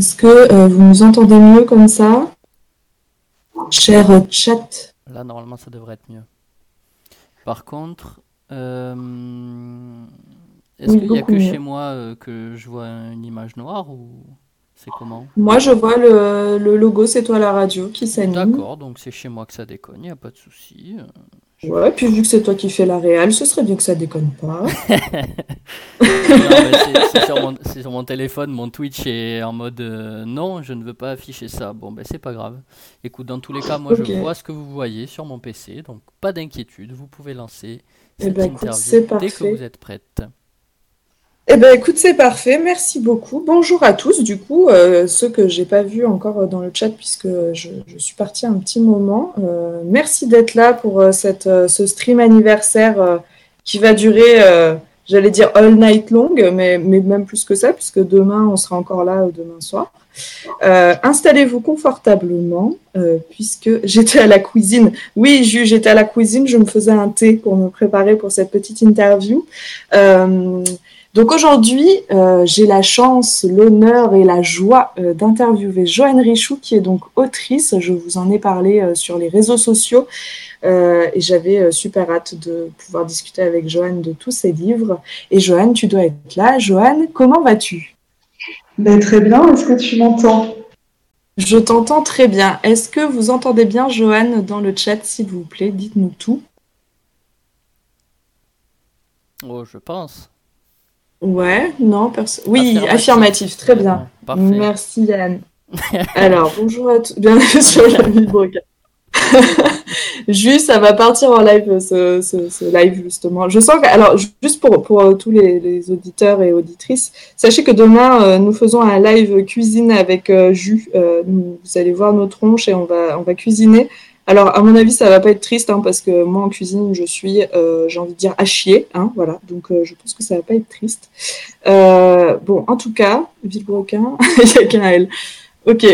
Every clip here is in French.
Est-ce que euh, vous nous entendez mieux comme ça Cher euh, chat? Là, normalement, ça devrait être mieux. Par contre, euh, est-ce Oui, qu'il n'y a que mieux. chez moi euh, que je vois une image noire ou c'est comment? Moi, je vois le, le logo C'est toi la radio qui s'anime. D'accord, donc c'est chez moi que ça déconne, il n'y a pas de souci. Ouais, puis vu que c'est toi qui fais la réal, ce serait bien que ça déconne pas. C'est sur mon, c'est sur mon téléphone, mon Twitch est en mode euh, non, je ne veux pas afficher ça. Bon, ben c'est pas grave. Écoute, dans tous les cas, moi je vois ce que vous voyez sur mon PC, donc pas d'inquiétude, vous pouvez lancer Eh cette ben, interview dès que vous êtes prête. Eh ben écoute, c'est parfait, merci beaucoup. Bonjour à tous, du coup, euh, ceux que j'ai pas vus encore euh, dans le chat puisque je, suis partie un petit moment. Euh, merci d'être là pour cette, ce stream anniversaire qui va durer, j'allais dire all night long, mais, mais même plus que ça, puisque demain, on sera encore là demain soir. Installez-vous confortablement, puisque j'étais à la cuisine. Oui, j'étais à la cuisine, je me faisais un thé pour me préparer pour cette petite interview. Donc aujourd'hui, euh, j'ai la chance, l'honneur et la joie euh, d'interviewer Joanne Richoux, qui est donc autrice. Je vous en ai parlé euh, sur les réseaux sociaux euh, et j'avais euh, super hâte de pouvoir discuter avec Joanne de tous ses livres. Et Joanne, tu dois être là. Joanne, comment vas-tu? Ben, très bien, est-ce que tu m'entends? Je t'entends très bien. Est-ce que vous entendez bien Joanne dans le chat, s'il vous plaît? Dites-nous tout. Oh, je pense. Ouais, non, perso- Oui, Affirmatif. affirmatif, très bien. Parfait. Merci Yann. Alors, bonjour à tous. Bienvenue sur la. Juste, ça va partir en live, ce, ce- ce live, justement. Je sens que, alors, ju- juste pour, pour euh, tous les, les auditeurs et auditrices, sachez que demain, euh, nous faisons un live cuisine avec euh, Jus. Euh, vous allez voir nos tronches et on va, on va cuisiner. Alors, à mon avis, ça va pas être triste, hein, parce que moi, en cuisine, je suis, euh, j'ai envie de dire, à chier. Hein, voilà. Donc, euh, je pense que ça va pas être triste. Euh, bon, en tout cas, Villebrequin, il y a qu'un L. Ok.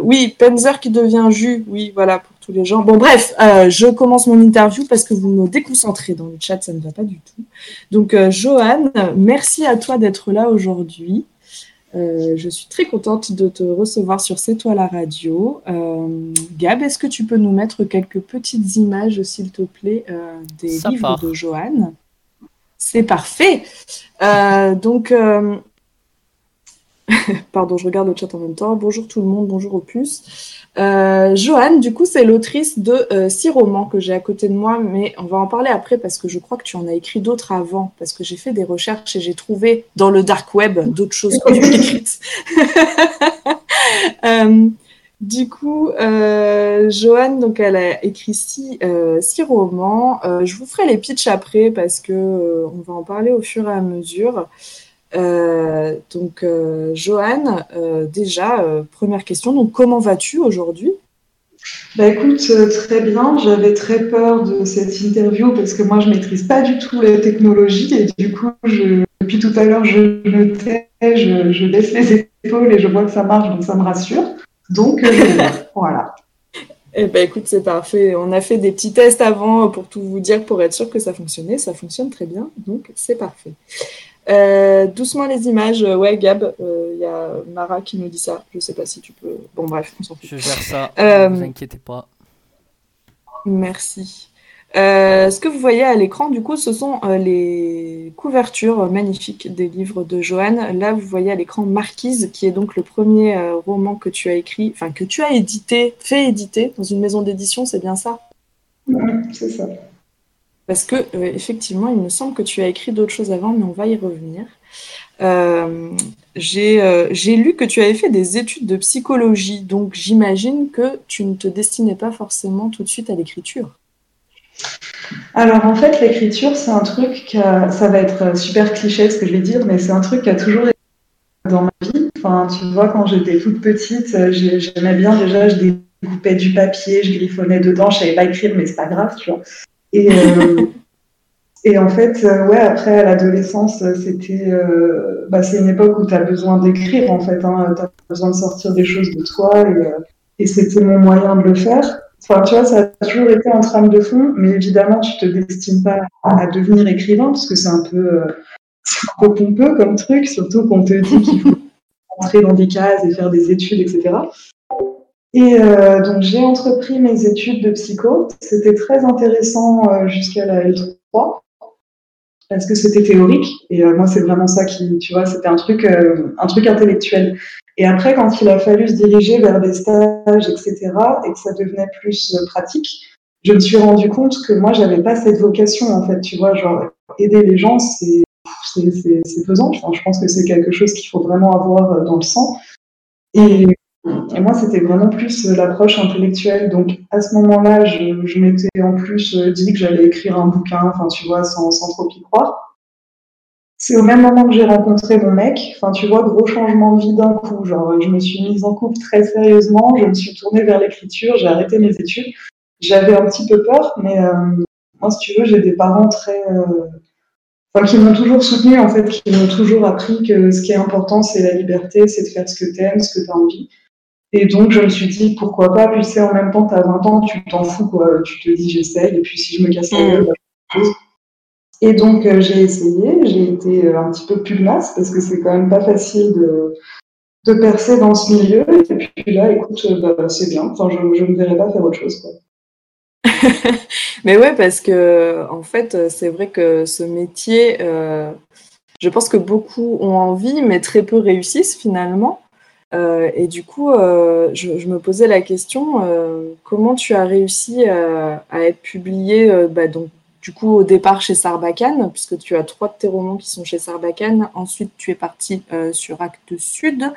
Oui, Penzer qui devient jus. Oui, voilà, pour tous les gens. Bon, bref, je commence mon interview parce que vous me déconcentrez dans le chat, ça ne va pas du tout. Donc, Johan, merci à toi d'être là aujourd'hui. Euh, je suis très contente de te recevoir sur C'est toi la radio. Euh, Gab, est-ce que tu peux nous mettre quelques petites images, s'il te plaît, euh, des Ça livres part. de Johan? C'est parfait. Donc, pardon, je regarde le chat en même temps. Bonjour tout le monde, bonjour Opus. Euh, Joanne, du coup, c'est l'autrice de euh, six romans que j'ai à côté de moi, mais on va en parler après parce que je crois que tu en as écrit d'autres avant, parce que j'ai fait des recherches et j'ai trouvé dans le dark web d'autres choses que tu écrites. Euh, du coup, euh, Joanne, donc elle a écrit six, romans. Je vous ferai les pitchs après parce que on va en parler au fur et à mesure. Euh, donc, euh, Joanne, euh, déjà, première question. Donc, comment vas-tu aujourd'hui? Bah écoute, très bien. J'avais très peur de cette interview parce que moi, je maîtrise pas du tout les technologies et du coup, je, depuis tout à l'heure, je me tais, je, je baisse les épaules et je vois que ça marche, donc ça me rassure. Donc, voilà. Eh ben, écoute, c'est parfait. On a fait des petits tests avant pour tout vous dire, pour être sûr que ça fonctionnait. Ça fonctionne très bien, donc c'est parfait. Euh, doucement les images. Euh, Ouais, Gab, il y a Mara qui nous dit ça. Je sais pas si tu peux. Bon, bref, on s'en fout. Je gère ça, Euh, ne vous inquiétez pas. Merci. Euh, ce que vous voyez à l'écran, du coup, ce sont euh, les couvertures euh, magnifiques des livres de Joanne. Là, vous voyez à l'écran Marquise, qui est donc le premier euh, roman que tu as écrit, enfin que tu as édité, fait éditer dans une maison d'édition, c'est bien ça? Ouais, C'est ça. Parce que, euh, effectivement, il me semble que tu as écrit d'autres choses avant, mais on va y revenir. Euh, j'ai euh, j'ai lu que tu avais fait des études de psychologie, donc j'imagine que tu ne te destinais pas forcément tout de suite à l'écriture. Alors en fait, l'écriture, c'est un truc qui a- ça va être super cliché ce que je vais dire, mais c'est un truc qui a toujours été dans ma vie. Enfin, tu vois, quand j'étais toute petite, j'ai- j'aimais bien déjà, je découpais du papier, je griffonnais dedans, je savais pas écrire, mais c'est pas grave, tu vois. Et, euh, Et en fait, ouais, après, à l'adolescence, c'était, bah, c'est une époque où tu as besoin d'écrire, en fait. Hein, tu as besoin de sortir des choses de toi et, c'était mon moyen de le faire. Enfin, tu vois, ça a toujours été en trame de fond, mais évidemment, tu te destines pas à, devenir écrivain parce que c'est un peu, peu pompeux comme truc, surtout qu'on te dit qu'il faut entrer dans des cases et faire des études, etc. Et euh, donc j'ai entrepris mes études de psycho. C'était très intéressant euh, jusqu'à la L3 parce que c'était théorique et euh, moi c'est vraiment ça qui, tu vois, c'était un truc, un truc intellectuel. Et après, quand il a fallu se diriger vers des stages, etc., et que ça devenait plus pratique, je me suis rendu compte que moi j'avais pas cette vocation en fait, tu vois, genre aider les gens, c'est c'est pesant. Enfin, je pense que c'est quelque chose qu'il faut vraiment avoir dans le sang. Et moi, c'était vraiment plus euh, l'approche intellectuelle. Donc, à ce moment-là, je, m'étais en plus euh, dit que j'allais écrire un bouquin, enfin, tu vois, sans, trop y croire. C'est au même moment que j'ai rencontré mon mec. Enfin, tu vois, gros changement de vie d'un coup. Genre, je me suis mise en couple très sérieusement. Je me suis tournée vers l'écriture. J'ai arrêté mes études. J'avais un petit peu peur, mais euh, moi, si tu veux, j'ai des parents très, qui m'ont toujours soutenu en fait, qui m'ont toujours appris que ce qui est important, c'est la liberté, c'est de faire ce que tu aimes, ce que tu as envie. Et donc, je me suis dit, pourquoi pas, puis c'est en même temps, tu as 20 ans, tu t'en fous, quoi. Tu te dis, j'essaye, et puis si je me casse la gueule, bah, Et donc, euh, j'ai essayé, j'ai été euh, un petit peu pugnace, parce que c'est quand même pas facile de, de percer dans ce milieu. Et puis là, écoute, euh, bah, c'est bien. Enfin, je, ne verrais pas faire autre chose, quoi. Mais ouais, parce que en fait, c'est vrai que ce métier, je pense que beaucoup ont envie, mais très peu réussissent finalement. Euh, et du coup, euh, je, me posais la question, euh, comment tu as réussi à, être publié, bah, donc, du coup, au départ chez Sarbacane, puisque tu as trois de tes romans qui sont chez Sarbacane. Ensuite, tu es parti sur Actes Sud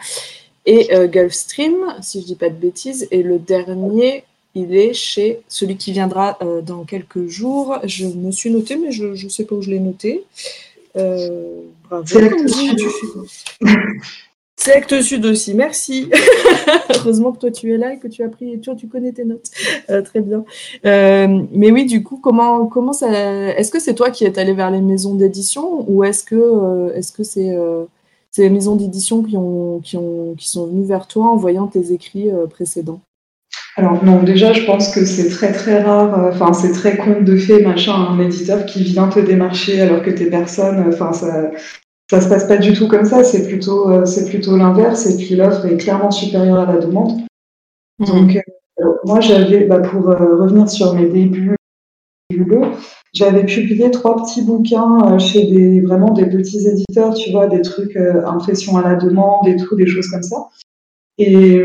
et Gulfstream, si je dis pas de bêtises. Et le dernier, il est chez celui qui viendra dans quelques jours. Je me suis noté, mais je ne sais pas où je l'ai noté. bravo. C'est Actes Sud aussi, merci. Heureusement que toi tu es là et que tu as pris, tu, tu connais tes notes. Euh, très bien. Euh, mais oui, du coup, comment, comment ça. Est-ce que c'est toi qui es allé vers les maisons d'édition ou est-ce que euh, est-ce que c'est les maisons d'édition qui, ont, qui, ont, qui sont venues vers toi en voyant tes écrits précédents? Alors non, déjà je pense que c'est très très rare, enfin c'est très conte de fait, machin, un éditeur qui vient te démarcher alors que t'es personne, enfin ça, ça se passe pas du tout comme ça, c'est plutôt, euh, c'est plutôt l'inverse, et puis l'offre est clairement supérieure à la demande. Mhm. Donc, euh, moi, j'avais, bah, pour euh, revenir sur mes débuts, j'avais publié trois petits bouquins chez des, vraiment des petits éditeurs, tu vois, des trucs, impression à la demande et tout, des choses comme ça. Et,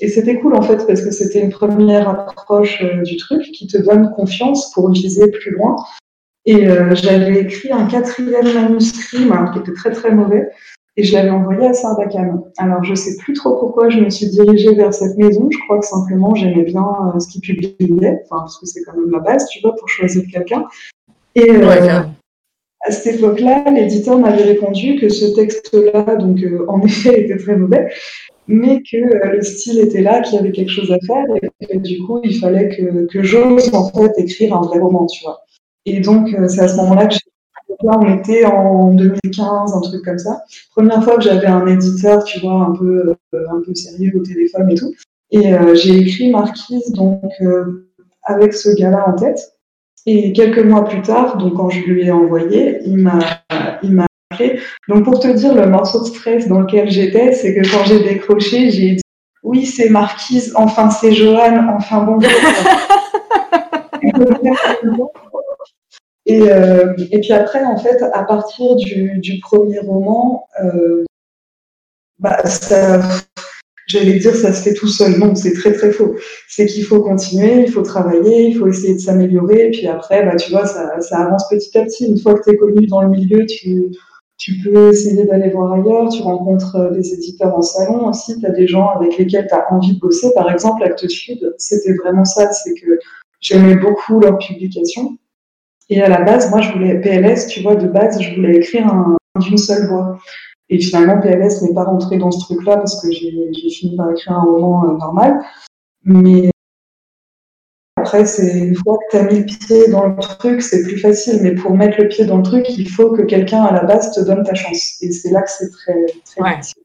et c'était cool, en fait, parce que c'était une première approche du truc qui te donne confiance pour viser plus loin. Et euh, j'avais écrit un quatrième manuscrit, qui était très très mauvais, et je l'avais envoyé à Sarbacane. Alors je sais plus trop pourquoi je me suis dirigée vers cette maison. Je crois que simplement j'aimais bien euh, ce qu'ils publiaient, enfin parce que c'est quand même la base, tu vois, pour choisir quelqu'un. Et euh, à cette époque-là, l'éditeur m'avait répondu que ce texte-là, donc en effet, était très mauvais, mais que le style était là, qu'il y avait quelque chose à faire, et que du coup, il fallait que, que j'ose en fait écrire un vrai roman, tu vois. Et donc, euh, c'est à ce moment-là que on était en 2015, un truc comme ça. Première fois que j'avais un éditeur, tu vois, un peu, euh, un peu sérieux au téléphone et tout. Et euh, j'ai écrit Marquise, donc, avec ce gars-là en tête. Et quelques mois plus tard, donc quand je lui ai envoyé, il m'a, il m'a appelé. Donc pour te dire le morceau de stress dans lequel j'étais, c'est que quand j'ai décroché, j'ai dit oui, c'est Marquise, enfin c'est Johan, enfin bon. Et, euh, et, puis après, en fait, à partir du, premier roman, euh, bah, j'allais dire ça se fait tout seul. Non, c'est très très faux. C'est qu'il faut continuer, il faut travailler, il faut essayer de s'améliorer. Et puis après, bah, tu vois, ça, avance petit à petit. Une fois que tu es connu dans le milieu, tu, tu peux essayer d'aller voir ailleurs. Tu rencontres euh, des éditeurs en salon aussi. Tu as des gens avec lesquels tu as envie de bosser. Par exemple, Actes Sud, c'était vraiment ça. C'est que j'aimais beaucoup leurs publications. Et à la base, moi, je voulais PLS, tu vois, de base, je voulais écrire un, d'une seule voix. Et finalement, PLS n'est pas rentré dans ce truc-là parce que j'ai, fini par écrire un roman euh, normal. Mais après, c'est une fois que tu as mis le pied dans le truc, c'est plus facile. Mais pour mettre le pied dans le truc, il faut que quelqu'un à la base te donne ta chance. Et c'est là que c'est très, très ouais. difficile.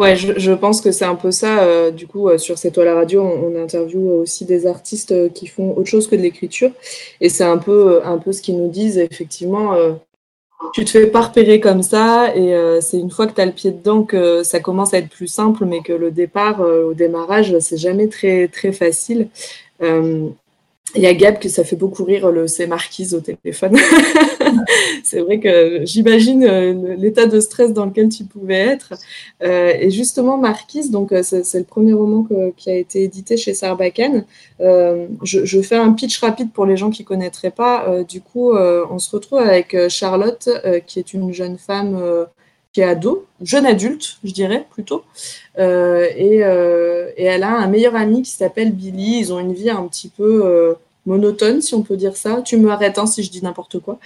Ouais, je, pense que c'est un peu ça. Euh, du coup, euh, sur cette toile à radio, on, on interviewe aussi des artistes euh, qui font autre chose que de l'écriture. Et c'est un peu, un peu ce qu'ils nous disent. Effectivement, tu te fais pas repérer comme ça. Et c'est une fois que tu as le pied dedans que ça commence à être plus simple, mais que le départ, au démarrage, c'est jamais très, très facile. Il y a Gab que ça fait beaucoup rire le c'est Marquise au téléphone. c'est vrai que j'imagine euh, l'état de stress dans lequel tu pouvais être. Euh, et justement, Marquise, donc euh, c'est le premier roman qui a été édité chez Sarbacane. Je, je, fais un pitch rapide pour les gens qui connaîtraient pas. Du coup, on se retrouve avec Charlotte, qui est une jeune femme qui est ado, jeune adulte, je dirais plutôt. Euh, et, euh, et, elle a un meilleur ami qui s'appelle Billy. Ils ont une vie un petit peu euh, monotone, si on peut dire ça. Tu me arrêtes hein, si je dis n'importe quoi.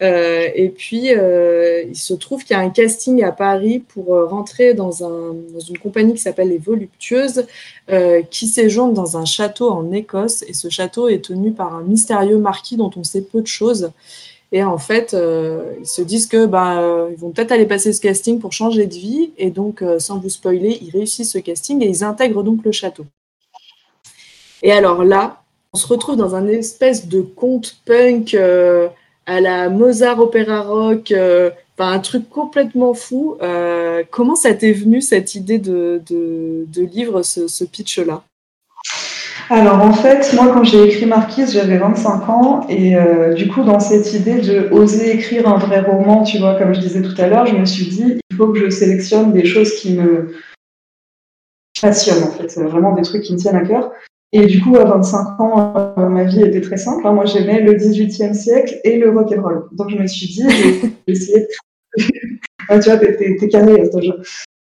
et puis, il se trouve qu'il y a un casting à Paris pour rentrer dans, dans une compagnie qui s'appelle Les Voluptueuses, qui séjourne dans un château en Écosse. Et ce château est tenu par un mystérieux marquis dont on sait peu de choses. Et en fait, euh, ils se disent que euh, ils vont peut-être aller passer ce casting pour changer de vie. Et donc, euh, sans vous spoiler, ils réussissent ce casting et ils intègrent donc le château. Et alors là, on se retrouve dans un espèce de conte punk à la Mozart Opéra Rock, un truc complètement fou. comment ça t'est venu cette idée de, de, de livre, ce pitch-là? Alors en fait, moi quand j'ai écrit Marquise, j'avais 25 ans et euh, du coup dans cette idée de oser écrire un vrai roman, tu vois, comme je disais tout à l'heure, je me suis dit il faut que je sélectionne des choses qui me passionnent en fait, vraiment des trucs qui me tiennent à cœur. Et du coup à 25 ans, euh, ma vie était très simple. Hein. Moi j'aimais le 18e siècle et le rock and roll. Donc je me suis dit j'ai essayé de ah, tu vois, t'es carré à.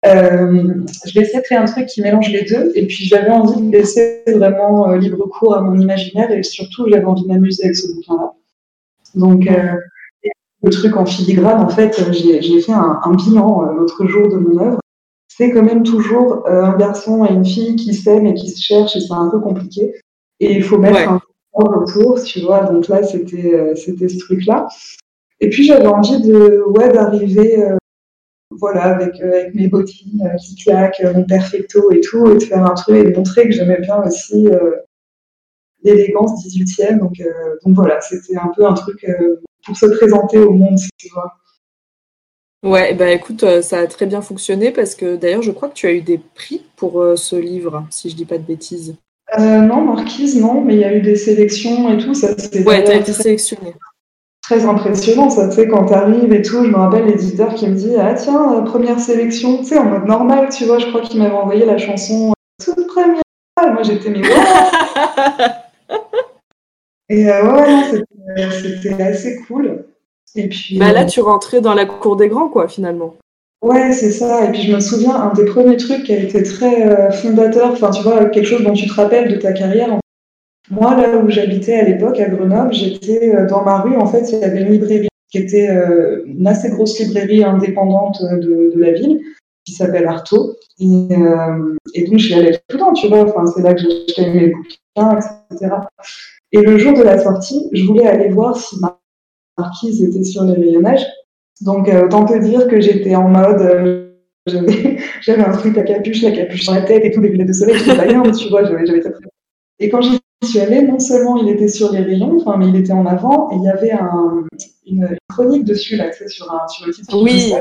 Euh, je vais essayer de créer un truc qui mélange les deux. Et puis j'avais envie de laisser vraiment euh, libre cours à mon imaginaire et surtout j'avais envie de m'amuser avec ce bouquin-là. Donc euh, le truc en filigrane, en fait, j'ai fait un, un bilan l'autre jour de mon œuvre. C'est quand même toujours euh, un garçon et une fille qui s'aiment et qui se cherchent et c'est un peu compliqué. Et il faut mettre ouais. un autour, tu vois. Donc là, c'était euh, c'était ce truc-là. Et puis j'avais envie de ouais d'arriver voilà, avec, euh, avec mes bottines euh, qui claquent, mon perfecto et tout, et de faire un truc et de montrer que j'aimais bien aussi euh, l'élégance 18e. Donc, donc voilà, c'était un peu un truc pour se présenter au monde, tu vois. Ouais, bah écoute, ça a très bien fonctionné parce que d'ailleurs, je crois que tu as eu des prix pour ce livre, si je dis pas de bêtises. Euh, non, Marquise, non, mais il y a eu des sélections et tout. Ça, ouais, tu as été sélectionné très impressionnant, ça, tu sais, quand t'arrives et tout, je me rappelle l'éditeur qui me dit, ah tiens, euh, première sélection, tu sais, en mode normal, tu vois, je crois qu'il m'avait envoyé la chanson euh, toute première, moi j'étais, mais ouais Et euh, ouais, c'était assez cool. Et puis, bah là, tu rentrais dans la cour des grands, quoi, finalement. Ouais, c'est ça. Et puis je me souviens, un des premiers trucs qui a été très euh, fondateur, enfin, tu vois, quelque chose dont tu te rappelles de ta carrière, en moi, là où j'habitais à l'époque, à Grenoble, j'étais euh, dans ma rue, en fait, il y avait une librairie qui était euh, une assez grosse librairie indépendante de, de la ville, qui s'appelle Artaud. Et, euh, et, donc, j'y allais tout le temps, tu vois. Enfin, c'est là que j'achetais mes bouquins, etc. Et le jour de la sortie, je voulais aller voir si ma marquise était sur les rayonnages. Donc, euh, autant te dire que j'étais en mode, euh, j'avais un truc à capuche, la capuche dans la tête et tout, les lunettes de soleil, je rien, tu vois, j'avais très. Et quand j'y suis allée, non seulement il était sur les rayons, enfin, mais il était en avant, et il y avait un, une, chronique dessus, là, sur, un, sur le titre. Oui.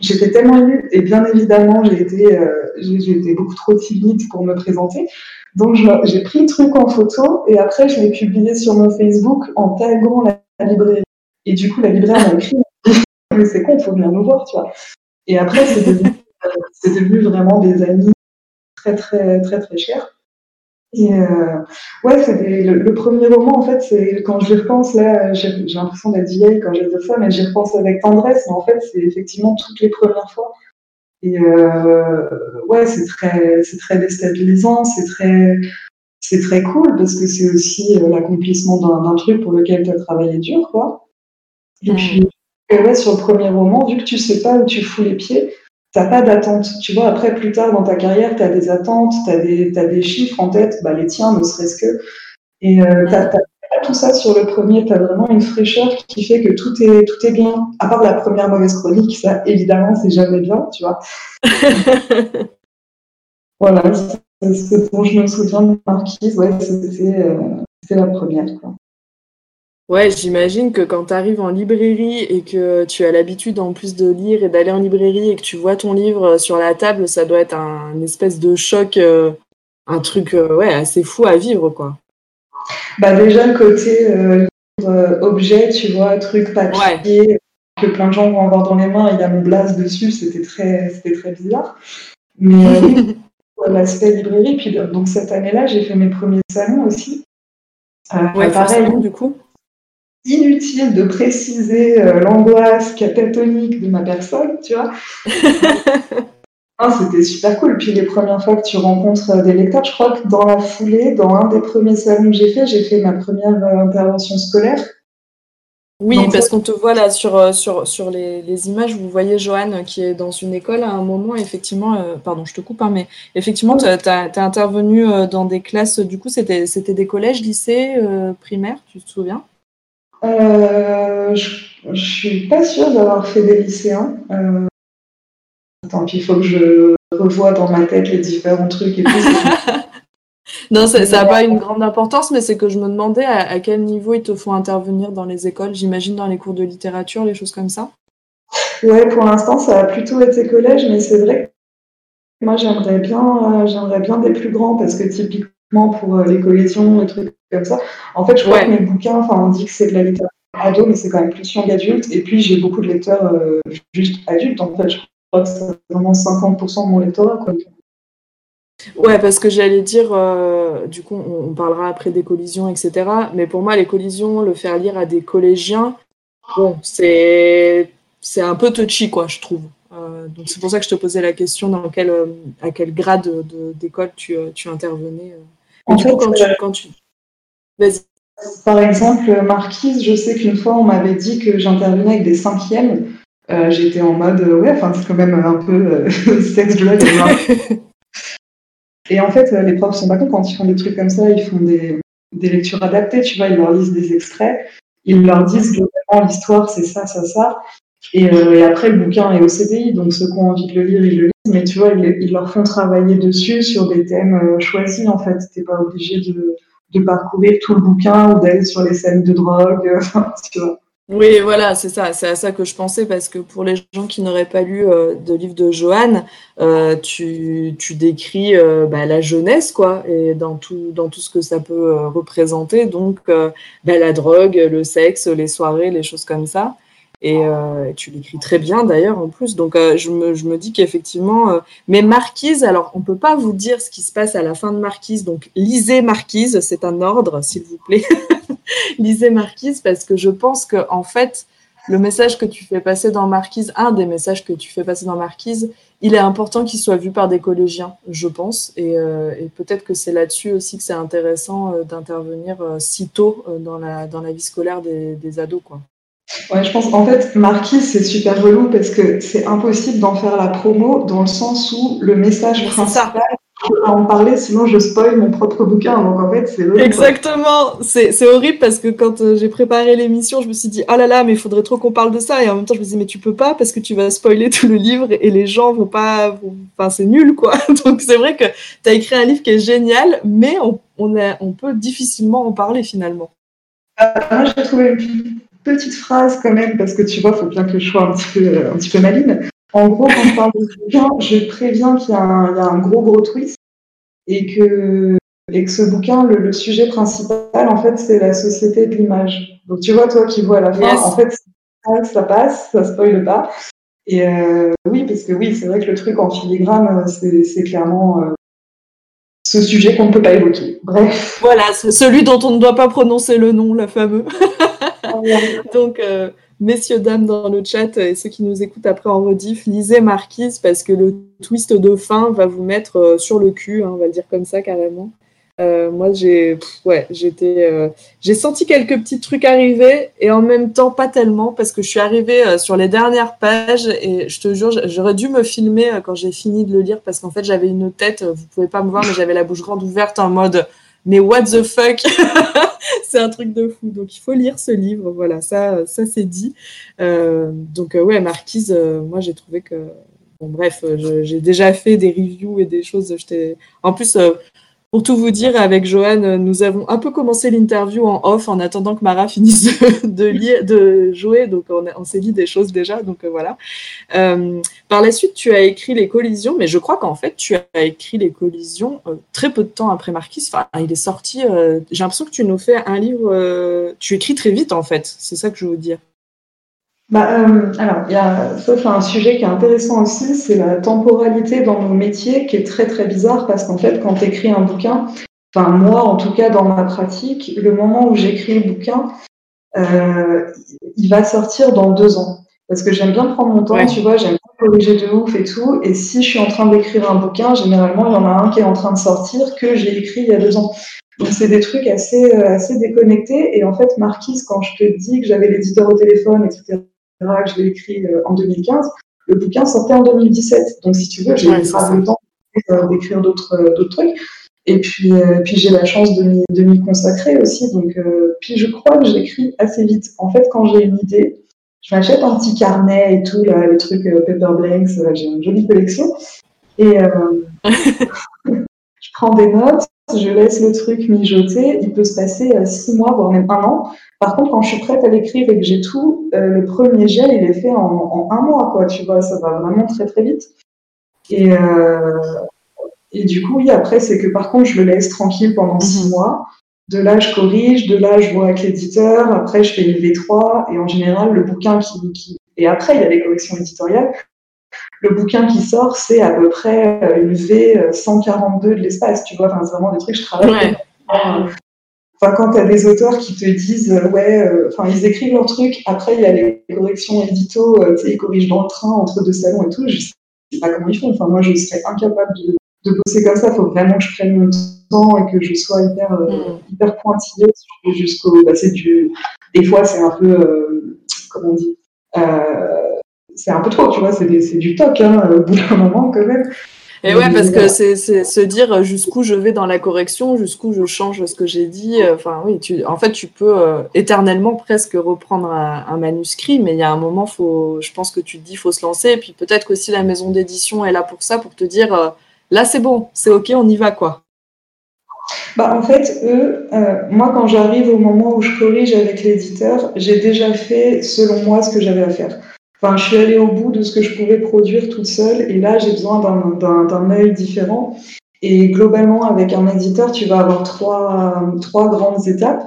J'étais tellement émue, et bien évidemment, j'ai été, euh, j'ai été beaucoup trop timide pour me présenter. Donc, j'ai pris le truc en photo, et après, je l'ai publié sur mon Facebook en taguant la, la librairie. Et du coup, la libraire m'a écrit, mais c'est con, faut venir nous voir, tu vois. Et après, c'est devenu, devenu vraiment des amis très, très, très, très chers. Et euh, ouais, c'était le, le, premier roman, en fait, c'est quand j'y repense, là, j'ai l'impression d'être vieille quand je dis ça, mais j'y repense avec tendresse, mais en fait, c'est effectivement toutes les premières fois. Et euh, ouais, c'est très, c'est très déstabilisant, c'est très, c'est très cool parce que c'est aussi euh, l'accomplissement d'un truc pour lequel tu as travaillé dur, quoi. Et puis, ouais, sur le premier roman, vu que tu sais pas où tu fous les pieds, t'as pas d'attente. Tu vois, après, plus tard dans ta carrière, tu as des attentes, tu as, as, des chiffres en tête, bah, les tiens, ne serait-ce que. Et euh, t'as, t'as pas tout ça sur le premier, t'as vraiment une fraîcheur qui fait que tout est, tout est bien. À part la première mauvaise chronique, ça évidemment c'est jamais bien, tu vois. voilà, c'est c'est dont je me souviens de Marquise, ouais, c'était, euh, c'était la première. Quoi. Ouais, j'imagine que quand tu arrives en librairie et que tu as l'habitude en plus de lire et d'aller en librairie et que tu vois ton livre sur la table, ça doit être un, une espèce de choc, euh, un truc euh, ouais, assez fou à vivre, quoi. Bah déjà le côté euh, euh, objet, tu vois, truc papier que plein de gens vont avoir dans les mains, il y a mon blase dessus, c'était très, c'était très bizarre. Mais euh, oui, l'aspect librairie, puis donc cette année-là, j'ai fait mes premiers salons aussi. Euh, Ouais, pareil, du coup. Inutile de préciser euh, l'angoisse catatonique de ma personne, tu vois. Ah, c'était super cool. Puis les premières fois que tu rencontres euh, des lecteurs, je crois que dans la foulée, dans un des premiers salons que j'ai fait, j'ai fait ma première euh, intervention scolaire. Oui, Donc, parce qu'on te voit là sur, sur, sur les, les images, vous voyez Joanne qui est dans une école à un moment, effectivement, euh, pardon, je te coupe, hein, mais effectivement, tu as, intervenu dans des classes, du coup, c'était c'était des collèges, lycées, euh, primaires, tu te souviens? Euh, je, je suis pas sûre d'avoir fait des lycéens. Euh, attends, puis il faut que je revoie dans ma tête les différents trucs et tout. Non, ça n'a pas une grande importance, mais c'est que je me demandais à, à quel niveau ils te font intervenir dans les écoles, j'imagine dans les cours de littérature, les choses comme ça. Ouais, pour l'instant, ça a plutôt été collège, mais c'est vrai que moi, j'aimerais bien, euh, j'aimerais bien des plus grands parce que typiquement pour les collections, les trucs comme ça, en fait, je crois Ouais. que mes bouquins, enfin, on dit que c'est de la littérature ado, mais c'est quand même plus young adulte. Et puis, j'ai beaucoup de lecteurs euh, juste adultes, en fait. Je crois que c'est vraiment 50% de mon lectorat, quoi. Ouais, parce que j'allais dire, euh, du coup, on, on parlera après des collisions, etc. Mais pour moi, les collisions, le faire lire à des collégiens, bon, c'est c'est un peu touchy, quoi, je trouve. Euh, donc c'est pour ça que je te posais la question dans quel, à quel grade de- d'école tu, tu intervenais. En fait, coup, quand tu, quand tu... Vas-y. Par exemple, Marquise, je sais qu'une fois, on m'avait dit que j'intervenais avec des cinquièmes. Euh, J'étais en mode, euh, ouais, enfin, c'est quand même un peu euh, sex drug. Et en fait, les profs sont pas cons quand ils font des trucs comme ça, ils font des, des lectures adaptées, tu vois, ils leur lisent des extraits, ils leur disent globalement l'histoire, c'est ça, ça, ça. Et, euh, et après, le bouquin est au CDI, donc ceux qui ont envie de le lire, ils le lisent, mais tu vois, ils, ils leur font travailler dessus sur des thèmes choisis, en fait. T'es pas obligé de, de parcourir tout le bouquin ou d'aller sur les scènes de drogue, euh. Oui, voilà, c'est ça, c'est à ça que je pensais parce que pour les gens qui n'auraient pas lu euh, de livre de Joanne, euh, tu, tu décris bah, la jeunesse, quoi, et dans tout, dans tout ce que ça peut représenter, donc bah, la drogue, le sexe, les soirées, les choses comme ça. Et euh, tu l'écris très bien d'ailleurs en plus. Donc euh, je, me, dis qu'effectivement, euh, mais Marquise, alors on peut pas vous dire ce qui se passe à la fin de Marquise, donc lisez Marquise, c'est un ordre, s'il vous plaît. lisez Marquise parce que je pense que en fait, le message que tu fais passer dans Marquise, un des messages que tu fais passer dans Marquise, il est important qu'il soit vu par des collégiens, je pense. Et, peut-être que c'est là-dessus aussi que c'est intéressant d'intervenir si tôt dans, la, dans la vie scolaire des, des ados. Quoi. Ouais, je pense, en fait, Marquise, c'est super relou parce que c'est impossible d'en faire la promo dans le sens où le message principal, je peux pas en parler, sinon je spoil mon propre bouquin. Donc en fait, c'est. Exactement, c'est c'est horrible parce que quand euh, j'ai préparé l'émission, je me suis dit ah là là, mais il faudrait trop qu'on parle de ça. Et en même temps, je me dis mais tu peux pas parce que tu vas spoiler tout le livre et les gens vont pas. vont- Enfin, c'est nul quoi. Donc c'est vrai que tu as écrit un livre qui est génial, mais on, on, a, on peut difficilement en parler finalement. Euh, moi, j'ai trouvé une petite phrase quand même, parce que tu vois, il faut bien que je sois un petit peu, un petit peu maligne. En gros, quand je parle de bouquin, je préviens qu'il y, a un il y a un gros, gros twist et que, et que ce bouquin, le, le sujet principal, en fait, c'est la société de l'image. Donc, tu vois, toi qui vois à la fin, Yes. en fait, ça, passe, ça spoile pas. Et euh, oui, parce que oui, c'est vrai que le truc en filigrane, c'est clairement euh, ce sujet qu'on ne peut pas évoquer. Bref. Voilà, c'est celui dont on ne doit pas prononcer le nom, le fameux. Donc, euh, messieurs, dames dans le chat et ceux qui nous écoutent après en rediff, lisez Marquise parce que le twist de fin va vous mettre euh, sur le cul, hein, on va le dire comme ça carrément. Euh, moi, j'ai, ouais, senti quelques petits trucs arriver et en même temps pas tellement parce que je suis arrivée sur les dernières pages et je te jure, j'aurais dû me filmer quand j'ai fini de le lire parce qu'en fait j'avais une tête, vous pouvez pas me voir, mais j'avais la bouche grande ouverte en mode mais what the fuck? C'est un truc de fou. Donc il faut lire ce livre. Voilà, ça, ça c'est dit. Euh, donc ouais, Marquise, moi j'ai trouvé que Bon, bref, j'ai déjà fait des reviews et des choses. En plus, pour tout vous dire, avec Johan, nous avons un peu commencé l'interview en off en attendant que Mara finisse de, lire, de jouer. Donc, on, s'est dit des choses déjà. Donc, euh, voilà. Euh, par la suite, tu as écrit Les Collisions, mais je crois qu'en fait, tu as écrit Les Collisions euh, très peu de temps après Marquis. Enfin, il est sorti. j'ai l'impression que tu nous fais un livre. tu écris très vite, en fait. C'est ça que je veux dire. Bah, euh, alors, il y a, ça, c'est un sujet qui est intéressant aussi, c'est la temporalité dans nos métiers qui est très très bizarre parce qu'en fait, quand tu écris un bouquin, enfin moi en tout cas dans ma pratique, le moment où j'écris le bouquin, euh, il va sortir dans deux ans. Parce que j'aime bien prendre mon temps, tu vois, j'aime bien corriger de ouf et tout. Et si je suis en train d'écrire un bouquin, généralement, il y en a un qui est en train de sortir que j'ai écrit il y a deux ans. Donc, c'est des trucs assez, euh, assez déconnectés. Et en fait, Marquise, quand je te dis que j'avais l'éditeur au téléphone, etc., que je l'ai écrit euh, en 2015, le bouquin sortait en 2017. Donc, si tu veux, j'ai eu le temps d'écrire d'autres euh, d'autres trucs. Et puis, euh, puis j'ai la chance de m'y consacrer aussi. Donc, puis je crois que j'écris assez vite. En fait, quand j'ai une idée, je m'achète un petit carnet et tout, là, le truc Paper Blanks, j'ai une jolie collection. Et prends des notes, je laisse le truc mijoter. Il peut se passer six mois, voire même un an. Par contre, quand je suis prête à l'écrire et que j'ai tout, euh, le premier jet, il est fait en, un mois, quoi. Tu vois, ça va vraiment très très vite. Et, euh, et du coup, oui, après, c'est que par contre, je le laisse tranquille pendant six mhm. mois. De là, je corrige, de là, je vois avec l'éditeur. Après, je fais une V3. Et en général, le bouquin qui, qui... Et après, il y a les corrections éditoriales. Le bouquin qui sort, c'est à peu près euh, une V 142 de l'espace. Tu vois, enfin, c'est vraiment des trucs que je travaille. Enfin, quand tu as des auteurs qui te disent, euh, ouais, euh, enfin, ils écrivent leur truc, après, il y a les corrections édito, euh, tu sais, ils corrigent dans le train entre deux salons et tout, je sais pas comment ils font. Enfin, moi, je serais incapable de, de bosser comme ça. Il faut vraiment que je prenne mon temps et que je sois hyper, mm. hyper pointilleuse jusqu'au. Bah, du. Des fois, c'est un peu. comment on dit C'est un peu trop, tu vois, c'est du toc, hein, au bout d'un moment, quand même. Et ouais, parce que c'est se dire jusqu'où je vais dans la correction, jusqu'où je change ce que j'ai dit. Euh, enfin, oui, tu, en fait, tu peux euh, éternellement presque reprendre un, manuscrit, mais il y a un moment, faut, je pense que tu te dis, faut se lancer. Et puis peut-être qu'aussi la maison d'édition est là pour ça, pour te dire, euh, là, c'est bon, c'est OK, on y va, quoi. Bah, en fait, eux, moi, quand j'arrive au moment où je corrige avec l'éditeur, j'ai déjà fait, selon moi, ce que j'avais à faire. Enfin, je suis allée au bout de ce que je pouvais produire toute seule et là, j'ai besoin d'un œil différent. Et globalement, avec un éditeur, tu vas avoir trois, trois grandes étapes.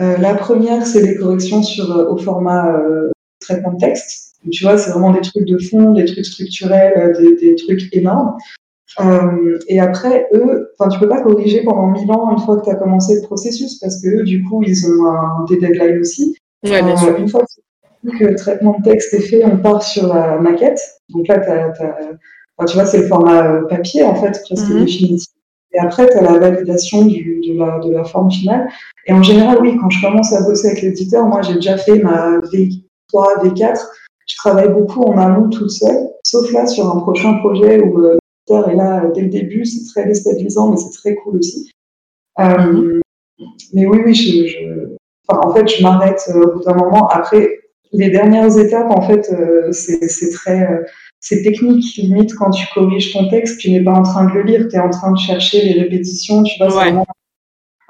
Euh, la première, c'est les corrections sur, euh, au format euh, traitement de texte. Tu vois, c'est vraiment des trucs de fond, des trucs structurels, euh, des, des trucs énormes. Euh, et après, eux, tu peux pas corriger pendant mille ans une fois que tu as commencé le processus parce que eux, du coup, ils ont un, des deadlines aussi. Ouais, bien sûr. Une fois que que le traitement de texte est fait, on part sur la maquette. Donc là, tu vois, c'est le format euh, papier, en fait, presque mhm. définitif. Et après, tu as la validation du, de, la, de, la, forme finale. Et en général, oui, quand je commence à bosser avec l'éditeur, moi, j'ai déjà fait ma V3, V4. Je travaille beaucoup en amont toute seule, sauf là sur un prochain projet où euh, l'éditeur est là dès le début. C'est très déstabilisant, mais c'est très cool aussi. Euh, mhm. Mais oui, oui, je, je... Enfin, en fait, je m'arrête au bout d'un moment. Après, les dernières étapes, en fait, euh, c'est très euh, c'est technique. Limite, quand tu corriges ton texte, tu n'es pas en train de le lire, tu es en train de chercher les répétitions. Tu vois, vraiment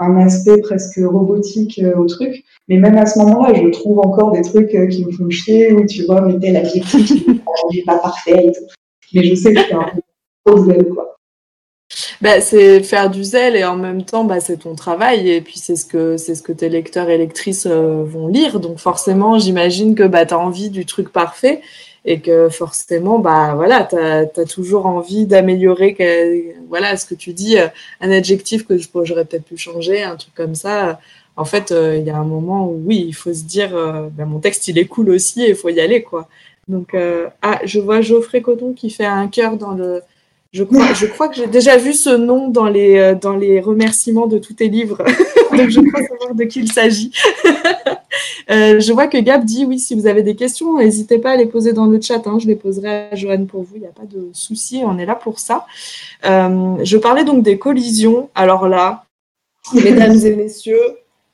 un aspect presque robotique euh, au truc. Mais même à ce moment-là, je trouve encore des trucs qui me font chier, où tu vois, mais tel adjectif, n'est pas parfait. Mais je sais que c'est un peu trop zèle, quoi. Bah, c'est faire du zèle et en même temps, bah, c'est ton travail et puis c'est ce que c'est ce que tes lecteurs et lectrices euh, vont lire. Donc forcément, j'imagine que bah, tu as envie du truc parfait et que forcément, bah, voilà, tu as, toujours envie d'améliorer voilà, ce que tu dis, euh, un adjectif que j'aurais peut-être pu changer, un truc comme ça. En fait, euh, il y a un moment où oui, il faut se dire, bah, mon texte, il est cool aussi et il faut y aller. quoi. Donc, ah, je vois Geoffrey Coton qui fait un cœur dans le, je crois, je crois que j'ai déjà vu ce nom dans les, euh, dans les remerciements de tous tes livres. Donc, je crois savoir de qui il s'agit. euh, je vois que Gab dit oui, si vous avez des questions, n'hésitez pas à les poser dans le chat. Hein. Je les poserai à Joanne pour vous. Il n'y a pas de souci. On est là pour ça. Euh, je parlais donc des collisions. Alors là, Mesdames et messieurs,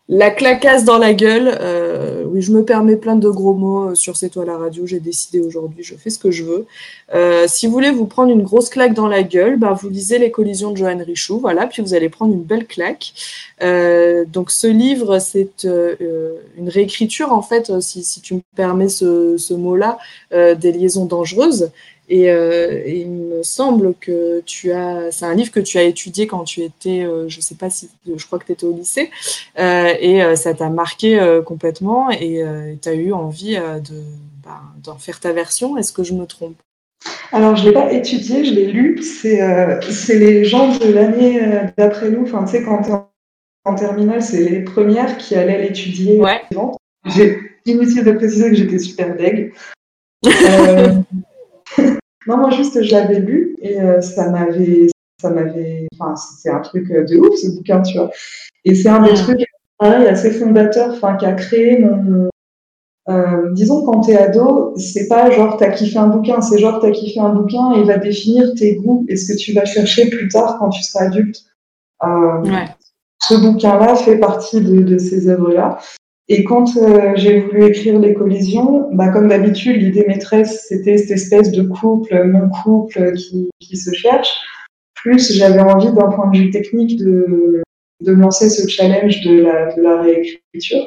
la clacasse dans la gueule. Euh, oui, je me permets plein de gros mots euh, sur C'est toi la radio. J'ai décidé aujourd'hui, je fais ce que je veux. Euh, si vous voulez vous prendre une grosse claque dans la gueule, bah, vous lisez Les collisions de Joanne Richoux, voilà, puis vous allez prendre une belle claque. donc ce livre, c'est une réécriture, en fait, si, si, tu me permets ce, ce mot-là, des liaisons dangereuses. Euh, et, il me semble que tu as, c'est un livre que tu as étudié quand tu étais, euh, je sais pas si, je crois que tu étais au lycée, euh, et ça t'a marqué complètement et tu as eu envie de, bah, d'en faire ta version. Est-ce que je me trompe? Alors, je ne l'ai pas étudié, je l'ai lu. C'est, c'est les gens de l'année d'après nous. Enfin, tu sais, quand tu es en, terminale, c'est les premières qui allaient l'étudier. Ouais. J'ai inutile de préciser que j'étais super deg. non, moi juste je l'avais lu et euh, ça m'avait, ça m'avait, enfin c'est un truc euh, de ouf ce bouquin, tu vois. Et c'est un des trucs pareil assez fondateur, enfin qui a créé mon, euh, disons quand t'es ado, c'est pas genre t'as kiffé un bouquin, c'est genre t'as kiffé un bouquin et il va définir tes goûts et ce que tu vas chercher plus tard quand tu seras adulte. Euh, ouais. Ce bouquin-là fait partie de, de ces œuvres-là. Et quand euh, j'ai voulu écrire les collisions, bah, comme d'habitude, l'idée maîtresse, c'était cette espèce de couple, mon couple qui, qui se cherche. Plus j'avais envie, d'un point de vue technique, de, de lancer ce challenge de la, réécriture.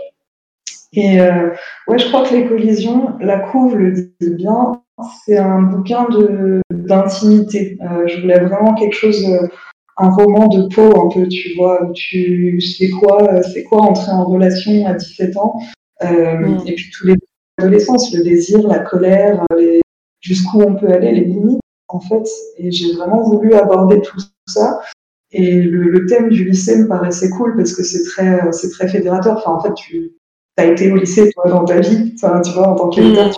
Et euh, ouais, je crois que les collisions, la couve le dit bien, c'est un bouquin d'intimité. Euh, je voulais vraiment quelque chose euh, un roman de peau un peu, tu vois, tu sais quoi, c'est quoi entrer en relation à 17 ans, euh, mm. et puis tous les adolescences, le désir, la colère, les... jusqu'où on peut aller, les limites, en fait. Et j'ai vraiment voulu aborder tout ça. Et le, thème du lycée me paraissait cool parce que c'est très, c'est très fédérateur. Enfin, en fait, tu as été au lycée, toi, dans ta vie, enfin, tu vois, en tant qu'étudiant,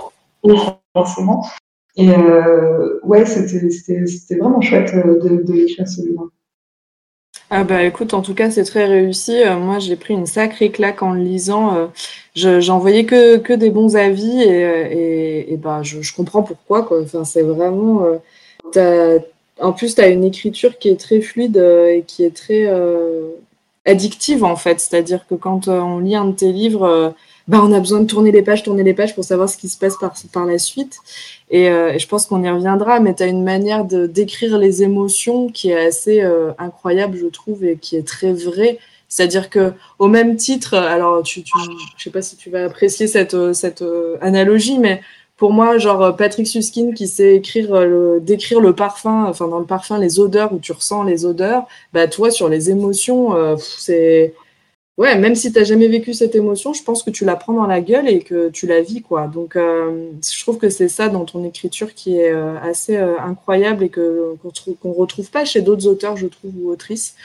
mm. forcément. Et euh, ouais, c'était vraiment chouette euh, de, de écrire ce livre. Ah bah écoute, en tout cas, c'est très réussi. Euh, moi, j'ai pris une sacrée claque en le lisant. Euh, j'en voyais que, que des bons avis et, euh, et, et bah, je, je, comprends pourquoi. Quoi. Enfin, c'est vraiment. en plus, tu as une écriture qui est très fluide et qui est très addictive en fait. C'est-à-dire que quand on lit un de tes livres, bah, on a besoin de tourner les pages, tourner les pages pour savoir ce qui se passe par, par la suite. Euh, et, je pense qu'on y reviendra, mais tu as une manière de décrire les émotions qui est assez euh, incroyable, je trouve, et qui est très vraie. C'est-à-dire que au même titre, alors tu, tu, je sais pas si tu vas apprécier cette, euh, cette analogie, mais pour moi, genre Patrick Suskin qui sait écrire le, décrire le parfum, enfin dans le parfum les odeurs où tu ressens les odeurs, bah toi sur les émotions, c'est ouais, même si tu n'as jamais vécu cette émotion, je pense que tu la prends dans la gueule et que tu la vis, quoi. Donc, euh, je trouve que c'est ça dans ton écriture qui est euh, assez euh, incroyable et qu'on ne retrouve pas chez d'autres auteurs, je trouve, ou autrices.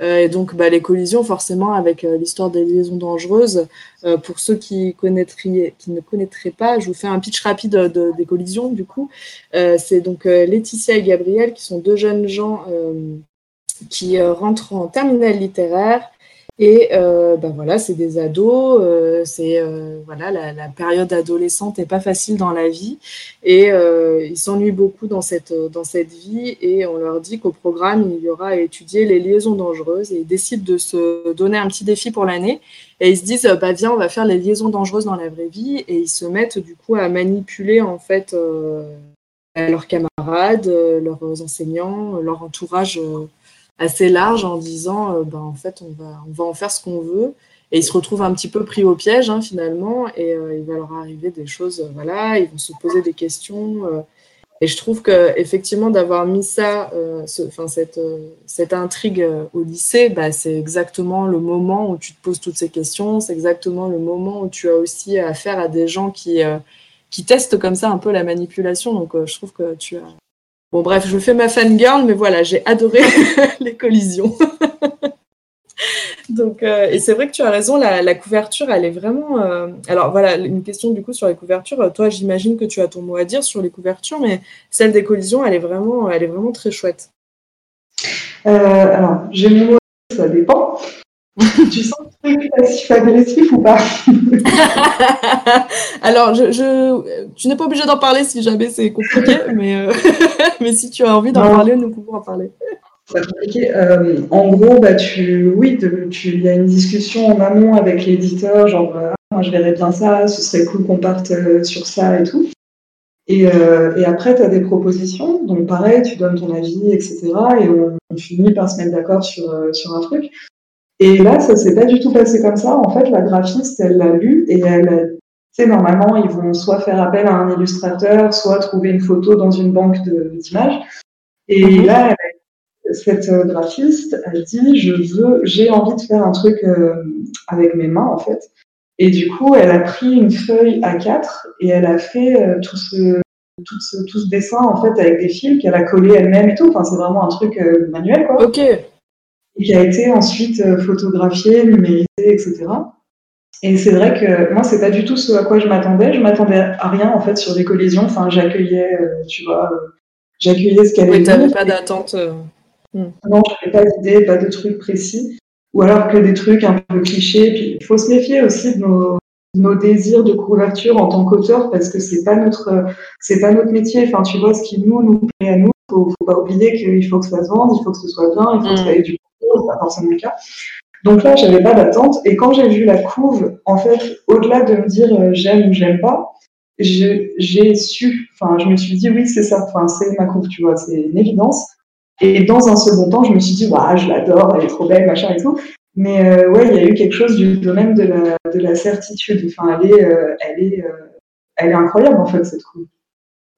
et donc, bah, les collisions, forcément, avec l'histoire des liaisons dangereuses. pour ceux qui, qui ne connaîtraient pas, je vous fais un pitch rapide des collisions, du coup. c'est donc Laetitia et Gabriel, qui sont deux jeunes gens qui rentrent en terminale littéraire et ben voilà, c'est des ados, euh, c'est euh, voilà la, période adolescente n'est pas facile dans la vie. Et ils s'ennuient beaucoup dans cette dans cette vie. Et on leur dit qu'au programme il y aura à étudier les liaisons dangereuses. Et ils décident de se donner un petit défi pour l'année. Et ils se disent bah viens on va faire les liaisons dangereuses dans la vraie vie. Et ils se mettent du coup à manipuler en fait leurs camarades, leurs enseignants, leur entourage assez large en disant euh, ben, en fait on va, on va en faire ce qu'on veut. Et ils se retrouvent un petit peu pris au piège hein, finalement. Et euh, il va leur arriver des choses euh, voilà ils vont se poser des questions et je trouve que effectivement d'avoir mis ça enfin cette, cette intrigue au lycée bah, c'est exactement le moment où tu te poses toutes ces questions. C'est exactement le moment où tu as aussi affaire à des gens qui qui testent comme ça un peu la manipulation. Donc je trouve que tu as Bon, bref, je fais ma fangirl, mais voilà, j'ai adoré les collisions. Donc, euh, et c'est vrai que tu as raison, la, couverture, elle est vraiment. Euh, alors voilà, une question du coup sur les couvertures. Toi, j'imagine que tu as ton mot à dire sur les couvertures, mais celle des collisions, elle est vraiment, elle est vraiment très chouette. Euh, alors, j'ai mon mot, ça dépend. tu sens que tu es passif-agressif ou pas Alors, je, tu n'es pas obligé d'en parler si jamais c'est compliqué, mais, euh, mais si tu as envie d'en parler, nous pouvons en parler. C'est compliqué. Euh, en gros, bah, tu, oui, il y a une discussion en amont avec l'éditeur, genre, ah, moi je verrais bien ça, ce serait cool qu'on parte euh, sur ça et tout. Et, euh, et après, tu as des propositions. Donc, pareil, tu donnes ton avis, etc. Et on, finit par se mettre d'accord sur, sur un truc. Et là, ça s'est pas du tout passé comme ça. En fait, la graphiste, elle l'a lu et elle a tu sais, normalement, ils vont soit faire appel à un illustrateur, soit trouver une photo dans une banque d'images. Et mhm. là, cette euh, graphiste, elle dit, je veux, j'ai envie de faire un truc euh, avec mes mains, en fait. Et du coup, elle a pris une feuille A4 et elle a fait euh, tout, ce, tout, ce, tout ce dessin, en fait, avec des fils qu'elle a collé elle-même et tout. Enfin, c'est vraiment un truc manuel, quoi. Ok. Et qui a été ensuite photographié, numérisé, etc. Et c'est vrai que moi, c'est pas du tout ce à quoi je m'attendais. Je m'attendais à rien, en fait, sur des collisions. Enfin, j'accueillais, euh, tu vois, euh, j'accueillais ce qu'elle avait Oui, t'avais pas d'attente. Euh, hmm. Non, j'avais pas d'idée, pas de trucs précis. Ou alors que des trucs un peu clichés. Puis, il faut se méfier aussi de nos, nos désirs de couverture en tant qu'auteur parce que c'est pas notre, c'est pas notre métier. Enfin, tu vois, ce qui nous, nous plaît à nous, faut, faut pas oublier qu'il faut que ça se vende, il faut que ce soit bien, il faut que ça ait du pas forcément le cas. Donc là, j'avais pas d'attente. Et quand j'ai vu la couve, en fait, au-delà de me dire euh, j'aime ou j'aime pas, j'ai su, enfin, je me suis dit oui, c'est ça, enfin, c'est ma couve, tu vois, c'est une évidence. Et dans un second temps, je me suis dit, ouais, je l'adore, elle est trop belle, machin et tout. Mais euh, ouais, il y a eu quelque chose du domaine de la, de la certitude. Enfin, elle est, euh, elle est, elle est incroyable en fait cette couve.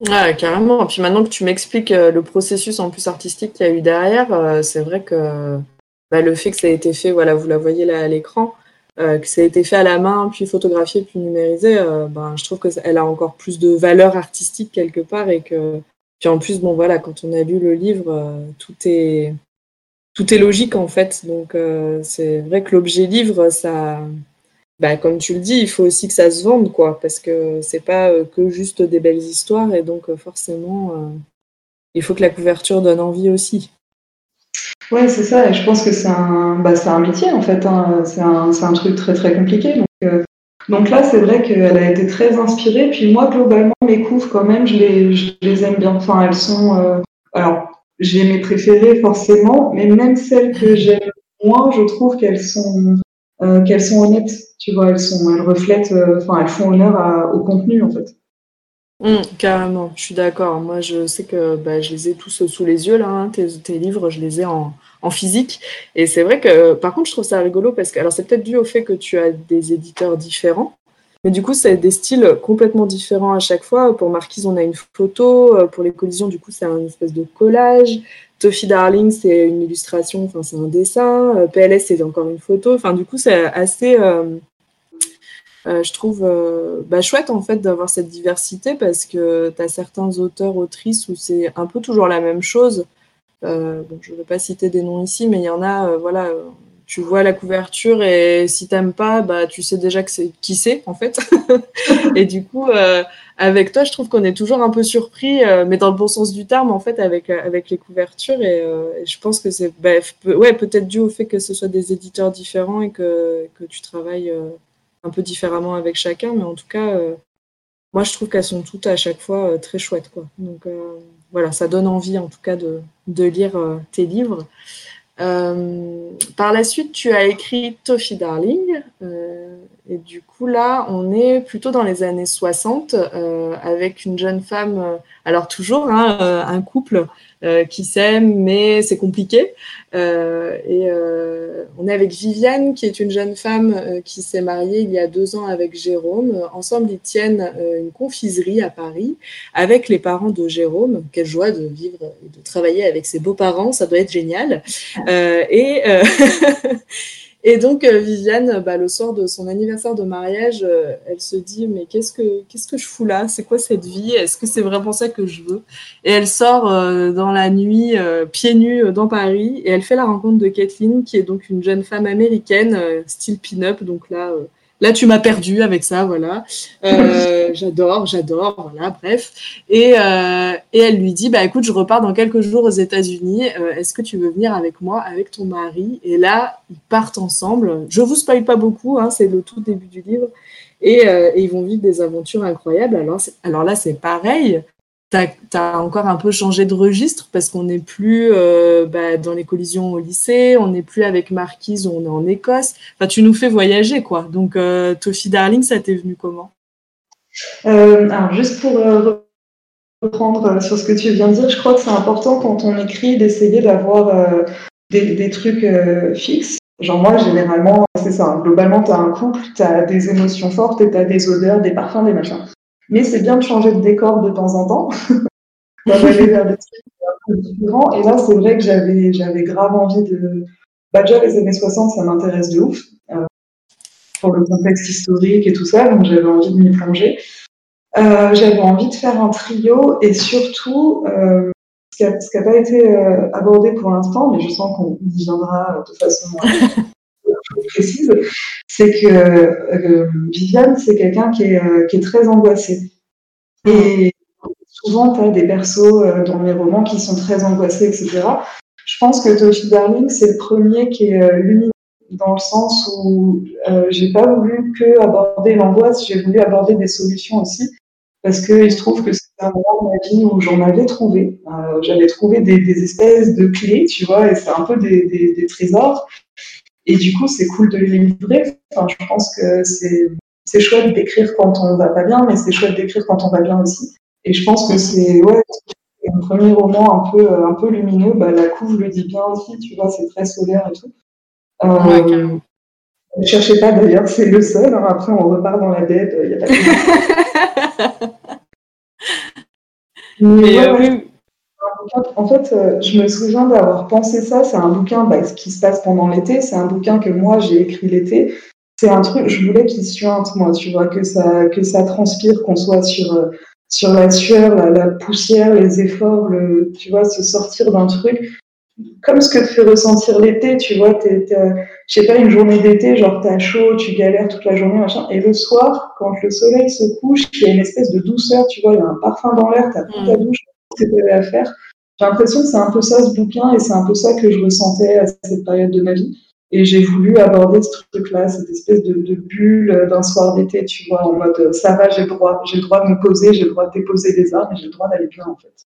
Ouais, carrément. Et puis maintenant que tu m'expliques le processus en plus artistique qu'il y a eu derrière, c'est vrai que bah, le fait que ça a été fait, voilà, vous la voyez là à l'écran, euh, que ça a été fait à la main, puis photographié, puis numérisé, euh, ben, je trouve qu'elle a encore plus de valeur artistique quelque part et que puis en plus, bon voilà, quand on a lu le livre, euh, tout est tout est logique en fait. Donc c'est vrai que l'objet livre, ça, bah, comme tu le dis, il faut aussi que ça se vende quoi, parce que c'est pas que juste des belles histoires et donc forcément, il faut que la couverture donne envie aussi. Ouais, c'est ça. Et je pense que c'est un, bah, un métier, en fait. Hein. C'est un, un, truc très, très compliqué. Donc, euh, donc là, c'est vrai qu'elle a été très inspirée. Puis moi, globalement, mes couves, quand même, je les, je les aime bien. Enfin, elles sont. Euh, alors, j'ai mes préférées, forcément. Mais même celles que j'aime moins, je trouve qu'elles sont, euh, qu'elles sont honnêtes. Tu vois, elles, sont, elles reflètent. Enfin, elles font honneur au contenu, en fait. Mmh, carrément, je suis d'accord. Moi, je sais que bah, je les ai tous sous les yeux, là, hein, tes, tes, livres, je les ai en, en physique. Et c'est vrai que, par contre, je trouve ça rigolo parce que, alors, c'est peut-être dû au fait que tu as des éditeurs différents, mais du coup, c'est des styles complètement différents à chaque fois. Pour Marquise, on a une photo. Euh, pour les collisions, du coup, c'est un espèce de collage. Toffee Darling, c'est une illustration, enfin, c'est un dessin. Euh, PLS, c'est encore une photo. Enfin, du coup, c'est assez. Euh, euh, je trouve euh, bah, chouette en fait d'avoir cette diversité parce que tu as certains auteurs, autrices où c'est un peu toujours la même chose. Euh, je ne vais pas citer des noms ici, mais il y en a, voilà, tu vois la couverture et si t'aimes pas, bah, tu sais déjà que c'est qui c'est en fait. et du coup, avec toi, je trouve qu'on est toujours un peu surpris, mais dans le bon sens du terme en fait, avec, avec les couvertures. Et, je pense que c'est bah, ouais, peut-être dû au fait que ce soit des éditeurs différents et que, que tu travailles un peu différemment avec chacun, mais en tout cas, euh, moi je trouve qu'elles sont toutes à chaque fois euh, très chouettes. Quoi. Donc euh, voilà, ça donne envie en tout cas de, de lire tes livres. par la suite, tu as écrit Toffee Darling. Et du coup, là, on est plutôt dans les années 60 avec une jeune femme, alors toujours hein, un couple qui s'aime, mais c'est compliqué. Euh, et euh, on est avec Viviane, qui est une jeune femme euh, qui s'est mariée il y a deux ans avec Jérôme. Ensemble, ils tiennent une confiserie à Paris avec les parents de Jérôme. Quelle joie de vivre et de travailler avec ses beaux-parents, ça doit être génial. et Et donc, euh, Viviane, bah, le soir de son anniversaire de mariage, euh, elle se dit Mais qu'est-ce que, qu'est-ce que je fous là? C'est quoi cette vie? Est-ce que c'est vraiment ça que je veux? Et elle sort euh, dans la nuit, pieds nus, dans Paris, et elle fait la rencontre de Kathleen, qui est donc une jeune femme américaine, style pin-up. Donc là, Là, tu m'as perdu avec ça, voilà. Euh, j'adore, j'adore, voilà, bref. Et, euh, et, elle lui dit, bah écoute, je repars dans quelques jours aux États-Unis. Euh, est-ce que tu veux venir avec moi, avec ton mari? Et là, ils partent ensemble. Je vous spoil pas beaucoup, hein, c'est le tout début du livre. Et, et, ils vont vivre des aventures incroyables. Alors, alors là, c'est pareil. Tu as, encore un peu changé de registre parce qu'on n'est plus bah, dans les collisions au lycée, on n'est plus avec Marquise, on est en Écosse. Enfin, tu nous fais voyager, quoi. Donc, Tofi Darling, ça t'est venu comment? Alors, juste pour reprendre sur ce que tu viens de dire, je crois que c'est important quand on écrit d'essayer d'avoir des, des, trucs fixes. Genre moi, généralement, c'est ça. Hein. Globalement, tu as un couple, tu as des émotions fortes et tu as des odeurs, des parfums, des machins. Mais c'est bien de changer de décor de temps en temps. d'aller vers des trucs un peu différents. Et là, c'est vrai que j'avais, j'avais grave envie de... Bah déjà, les années 60, ça m'intéresse de ouf. Euh, pour le contexte historique et tout ça. Donc, j'avais envie de m'y plonger. Euh, j'avais envie de faire un trio et surtout... Euh, ce qui n'a pas été abordé pour l'instant, mais je sens qu'on y viendra de façon c'est que euh, Viviane, c'est quelqu'un qui est, qui est, très angoissé. Et souvent, tu as des persos dans mes romans qui sont très angoissés, etc. Je pense que Toshi Darling, c'est le premier qui est lumineux dans le sens où j'ai pas voulu que aborder l'angoisse, j'ai voulu aborder des solutions aussi parce qu'il se trouve que c'est un moment de ma vie où j'en avais trouvé. Euh, j'avais trouvé des, espèces de clés, tu vois, et c'est un peu des, trésors. Et du coup, c'est cool de les livrer. Enfin, je pense que c'est chouette d'écrire quand on va pas bien, mais c'est chouette d'écrire quand on va bien aussi. Et je pense que c'est ouais, un premier roman un peu, un peu lumineux. Bah, la couve le dit bien aussi, tu vois, c'est très solaire et tout. Euh, ne cherchez pas d'ailleurs, c'est le seul. Hein. Après, on repart dans la dette. Il y a pas de... Mais, euh, oui. En fait, euh, je me souviens d'avoir pensé ça. C'est un bouquin bah, ce qui se passe pendant l'été. C'est un bouquin que moi, j'ai écrit l'été. C'est un truc, je voulais qu'il suinte, moi, tu vois, que ça, que ça transpire, qu'on soit sur, euh, sur la sueur, la, poussière, les efforts, le, tu vois, se sortir d'un truc comme ce que te fait ressentir l'été, tu vois, t'es, je sais pas, une journée d'été, genre t'as chaud, tu galères toute la journée, machin, et le soir, quand le soleil se couche, il y a une espèce de douceur, tu vois, il y a un parfum dans l'air, t'as pris ta mm. douche, c'est ce à faire. J'ai l'impression que c'est un peu ça ce bouquin, et c'est un peu ça que je ressentais à cette période de ma vie. Et j'ai voulu aborder ce truc-là, cette espèce de, bulle d'un soir d'été, tu vois, en mode ça va, j'ai le droit, j'ai le droit de me poser, j'ai le droit de déposer des armes, et j'ai le droit d'aller bien en fait.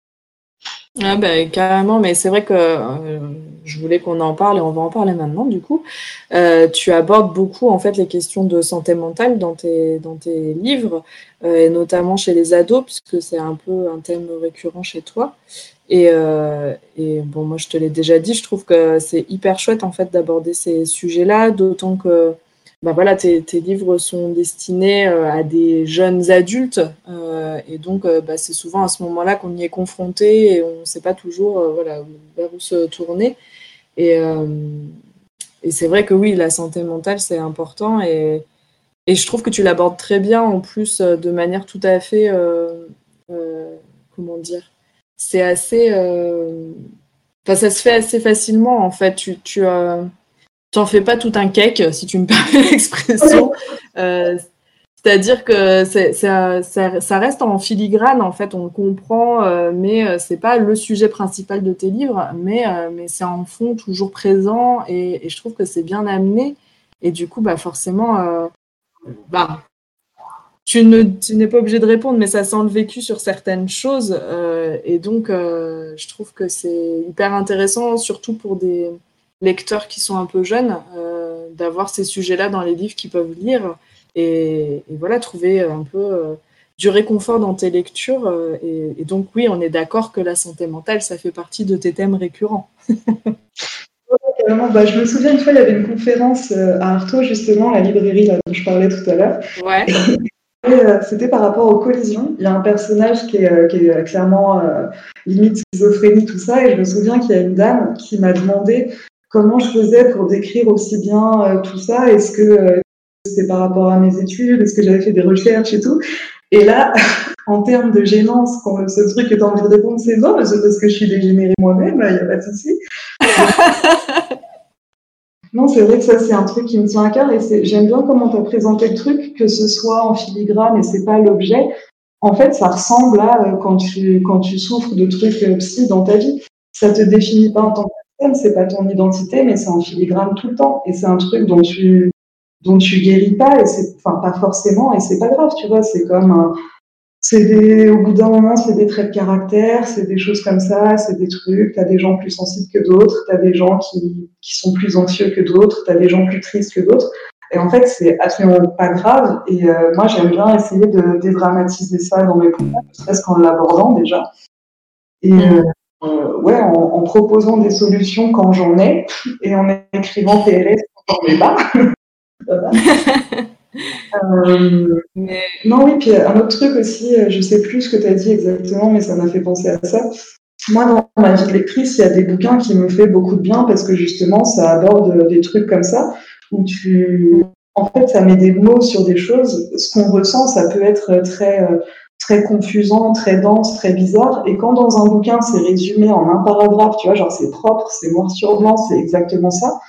Ah bah, carrément, mais c'est vrai que euh, je voulais qu'on en parle et on va en parler maintenant du coup. Euh, tu abordes beaucoup en fait les questions de santé mentale dans tes, dans tes livres, euh, et notamment chez les ados, puisque c'est un peu un thème récurrent chez toi. Et, et bon, moi je te l'ai déjà dit, je trouve que c'est hyper chouette en fait d'aborder ces sujets-là, d'autant que bah voilà, tes, livres sont destinés euh, à des jeunes adultes euh, et donc euh, bah, c'est souvent à ce moment-là qu'on y est confronté et on ne sait pas toujours voilà, vers où se tourner. Et, et c'est vrai que oui, la santé mentale, c'est important et, et, je trouve que tu l'abordes très bien en plus de manière tout à fait, comment dire, c'est assez... Enfin, ça se fait assez facilement en fait. Tu, tu as t'en fais pas tout un cake, si tu me permets l'expression. Euh, c'est-à-dire que ça, ça, reste en filigrane, en fait, on le comprend, euh, mais euh, c'est pas le sujet principal de tes livres, mais, mais c'est en fond toujours présent et, je trouve que c'est bien amené. Et du coup, bah, forcément, bah, tu n'es pas obligé de répondre, mais ça sent le vécu sur certaines choses. et donc, je trouve que c'est hyper intéressant, surtout pour des, lecteurs qui sont un peu jeunes, euh, d'avoir ces sujets-là dans les livres qu'ils peuvent lire et, voilà, trouver un peu euh, du réconfort dans tes lectures. Euh, et, donc oui, on est d'accord que la santé mentale, ça fait partie de tes thèmes récurrents. bah, je me souviens une fois, il y avait une conférence à Artaud, justement, la librairie dont je parlais tout à l'heure. Ouais. C'était par rapport aux collisions. Il y a un personnage qui est, qui est clairement limite schizophrénie, tout ça. Et je me souviens qu'il y a une dame qui m'a demandé comment je faisais pour décrire aussi bien euh, tout ça Est-ce que euh, c'était par rapport à mes études? Est-ce que j'avais fait des recherches et tout? Et là, en termes de gênance, quand seul truc tu as envie de répondre, c'est non, parce que je suis dégénérée moi-même, il n'y a pas de souci. non, c'est vrai que ça, c'est un truc qui me tient à cœur et j'aime bien comment tu as présenté le truc, que ce soit en filigrane et c'est pas l'objet. En fait, ça ressemble à euh, quand tu, quand tu souffres de trucs psy dans ta vie. Ça te définit pas en tant que c'est pas ton identité, mais c'est en filigrane tout le temps. Et c'est un truc dont tu, dont tu guéris pas, et c'est, enfin, pas forcément, et c'est pas grave, tu vois, c'est comme c'est au bout d'un moment, c'est des traits de caractère, c'est des choses comme ça, c'est des trucs. T'as des gens plus sensibles que d'autres, t'as des gens qui, qui sont plus anxieux que d'autres, t'as des gens plus tristes que d'autres. Et en fait, c'est absolument pas grave. Et euh, moi, j'aime bien essayer de dédramatiser ça dans mes bouquins, presque en l'abordant déjà. Et euh, euh, ouais, en, en, proposant des solutions quand j'en ai, et en écrivant PLS quand j'en ai pas. Euh, mais... Non, oui, puis un autre truc aussi, je sais plus ce que tu as dit exactement, mais ça m'a fait penser à ça. Moi, dans ma vie de lectrice, il y a des bouquins qui me font beaucoup de bien parce que justement, ça aborde des trucs comme ça où tu, en fait, ça met des mots sur des choses. Ce qu'on ressent, ça peut être très, très confusant, très dense, très bizarre. Et quand dans un bouquin, c'est résumé en un paragraphe, tu vois, genre c'est propre, c'est noir sur blanc, c'est exactement ça.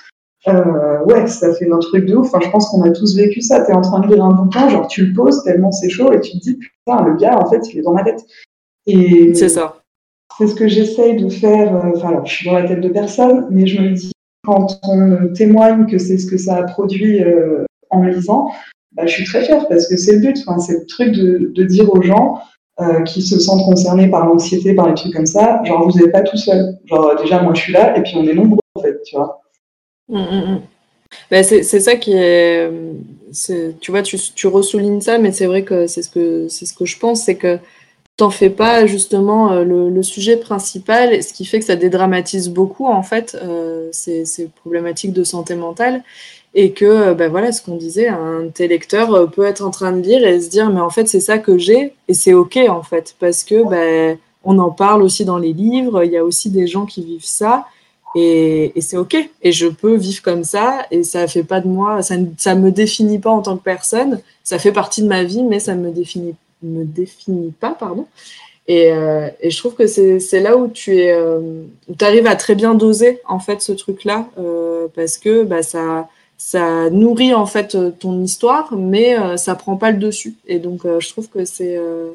Euh, ouais, ça fait un truc de ouf. Enfin, je pense qu'on a tous vécu ça. Tu es en train de lire un bouquin, genre tu le poses tellement c'est chaud et tu te dis, putain, le gars, en fait, il est dans ma tête. Et c'est ça. C'est ce que j'essaye de faire. Euh, enfin, alors, je suis dans la tête de personne, mais je me dis, quand on témoigne que c'est ce que ça a produit euh, en lisant, bah, je suis très fière parce que c'est le but. Enfin, c'est le truc de, de dire aux gens euh, qui se sentent concernés par l'anxiété, par les trucs comme ça, genre, vous n'êtes pas tout seul. Genre, déjà, moi, je suis là et puis on est nombreux, en fait, tu vois. Mmh, mmh, mmh. Ben, c'est ça qui est, tu vois, tu, tu ressoulignes ça, mais c'est vrai que c'est ce que ce que je pense, c'est que t'en fais pas justement euh, le, sujet principal, ce qui fait que ça dédramatise beaucoup en fait euh, ces, problématiques de santé mentale et que ben voilà ce qu'on disait, un tes lecteur peut être en train de lire et se dire mais en fait c'est ça que j'ai et c'est ok en fait parce que ben on en parle aussi dans les livres, il y a aussi des gens qui vivent ça et, c'est ok. Et je peux vivre comme ça et ça fait pas de moi, ça ne me définit pas en tant que personne. Ça fait partie de ma vie, mais ça me définit me définit pas, pardon. Et, euh, je trouve que c'est là où tu es, euh, arrives à très bien doser en fait ce truc-là euh, parce que bah, ça nourrit en fait ton histoire, mais euh, ça prend pas le dessus. Et donc euh, je trouve que c'est euh,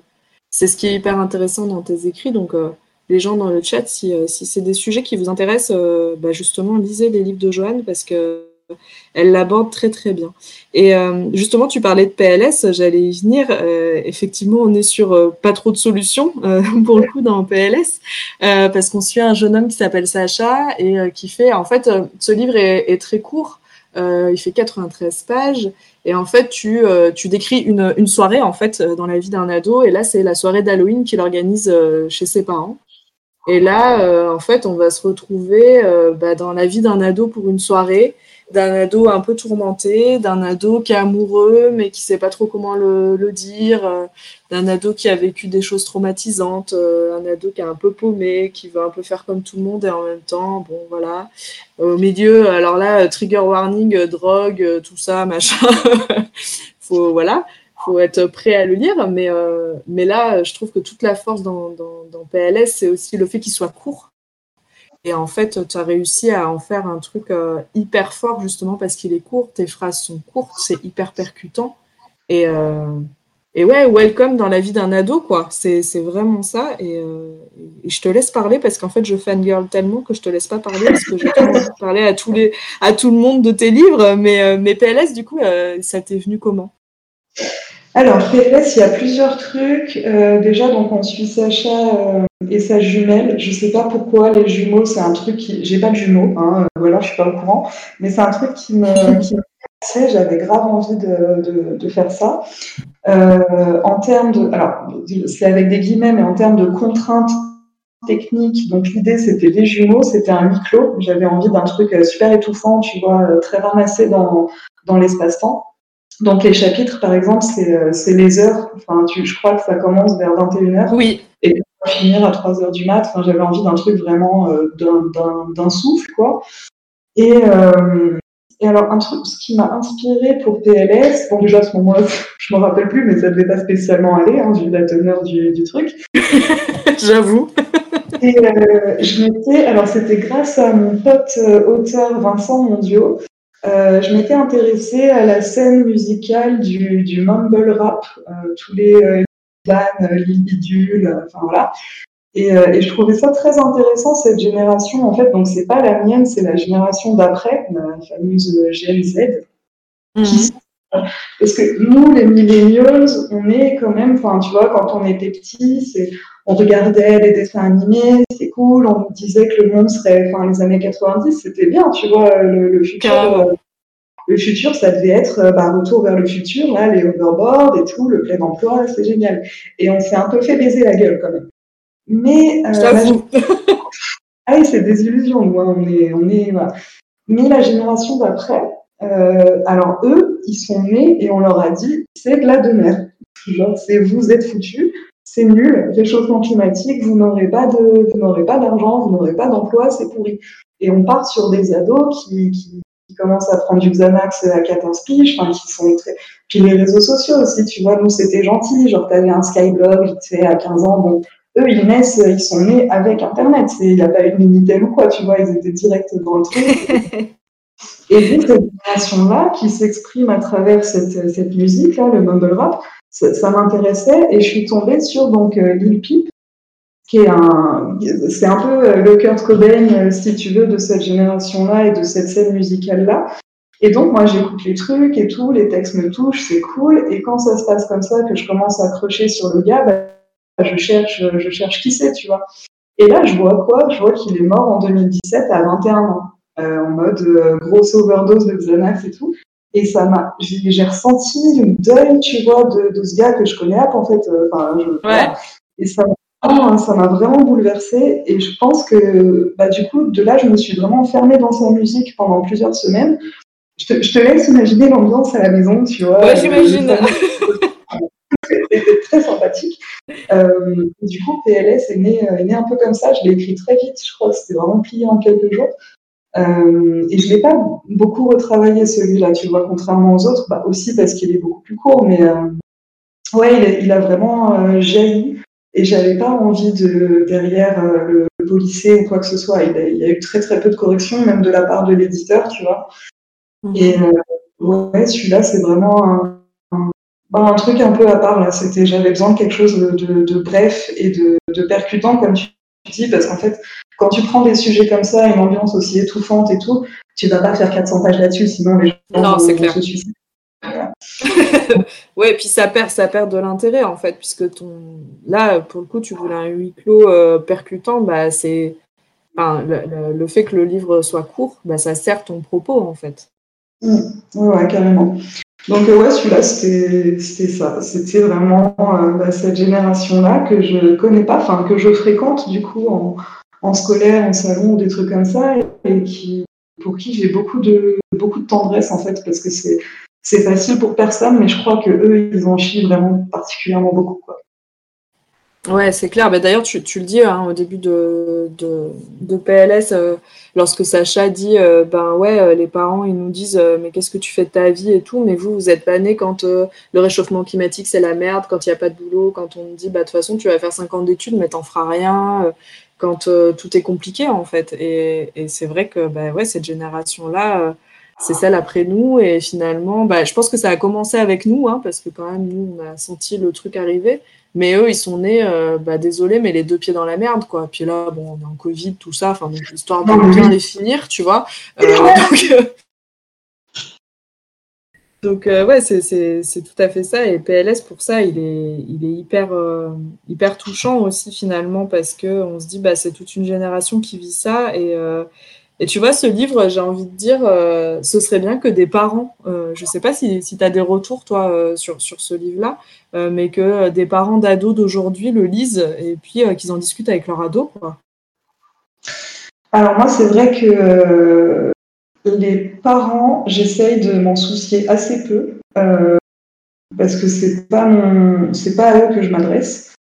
c'est ce qui est hyper intéressant dans tes écrits. Donc les gens dans le chat, si, euh, si c'est des sujets qui vous intéressent, euh, bah justement, lisez les livres de Joanne parce que elle l'aborde très très bien. Et euh, justement, tu parlais de PLS, j'allais y venir. Effectivement, on est sur pas trop de solutions pour le coup dans PLS, parce qu'on suit un jeune homme qui s'appelle Sacha et qui fait, en fait, ce livre est, très court. il fait 93 pages et en fait, tu, décris une, une, soirée en fait dans la vie d'un ado. Et là, c'est la soirée d'Halloween qu'il organise chez ses parents. Et là, euh, en fait, on va se retrouver euh, bah, dans la vie d'un ado pour une soirée, d'un ado un peu tourmenté, d'un ado qui est amoureux mais qui sait pas trop comment le, dire, euh, d'un ado qui a vécu des choses traumatisantes, un ado qui est un peu paumé, qui veut un peu faire comme tout le monde et en même temps, bon voilà. Au milieu, alors là, trigger warning, drogue, tout ça, machin. Faut voilà faut être prêt à le lire. Mais, euh, mais là, je trouve que toute la force dans, PLS, c'est aussi le fait qu'il soit court. Et en fait, tu as réussi à en faire un truc euh, hyper fort, justement parce qu'il est court. Tes phrases sont courtes, c'est hyper percutant. Et, euh, ouais, welcome dans la vie d'un ado, quoi. C'est vraiment ça. Et, je te laisse parler parce qu'en fait, je fangirl tellement que je te laisse pas parler parce que j'ai parler à, tous les, à tout le monde de tes livres. Mais, mais PLS, du coup, ça t'est venu comment? Alors, PLS, il y a plusieurs trucs. Euh, déjà, donc on suit Sacha euh, et sa jumelle. Je sais pas pourquoi les jumeaux, c'est un truc qui. J'ai pas de jumeaux, hein, ou alors je suis pas au courant, mais c'est un truc qui me. Qui me J'avais grave envie de, de, de faire ça. Euh, en termes de. Alors, c'est avec des guillemets, mais en termes de contraintes techniques, donc l'idée c'était des jumeaux, c'était un huis clos. J'avais envie d'un truc super étouffant, tu vois, très ramassé dans, dans l'espace-temps. Donc les chapitres, par exemple, c'est euh, les heures. Enfin, tu, je crois que ça commence vers 21h. Oui. Et va finir à 3h du mat. Enfin, j'avais envie d'un truc vraiment euh, d'un souffle, quoi. Et, euh, et alors, un truc, ce qui m'a inspiré pour PLS, bon, déjà à ce moment-là, je me rappelle plus, mais ça devait pas spécialement aller, hein, vu la teneur du, du truc. J'avoue. Et euh, je m'étais, alors c'était grâce à mon pote euh, auteur Vincent Mondio, euh, je m'étais intéressée à la scène musicale du, du mumble rap, euh, tous les euh, Van, Lil enfin voilà. Et, euh, et, je trouvais ça très intéressant cette génération en fait. Donc c'est pas la mienne, c'est la génération d'après, la fameuse Gen Z, qui Parce que nous, les millennials, on est quand même, enfin, tu vois, quand on était petits, c'est, on regardait les dessins animés, c'était cool, on nous disait que le monde serait, enfin, les années 90, c'était bien, tu vois, le, le futur. Euh, le futur, ça devait être euh, bah, retour vers le futur, là, les overboards et tout, le plein emploi, c'est génial. Et on s'est un peu fait baiser la gueule quand même. Mais euh, ah, c'est des illusions, nous, hein, on est, on est, voilà. Mais la génération d'après, euh, alors eux, ils sont nés et on leur a dit c'est de la demeure. Genre, c'est vous êtes foutus, c'est nul, réchauffement climatique, vous n'aurez pas de, vous n'aurez pas d'argent, vous n'aurez pas d'emploi, c'est pourri. Et on part sur des ados qui, qui, qui, commencent à prendre du Xanax à 14 piges, enfin qui sont très. Puis les réseaux sociaux aussi, tu vois, nous c'était gentil, genre t'avais un Skyblog, tu sais, à 15 ans, bon, eux, ils naissent, ils sont nés avec Internet. Il n'y a pas eu de Minitel ou quoi, tu vois, ils étaient direct dans le truc. Et donc, cette génération-là, qui s'exprime à travers cette, musique-là, le mumble rap, ça, m'intéressait et je suis tombée sur donc euh, Lil Peep, qui est un, c'est un peu euh, le Kurt Cobain, euh, si tu veux, de cette génération-là et de cette scène musicale-là. Et donc, moi, j'écoute les trucs et tout, les textes me touchent, c'est cool. Et quand ça se passe comme ça, que je commence à accrocher sur le gars, bah, je cherche, je cherche qui c'est, tu vois. Et là, je vois quoi? Je vois qu'il est mort en 2017 à 21 ans. Euh, en mode euh, grosse overdose de Xanax et tout. Et ça m'a, j'ai ressenti une deuil, tu vois, de, de, ce gars que je connais en fait. Euh, enfin, ouais. Et ça m'a ça m'a vraiment bouleversée et je pense que bah, du coup de là je me suis vraiment enfermée dans sa musique pendant plusieurs semaines. Je te, je te laisse imaginer l'ambiance à la maison, tu vois. Ouais, j'imagine. C'était très sympathique. Euh, du coup, PLS est né, est né un peu comme ça. Je l'ai écrit très vite, je crois c'était vraiment plié en quelques jours. Euh, et je l'ai pas beaucoup retravaillé celui-là, tu vois, contrairement aux autres, bah, aussi parce qu'il est beaucoup plus court, mais euh, ouais, il a, il a vraiment euh, jailli. Et j'avais pas envie de derrière euh, le, policier ou quoi que ce soit. Il, il, y a eu très très peu de corrections, même de la part de l'éditeur, tu vois. Mmh. Et ouais, celui-là, c'est vraiment un, un, bah, un, truc un peu à part là. C'était, j'avais besoin de quelque chose de, de, de bref et de, de percutant, comme tu dis, parce qu'en fait, quand tu prends des sujets comme ça, une ambiance aussi étouffante et tout, tu vas pas faire 400 pages là-dessus, sinon les gens non, c'est clair. se suicident. Voilà. ouais, puis ça perd, ça perd de l'intérêt en fait, puisque ton là, pour le coup, tu voulais un huis clos euh, percutant, bah c'est enfin, le, le, le, fait que le livre soit court, bah ça sert ton propos en fait. Mmh. Ouais, carrément. Donc euh, ouais, celui-là, c'était ça. C'était vraiment euh, bah, cette génération-là que je connais pas, enfin que je fréquente du coup en, en scolaire, en salon, des trucs comme ça, et qui, pour qui j'ai beaucoup de, beaucoup de tendresse en fait, parce que c'est, c'est facile pour personne, mais je crois que eux, ils en chient vraiment particulièrement beaucoup. Ouais, c'est clair. Bah, D'ailleurs, tu, tu, le dis hein, au début de, de, de PLS, euh, lorsque Sacha dit euh, Ben ouais, euh, les parents, ils nous disent Mais qu'est-ce que tu fais de ta vie et tout, mais vous, vous êtes pas nés quand le réchauffement climatique, c'est la merde, quand il n'y a pas de boulot, quand on dit Bah de toute façon, tu vas faire 5 ans d'études, mais t'en feras rien quand euh, tout est compliqué en fait. Et, et c'est vrai que bah, ouais, cette génération-là, euh, c'est celle après nous. Et finalement, bah, je pense que ça a commencé avec nous, hein, parce que quand même, nous, on a senti le truc arriver. Mais eux, ils sont nés, euh, bah, désolé, mais les deux pieds dans la merde, quoi. Puis là, bon, on est en Covid, tout ça, enfin, donc l'histoire de bien les finir, tu vois. donc, donc euh, ouais, c'est tout à fait ça. Et PLS pour ça, il est, il est hyper, euh, hyper touchant aussi finalement parce que on se dit bah c'est toute une génération qui vit ça et euh, et tu vois ce livre, j'ai envie de dire, ce serait bien que des parents, je sais pas si, si tu as des retours toi sur, sur ce livre-là, mais que des parents d'ados d'aujourd'hui le lisent et puis qu'ils en discutent avec leur ado quoi. Alors moi c'est vrai que les parents, j'essaye de m'en soucier assez peu euh, parce que c'est pas mon, c'est pas à eux que je m'adresse.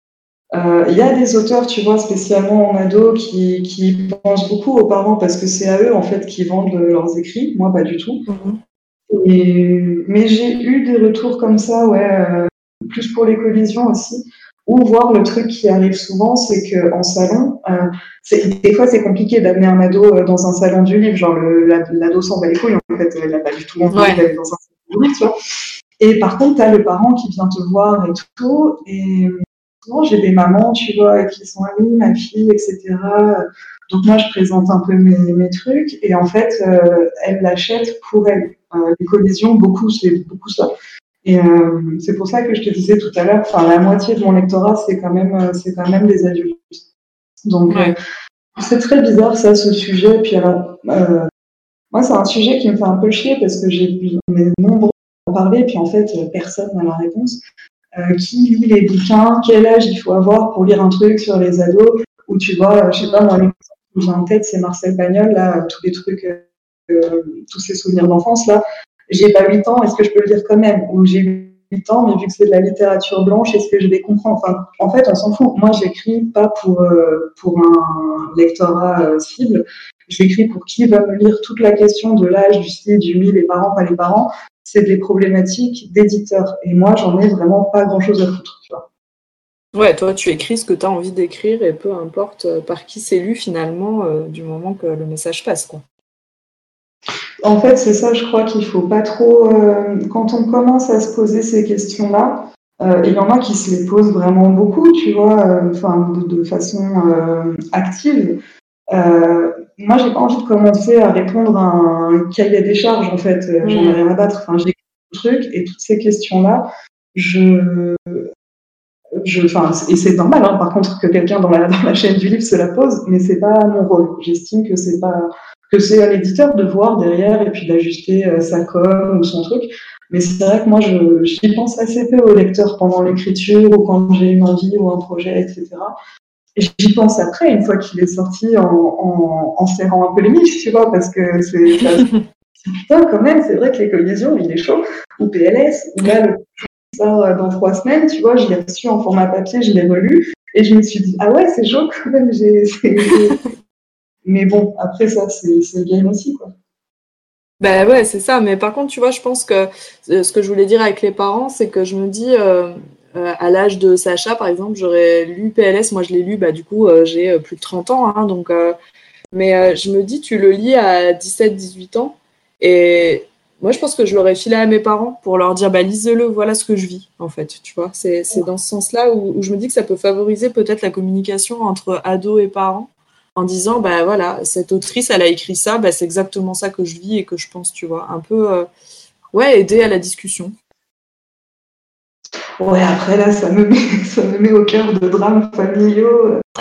Il euh, y a des auteurs, tu vois, spécialement en ado, qui, qui pensent beaucoup aux parents parce que c'est à eux en fait qui vendent leurs écrits. Moi, pas du tout. Et, mais j'ai eu des retours comme ça, ouais, euh, plus pour les collisions aussi. Ou voir le truc qui arrive souvent, c'est que en salon, euh, des fois c'est compliqué d'amener un ado euh, dans un salon du livre, genre l'ado s'en bat les couilles, en fait, il n'a pas du tout envie ouais. d'aller dans un salon du livre, tu vois. Et par contre, tu as le parent qui vient te voir et tout, et souvent j'ai des mamans, tu vois, qui sont amies, ma fille, etc. Donc moi, je présente un peu mes, mes trucs et en fait, elle l'achète pour elle. les collisions, beaucoup, c'est beaucoup ça. Et c'est pour ça que je te disais tout à l'heure, enfin la moitié de mon lectorat, c'est quand même, c'est quand même des adultes. Donc c'est très bizarre ça, ce sujet. Puis alors, moi, c'est un sujet qui me fait un peu chier parce que j'ai nombreux à en parler, puis en fait, personne n'a la réponse. Euh, qui lit les bouquins, quel âge il faut avoir pour lire un truc sur les ados, ou tu vois, je sais pas, moi, l'exemple que j'ai en tête, c'est Marcel Pagnol, là, tous les trucs, euh, tous ces souvenirs d'enfance, là. J'ai pas 8 ans, est-ce que je peux le lire quand même? Ou j'ai 8 ans, mais vu que c'est de la littérature blanche, est-ce que je vais comprendre? Enfin, en fait, on s'en fout. Moi, j'écris pas pour, euh, pour un lectorat cible, j'écris pour qui va me lire toute la question de l'âge, du style, du mi, les parents, pas les parents c'est des problématiques d'éditeurs. Et moi, j'en ai vraiment pas grand-chose à foutre. Tu. Ouais, toi, tu écris ce que tu as envie d'écrire et peu importe euh, par qui c'est lu finalement, euh, du moment que le message passe. Quoi. En fait, c'est ça, je crois qu'il faut pas trop. Euh, quand on commence à se poser ces questions-là, il y en a qui se les posent vraiment beaucoup, tu vois, enfin, de, façon active moi, j'ai pas envie de commencer à répondre à un cahier des charges, en fait. Euh, j'en ai mm. rien à battre. Enfin, j'ai le truc et toutes ces questions-là, je. Je, et c'est normal, hein, par contre, que quelqu'un dans la, dans la chaîne du livre se la pose, mais c'est pas mon rôle. J'estime que c'est pas que c'est à l'éditeur de voir derrière et puis d'ajuster euh, sa com ou son truc. Mais c'est vrai que moi, je, j'y pense assez peu au lecteur pendant l'écriture ou quand j'ai une envie ou un projet, etc. J'y pense après, une fois qu'il est sorti, en, en, en, serrant un peu les miches, tu vois, parce que c'est. Putain, quand même, c'est vrai que les collisions, il est chaud. Ou PLS, ou là, le euh, dans trois semaines, tu vois, je l'ai reçu en format papier, je l'ai relu, et je me suis dit, ah ouais, c'est chaud quand même. Mais bon, après ça, c'est le game aussi, quoi. Ben ouais, c'est ça. Mais par contre, tu vois, je pense que euh, ce que je voulais dire avec les parents, c'est que je me dis, euh, euh, à l'âge de Sacha, par exemple, j'aurais lu PLS. Moi, je l'ai lu, bah, du coup, euh, j'ai plus de 30 ans. Hein, donc, mais je me dis, tu le lis à 17-18 ans. Et moi, je pense que je l'aurais filé à mes parents pour leur dire, bah, lise-le, voilà ce que je vis, en fait. Tu vois, c'est dans ce sens-là où, je me dis que ça peut favoriser peut-être la communication entre ados et parents en disant, bah voilà, cette autrice, elle a écrit ça, bah, c'est exactement ça que je vis et que je pense, tu vois. Un peu, ouais, aider à la discussion. Ouais, après là, ça me met, ça me met au cœur de drames familiaux.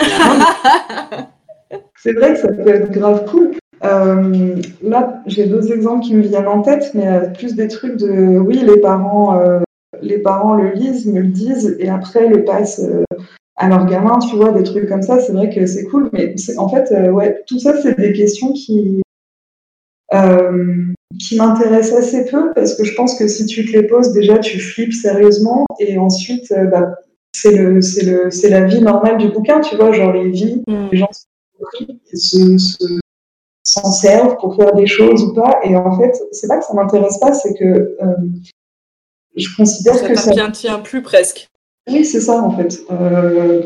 c'est vrai que ça peut être grave cool. Euh, là, j'ai deux exemples qui me viennent en tête, mais euh, plus des trucs de oui, les parents, euh, les parents le lisent, me le disent, et après le passent leur gamin, tu vois, des trucs comme ça. C'est vrai que c'est cool, mais en fait, ouais, tout ça, c'est des questions qui qui m'intéresse assez peu parce que je pense que si tu te les poses, déjà tu flippes sérieusement et ensuite euh, bah, c'est le, c'est le, c'est la vie normale du bouquin, tu vois, genre les vies, mm. les gens se, se, s'en servent pour faire des choses ou pas. Et en fait, c'est pas que ça m'intéresse pas, c'est que euh, je considère que ça. Ça tient plus presque. Oui, c'est ça en fait. Euh,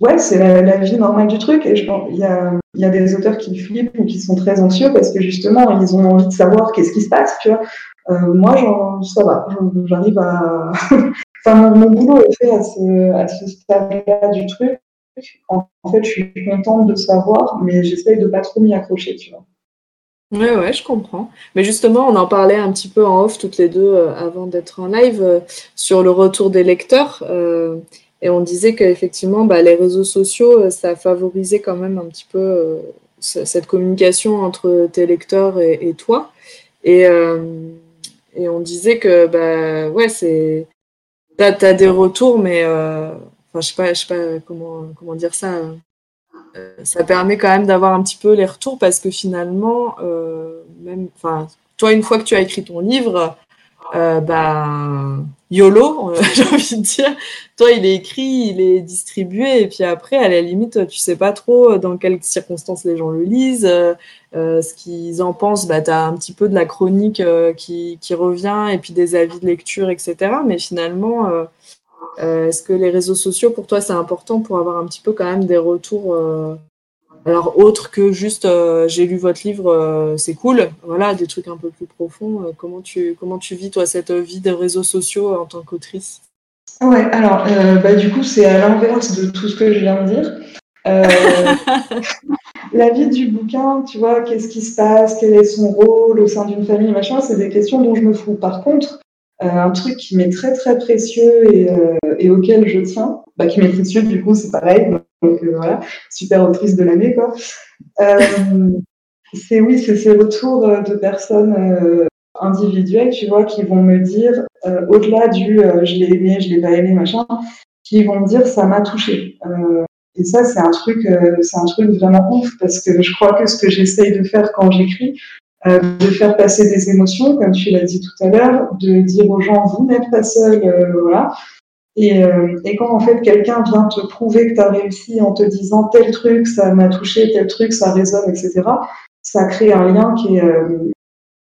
ouais, c'est la, vie normale du truc. Et il y a, y a, des auteurs qui flippent ou qui sont très anxieux parce que justement, ils ont envie de savoir qu'est-ce qui se passe, tu vois. Euh, moi, ça va, j'arrive à. enfin, mon, boulot est fait à ce, à ce stade-là du truc. En, fait, je suis contente de savoir, mais j'essaye de pas trop m'y accrocher, tu vois. Ouais, ouais, je comprends. Mais justement, on en parlait un petit peu en off toutes les deux euh, avant d'être en live euh, sur le retour des lecteurs. Et on disait qu'effectivement, bah, les réseaux sociaux, euh, ça a favorisé quand même un petit peu euh, cette communication entre tes lecteurs et, toi. Et, euh, et, on disait que, bah, ouais, c'est. T'as as des retours, mais. Enfin, je sais pas, je sais pas comment, comment dire ça. Ça permet quand même d'avoir un petit peu les retours parce que finalement. Enfin, toi, une fois que tu as écrit ton livre, euh, bah, YOLO, j'ai envie de dire. Toi, il est écrit, il est distribué, et puis après, à la limite, tu sais pas trop dans quelles circonstances les gens le lisent, euh, ce qu'ils en pensent. Bah, tu as un petit peu de la chronique euh, qui, revient, et puis des avis de lecture, etc. Mais finalement, est-ce que les réseaux sociaux, pour toi, c'est important pour avoir un petit peu quand même des retours alors, autre que juste euh, j'ai lu votre livre, euh, c'est cool. Voilà, des trucs un peu plus profonds. Euh, comment, tu, comment tu vis, toi, cette vie des réseaux sociaux en tant qu'autrice? Ouais, alors, bah, du coup, c'est à l'inverse de tout ce que je viens de dire. la vie du bouquin, tu vois, qu'est-ce qui se passe, quel est son rôle au sein d'une famille, machin, c'est des questions dont je me fous. Par contre, un truc qui m'est très très précieux et, et auquel je tiens, bah, qui m'est précieux, du coup, c'est pareil. Donc voilà, super autrice de l'année, quoi. c'est oui, c'est ces retours de personnes individuels, tu vois, qui vont me dire, euh, au-delà du euh, je l'ai aimé, je l'ai pas aimé, machin, qui vont me dire ça m'a touché. Euh, et ça, c'est un truc, c'est un truc vraiment ouf parce que je crois que ce que j'essaye de faire quand j'écris, de faire passer des émotions, comme tu l'as dit tout à l'heure, de dire aux gens vous n'êtes pas seul, voilà. Et, et, quand en fait quelqu'un vient te prouver que tu as réussi en te disant tel truc, ça m'a touché, tel truc, ça résonne, etc., ça crée un lien qui est,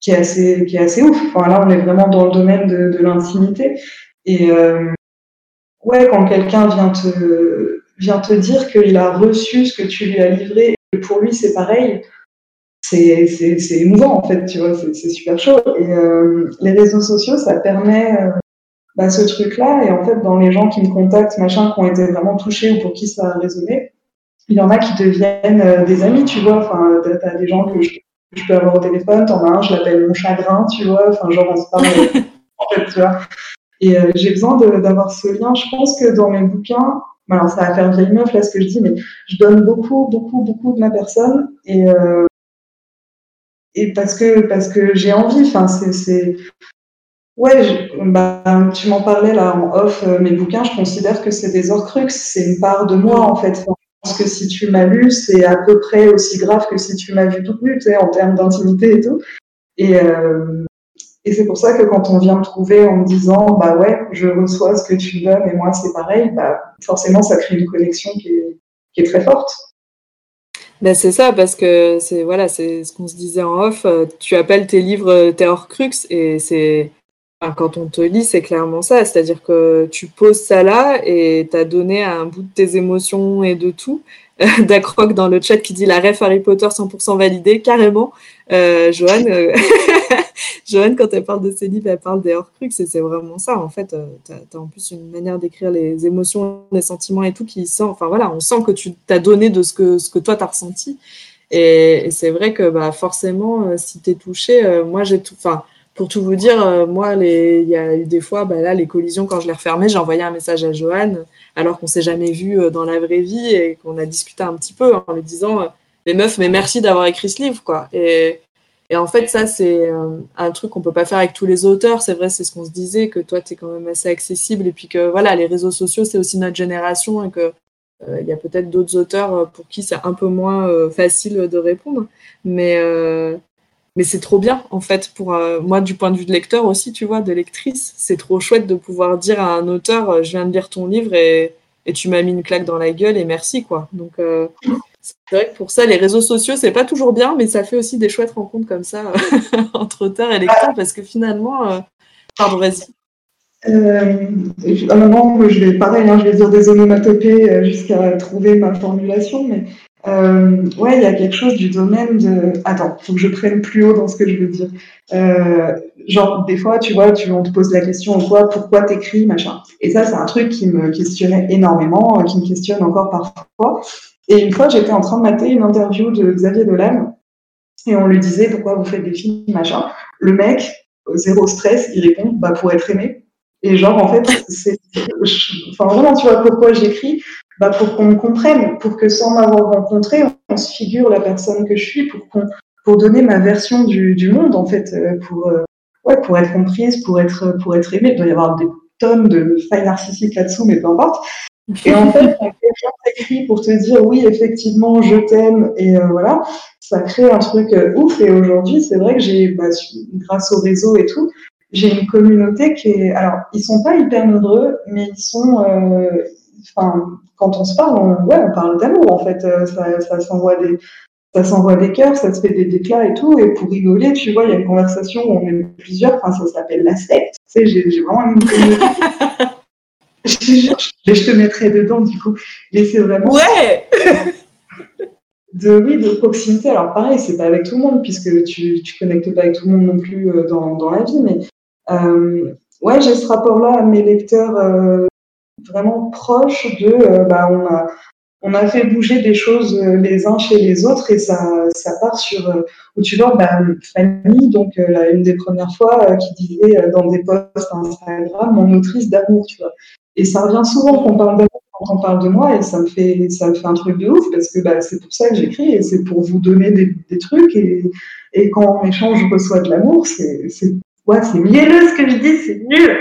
qui est assez, qui est assez ouf. Enfin, là, on est vraiment dans le domaine de, l'intimité. Et euh, ouais, quand quelqu'un vient te, vient te dire qu'il a reçu ce que tu lui as livré, et pour lui c'est pareil, c'est, c'est, c'est émouvant en fait, tu vois, c'est, c'est super chaud. Et euh, les réseaux sociaux, ça permet euh, bah, ce truc-là. Et en fait, dans les gens qui me contactent, machin, qui ont été vraiment touchés ou pour qui ça a résonné, il y en a qui deviennent euh, des amis, tu vois. Enfin, t'as des gens que je je peux avoir au téléphone, t'en as un, je l'appelle mon chagrin, tu vois, enfin, genre, on se parle, en fait, tu vois. Et j'ai besoin d'avoir ce lien. Je pense que dans mes bouquins, alors ça va faire vieille meuf là ce que je dis, mais je donne beaucoup, beaucoup, beaucoup de ma personne et euh, et parce que parce que j'ai envie. Enfin, c'est ouais, bah, tu m'en parlais là en off. Euh, mes bouquins, je considère que c'est des orcrux. C'est une part de moi en fait pense que si tu m'as lu, c'est à peu près aussi grave que si tu m'as vu toute nue, tu sais, en termes d'intimité et tout. Et, euh, et c'est pour ça que quand on vient me trouver en me disant, bah ouais, je reçois ce que tu donnes et moi c'est pareil, bah forcément ça crée une connexion qui est, qui est très forte. Ben c'est ça, parce que c'est voilà, c'est ce qu'on se disait en off. Euh, tu appelles tes livres euh, tes crux et c'est quand on te lit, c'est clairement ça. C'est-à-dire que tu poses ça là et tu as donné un bout de tes émotions et de tout. Dacroc dans le chat qui dit la ref Harry Potter 100% validée, carrément. Euh, Joanne, euh, quand elle parle de ses livres, elle parle des Horcruxes et c'est vraiment ça. En fait, euh, tu as, en plus une manière d'écrire les émotions, les sentiments et tout qui sent. Enfin voilà, on sent que tu t'as donné de ce que, toi t'as ressenti. Et, c'est vrai que bah, forcément, euh, si tu es touché, moi j'ai tout. Enfin, pour tout vous dire, euh, moi, il y a eu des fois, bah, là, les collisions, quand je les refermais, j'ai envoyé un message à Joanne, alors qu'on s'est jamais vu euh, dans la vraie vie et qu'on a discuté un petit peu en lui disant euh, Mais meuf, mais merci d'avoir écrit ce livre, quoi. Et, et en fait, ça, c'est un truc qu'on peut pas faire avec tous les auteurs. C'est vrai, c'est ce qu'on se disait, que toi, tu es quand même assez accessible et puis que voilà, les réseaux sociaux, c'est aussi notre génération et que il y a peut-être d'autres auteurs pour qui c'est un peu moins facile de répondre. Mais mais c'est trop bien en fait pour euh, moi du point de vue de lecteur aussi tu vois de lectrice c'est trop chouette de pouvoir dire à un auteur euh, je viens de lire ton livre et, et tu m'as mis une claque dans la gueule et merci quoi donc euh, c'est vrai que pour ça les réseaux sociaux c'est pas toujours bien mais ça fait aussi des chouettes rencontres comme ça entre auteurs et lecteurs parce que finalement pardon vas-y à un moment, je vais pareil, hein, je vais dire des onomatopées jusqu'à trouver ma formulation, mais euh, ouais, il y a quelque chose du domaine de. Attends, faut que je prenne plus haut dans ce que je veux dire. Euh, genre, des fois, tu vois, tu, on te pose la question quoi, pourquoi t'écris, machin. Et ça, c'est un truc qui me questionnait énormément, euh, qui me questionne encore parfois. Et une fois, j'étais en train de mater une interview de Xavier Dolan, et on lui disait pourquoi vous faites des films, machin. Le mec, zéro stress, il répond bah pour être aimé. Et genre, en fait, c'est. Enfin, vraiment, tu vois pourquoi j'écris bah, pour qu'on me comprenne, pour que sans m'avoir rencontré, on se figure la personne que je suis, pour, qu'on, pour donner ma version du, du monde, en fait, euh, pour, euh, ouais, pour être comprise, pour être, pour être aimée. Il doit y avoir des tonnes de failles narcissiques là-dessous, mais peu importe. Et en fait, quand quelqu'un t'écrit pour te dire oui, effectivement, je t'aime, et euh, voilà, ça crée un truc ouf. Et aujourd'hui, c'est vrai que j'ai, bah, grâce au réseau et tout, j'ai une communauté qui est. Alors, ils sont pas hyper nombreux, mais ils sont, enfin, quand on se parle, on, ouais, on parle d'amour en fait. Euh, ça, ça s'envoie des, ça s'envoie des cœurs, ça se fait des déclats et tout. Et pour rigoler, tu vois, il y a une conversation où on est plusieurs. Enfin, ça s'appelle la secte. Tu sais, j'ai, vraiment une je, je, te mettrai dedans du coup. Mais c'est vraiment. Ouais. de oui, de proximité. Alors pareil, c'est pas avec tout le monde puisque tu tu connectes pas avec tout le monde non plus euh, dans, dans la vie, mais euh, ouais, j'ai ce rapport-là à mes lecteurs vraiment proche de, euh, bah, on a, on a fait bouger des choses euh, les uns chez les autres et ça, ça part sur euh, où tu vois bah, Fanny, donc euh, une des premières fois qui disait dans des posts Instagram mon autrice d'amour, tu vois. Et ça revient souvent qu'on parle d'amour quand on parle de moi et ça me fait ça me fait un truc de ouf parce que bah, c'est pour ça que j'écris et c'est pour vous donner des, trucs et, et quand on échange je reçois de l'amour c'est ouais, mielleux ce que je dis c'est nul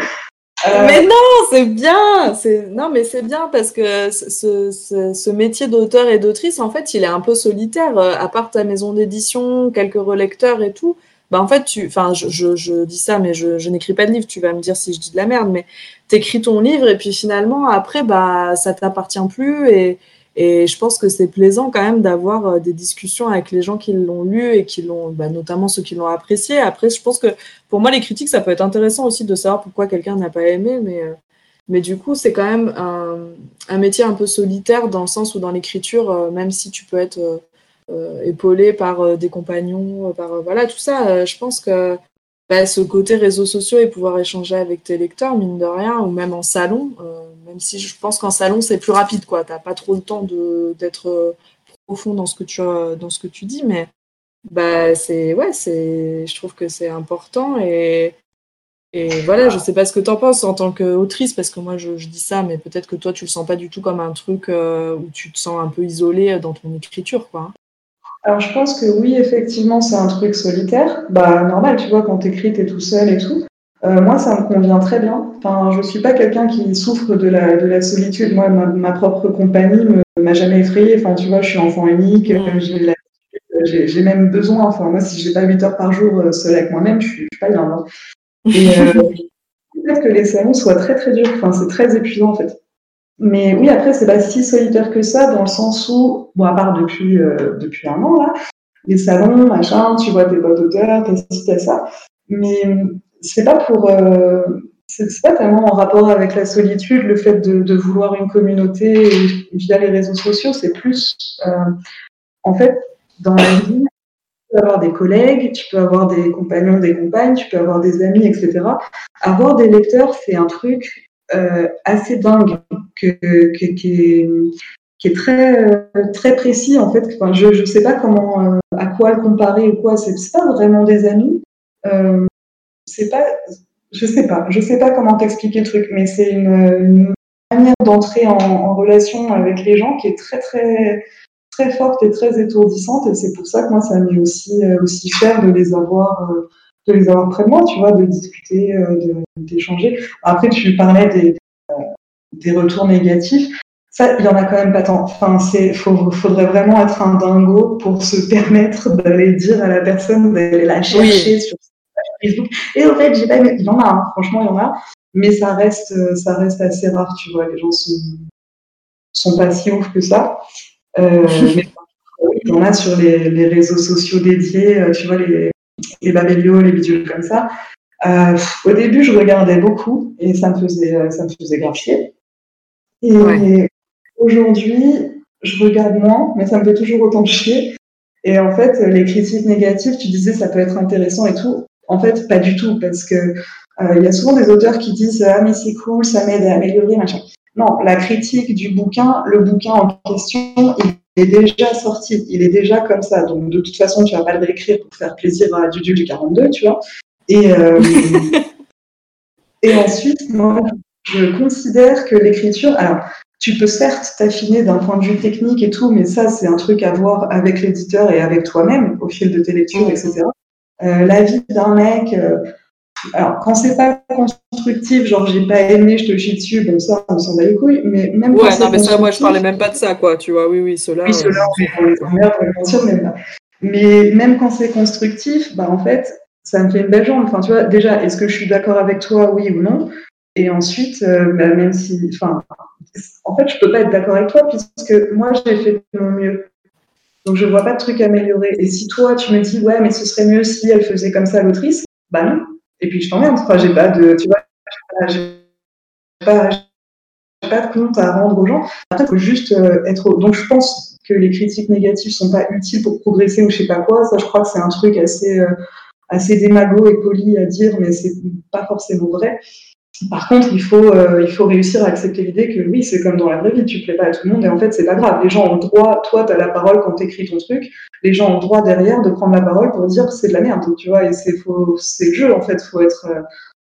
euh, mais non, c'est bien. Non, mais c'est bien parce que ce, ce, ce métier d'auteur et d'autrice, en fait, il est un peu solitaire. Euh, à part ta maison d'édition, quelques relecteurs et tout, bah en fait, tu, enfin, je, je, dis ça, mais je, n'écris pas de livre. Tu vas me dire si je dis de la merde, mais t'écris ton livre et puis finalement, après, bah, ça t'appartient plus et et je pense que c'est plaisant quand même d'avoir euh, des discussions avec les gens qui l'ont lu et qui l'ont, bah, notamment ceux qui l'ont apprécié. Après, je pense que pour moi, les critiques, ça peut être intéressant aussi de savoir pourquoi quelqu'un n'a pas aimé, mais, euh, mais du coup, c'est quand même un, un, métier un peu solitaire dans le sens où dans l'écriture, euh, même si tu peux être épaulé par des compagnons, par voilà tout ça, je pense que bah, ce côté réseaux sociaux et pouvoir échanger avec tes lecteurs, mine de rien, ou même en salon, euh, même si je pense qu'en salon c'est plus rapide, quoi. T'as pas trop le temps d'être euh, profond dans ce que tu dans ce que tu dis, mais bah c'est ouais, c'est, je trouve que c'est important et et voilà, je sais pas ce que tu en penses en tant qu'autrice, parce que moi je, dis ça, mais peut-être que toi tu le sens pas du tout comme un truc euh, où tu te sens un peu isolé dans ton écriture, quoi. Alors, je pense que oui, effectivement, c'est un truc solitaire. Bah, normal, tu vois, quand t'écris, t'es tout seul et tout. Euh, moi, ça me convient très bien. Enfin, je suis pas quelqu'un qui souffre de la, de la solitude. Moi, ma, propre compagnie m'a jamais effrayée. Enfin, tu vois, je suis enfant unique. Mm. J'ai même besoin. Enfin, moi, si j'ai pas 8 heures par jour euh, seul avec moi-même, je suis, suis pas bien. Hein. Et euh, peut-être que les salons soient très très durs. Enfin, c'est très épuisant en fait. Mais oui, après, c'est pas si solitaire que ça, dans le sens où, bon, à part depuis, euh, depuis un an, là, les salons, machin, tu vois tes potes d'auteur, t'as ci, t'as ça. Mais c'est pas pour. Euh, c'est pas tellement en rapport avec la solitude, le fait de, vouloir une communauté via les réseaux sociaux, c'est plus. Euh, en fait, dans la vie, tu peux avoir des collègues, tu peux avoir des compagnons, des compagnes, tu peux avoir des amis, etc. Avoir des lecteurs, c'est un truc euh, assez dingue, qui, est, très, très précis en fait. Enfin, je ne sais pas comment, euh, à quoi le comparer ou quoi. C'est pas vraiment des amis. Euh, c'est pas, je sais pas, je sais pas comment t'expliquer le truc, mais c'est une, manière d'entrer en, en, relation avec les gens qui est très très très forte et très étourdissante. Et c'est pour ça que moi, ça m'est aussi aussi cher de les avoir de les avoir près de moi, tu vois, de discuter, euh, d'échanger. Après, tu parlais des, euh, des retours négatifs. Ça, il y en a quand même pas tant. Enfin, c'est, faudrait vraiment être un dingo pour se permettre d'aller dire à la personne, d'aller la chercher sur Facebook. Et au fait, j'ai pas Il y en a, hein. franchement, il y en a. Mais ça reste, ça reste assez rare, tu vois. Les gens sont, sont pas si ouf que ça. Euh, mais il y en a sur les, les réseaux sociaux dédiés, tu vois, les, les Babelio, les vidéos comme ça. Euh, au début, je regardais beaucoup et ça me faisait, euh, ça me faisait grave chier. Et aujourd'hui, je regarde moins, mais ça me fait toujours autant chier. Et en fait, les critiques négatives, tu disais ça peut être intéressant et tout. En fait, pas du tout, parce que euh, il y a souvent des auteurs qui disent ah mais c'est cool, ça m'aide à améliorer machin. Non, la critique du bouquin, le bouquin en question, il est déjà sorti, il est déjà comme ça. Donc, de toute façon, tu vas pas le réécrire pour faire plaisir à Dudu du 42, tu vois. Et, euh, et ensuite, moi, je considère que l'écriture, alors, tu peux certes t'affiner d'un point de vue technique et tout, mais ça, c'est un truc à voir avec l'éditeur et avec toi-même au fil de tes lectures, etc. Euh, la vie d'un mec, euh, alors, quand c'est pas constructif, genre j'ai pas aimé, je te chie dessus, bon, ça, on s'en bat les couilles, mais même Ouais, non, mais ça, moi, je parlais même pas de ça, quoi, tu vois, oui, oui, cela. Oui, cela, on les bien Mais même quand c'est constructif, bah, en fait, ça me fait une belle jambe. Enfin, tu vois, déjà, est-ce que je suis d'accord avec toi, oui ou non? Et ensuite, euh, bah, même si, enfin, en fait, je peux pas être d'accord avec toi puisque moi, j'ai fait de mon mieux. Donc, je vois pas de truc amélioré. Et si toi, tu me dis, ouais, mais ce serait mieux si elle faisait comme ça l'autrice, bah non et puis je t'emmerde. Enfin, j'ai pas de, tu vois, j'ai pas, de compte à rendre aux gens. Après, faut juste euh, être. Donc, je pense que les critiques négatives sont pas utiles pour progresser ou je sais pas quoi. Ça, je crois que c'est un truc assez, euh, assez démago et poli à dire, mais c'est pas forcément vrai. Par contre, il faut, euh, il faut réussir à accepter l'idée que oui, c'est comme dans la vraie vie, tu plais pas à tout le monde et en fait, c'est pas grave. Les gens ont le droit, toi, tu la parole quand tu écris ton truc, les gens ont le droit derrière de prendre la parole pour dire c'est de la merde, tu vois, et c'est le jeu en fait, faut être, euh,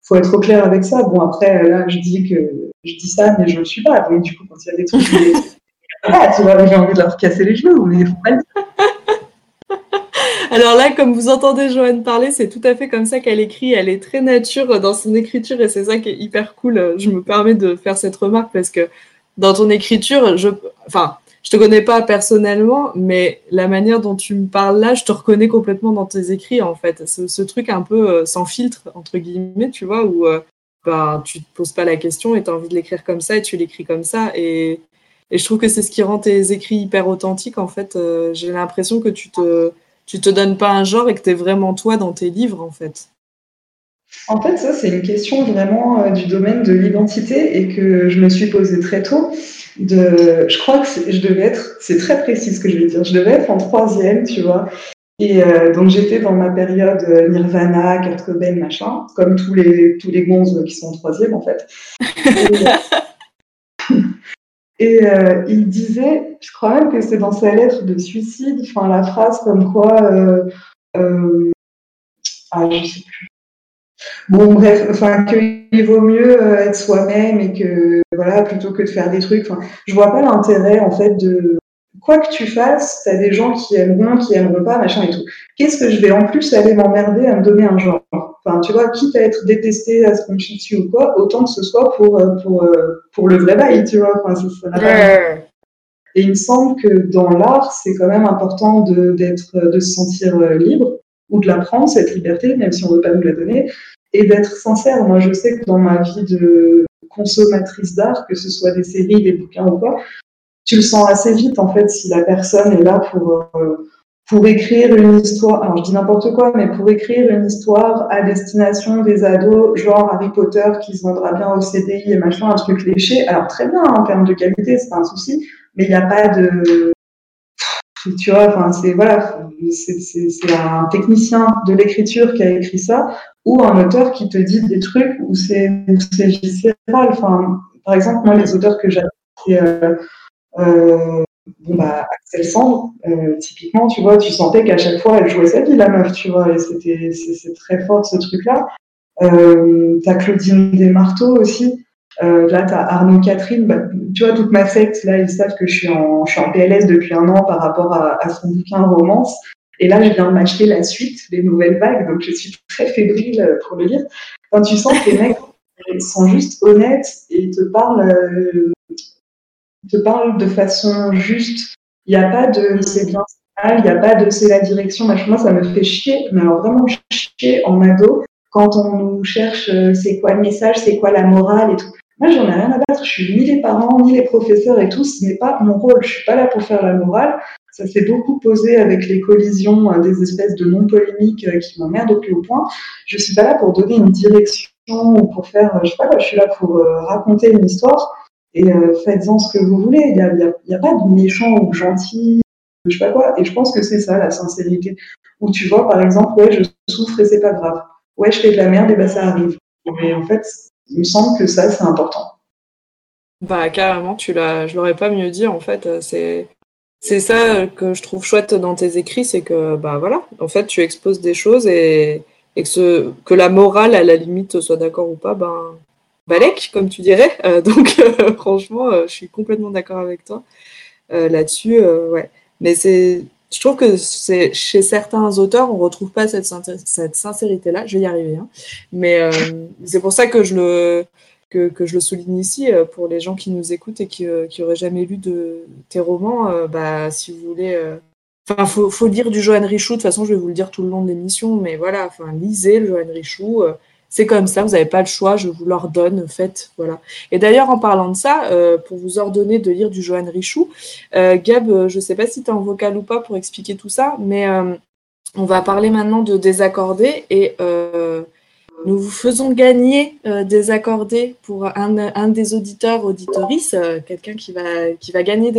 faut être au clair avec ça. Bon, après, là, je dis que je dis ça, mais je le suis pas. Donc, du coup, quand il y a des trucs, ah, tu vois, j'ai envie de leur casser les cheveux, mais il faut pas le dire. Alors là, comme vous entendez Joanne parler, c'est tout à fait comme ça qu'elle écrit. Elle est très nature dans son écriture et c'est ça qui est hyper cool. Je me permets de faire cette remarque parce que dans ton écriture, je, enfin, je te connais pas personnellement, mais la manière dont tu me parles là, je te reconnais complètement dans tes écrits en fait. Ce, truc un peu euh, sans filtre entre guillemets, tu vois, où euh, ben, tu te poses pas la question et tu as envie de l'écrire comme ça et tu l'écris comme ça et, je trouve que c'est ce qui rend tes écrits hyper authentiques en fait. Euh, j'ai l'impression que tu te tu te donnes pas un genre et que tu es vraiment toi dans tes livres, en fait En fait, ça, c'est une question vraiment euh, du domaine de l'identité et que je me suis posée très tôt. De, je crois que je devais être, c'est très précis ce que je vais dire, je devais être en troisième, tu vois. Et euh, donc j'étais dans ma période euh, Nirvana, Kurt Cobain, machin, comme tous les tous les gonzes qui sont en troisième en fait. Et euh, il disait, je crois même que c'est dans sa lettre de suicide, enfin la phrase comme quoi, euh, euh, ah je sais plus. Bon bref, enfin qu'il vaut mieux être soi-même et que voilà plutôt que de faire des trucs. Enfin, je vois pas l'intérêt en fait de quoi que tu fasses, tu as des gens qui aimeront, qui aimeront pas, machin et tout. Qu'est-ce que je vais en plus aller m'emmerder à me donner un genre? Enfin, tu vois, quitte à être détesté, à se dessus ou quoi, autant que ce soit pour, euh, pour, euh, pour le vrai bail, tu vois. Enfin, ça, Et il me semble que dans l'art, c'est quand même important de, d'être, de se sentir euh, libre ou de la prendre, cette liberté, même si on ne veut pas nous la donner, et d'être sincère. Moi, je sais que dans ma vie de consommatrice d'art, que ce soit des séries, des bouquins ou quoi, tu le sens assez vite, en fait, si la personne est là pour pour écrire une histoire, alors je dis n'importe quoi, mais pour écrire une histoire à destination des ados, genre Harry Potter qui se vendra bien au CDI et machin, un truc léché, alors très bien en termes de qualité, c'est pas un souci, mais il n'y a pas de, tu vois, enfin c'est voilà, c'est un technicien de l'écriture qui a écrit ça, ou un auteur qui te dit des trucs où c'est viscéral. Enfin, par exemple, moi les auteurs que j'adore, euh, euh, bon bah Axel Sand, euh, typiquement, tu vois, tu sentais qu'à chaque fois elle jouait sa vie la meuf, tu vois, et c'était c'est très fort ce truc-là. Euh, t'as Claudine Desmarteaux aussi. Euh, là, t'as Arnaud Catherine. Bah, tu vois, toute ma secte, là, ils savent que je suis en, je suis en PLS depuis un an par rapport à, son bouquin romance. Et là, je viens de m'acheter la suite, les nouvelles vagues, donc je suis très fébrile euh, pour le lire. Quand tu sens que les mecs sont juste honnêtes et te parlent euh, te parle de façon juste. Il n'y a pas de c'est bien, il n'y a pas de c'est la direction. Moi, ça me fait chier, mais alors vraiment chier en ado quand on nous cherche euh, c'est quoi le message, c'est quoi la morale et tout. Moi, j'en ai rien à battre. Je suis ni les parents, ni les professeurs et tout. Ce n'est pas mon rôle. Je suis pas là pour faire la morale. Ça s'est beaucoup posé avec les collisions euh, des espèces de non-polémiques euh, qui m'emmerdent au plus haut point. Je suis pas là pour donner une direction ou pour faire, je sais pas, je suis là pour raconter une histoire et euh, faites-en ce que vous voulez. Il n'y a, y a, pas de méchant ou de gentil, je sais pas quoi. Et je pense que c'est ça la sincérité. Où tu vois, par exemple, ouais, je souffre et c'est pas grave. Ouais, je fais de la merde et ben ça arrive. Mais en fait, il me semble que ça, c'est important. Bah carrément, tu l'as, je l'aurais pas mieux dit en fait. C'est c'est ça que je trouve chouette dans tes écrits, c'est que bah voilà, en fait, tu exposes des choses et, et que, ce, que la morale, à la limite, soit d'accord ou pas, ben Balek, comme tu dirais. Euh, donc, euh, franchement, euh, je suis complètement d'accord avec toi là-dessus. ouais. Mais c'est, je trouve que c'est chez certains auteurs, on retrouve pas cette, sincérité-là. Je vais y arriver. Hein. Mais c'est pour ça que je le que, que, je le souligne ici pour les gens qui nous écoutent et qui, qui auraient jamais lu de tes romans. bah, si vous voulez. Enfin, faut, faut lire du Johan Richoux. De toute façon, je vais vous le dire tout le long de l'émission, mais voilà. Enfin, lisez le Johan Richoux c'est comme ça, vous n'avez pas le choix, je vous l'ordonne, faites, voilà. Et d'ailleurs, en parlant de ça, euh, pour vous ordonner de lire du Johan Richoux, euh, Gab, euh, je ne sais pas si tu es en vocal ou pas pour expliquer tout ça, mais on va parler maintenant de désaccordé et nous vous faisons gagner désaccordé pour un, des auditeurs, auditorices, quelqu'un qui va, qui va gagner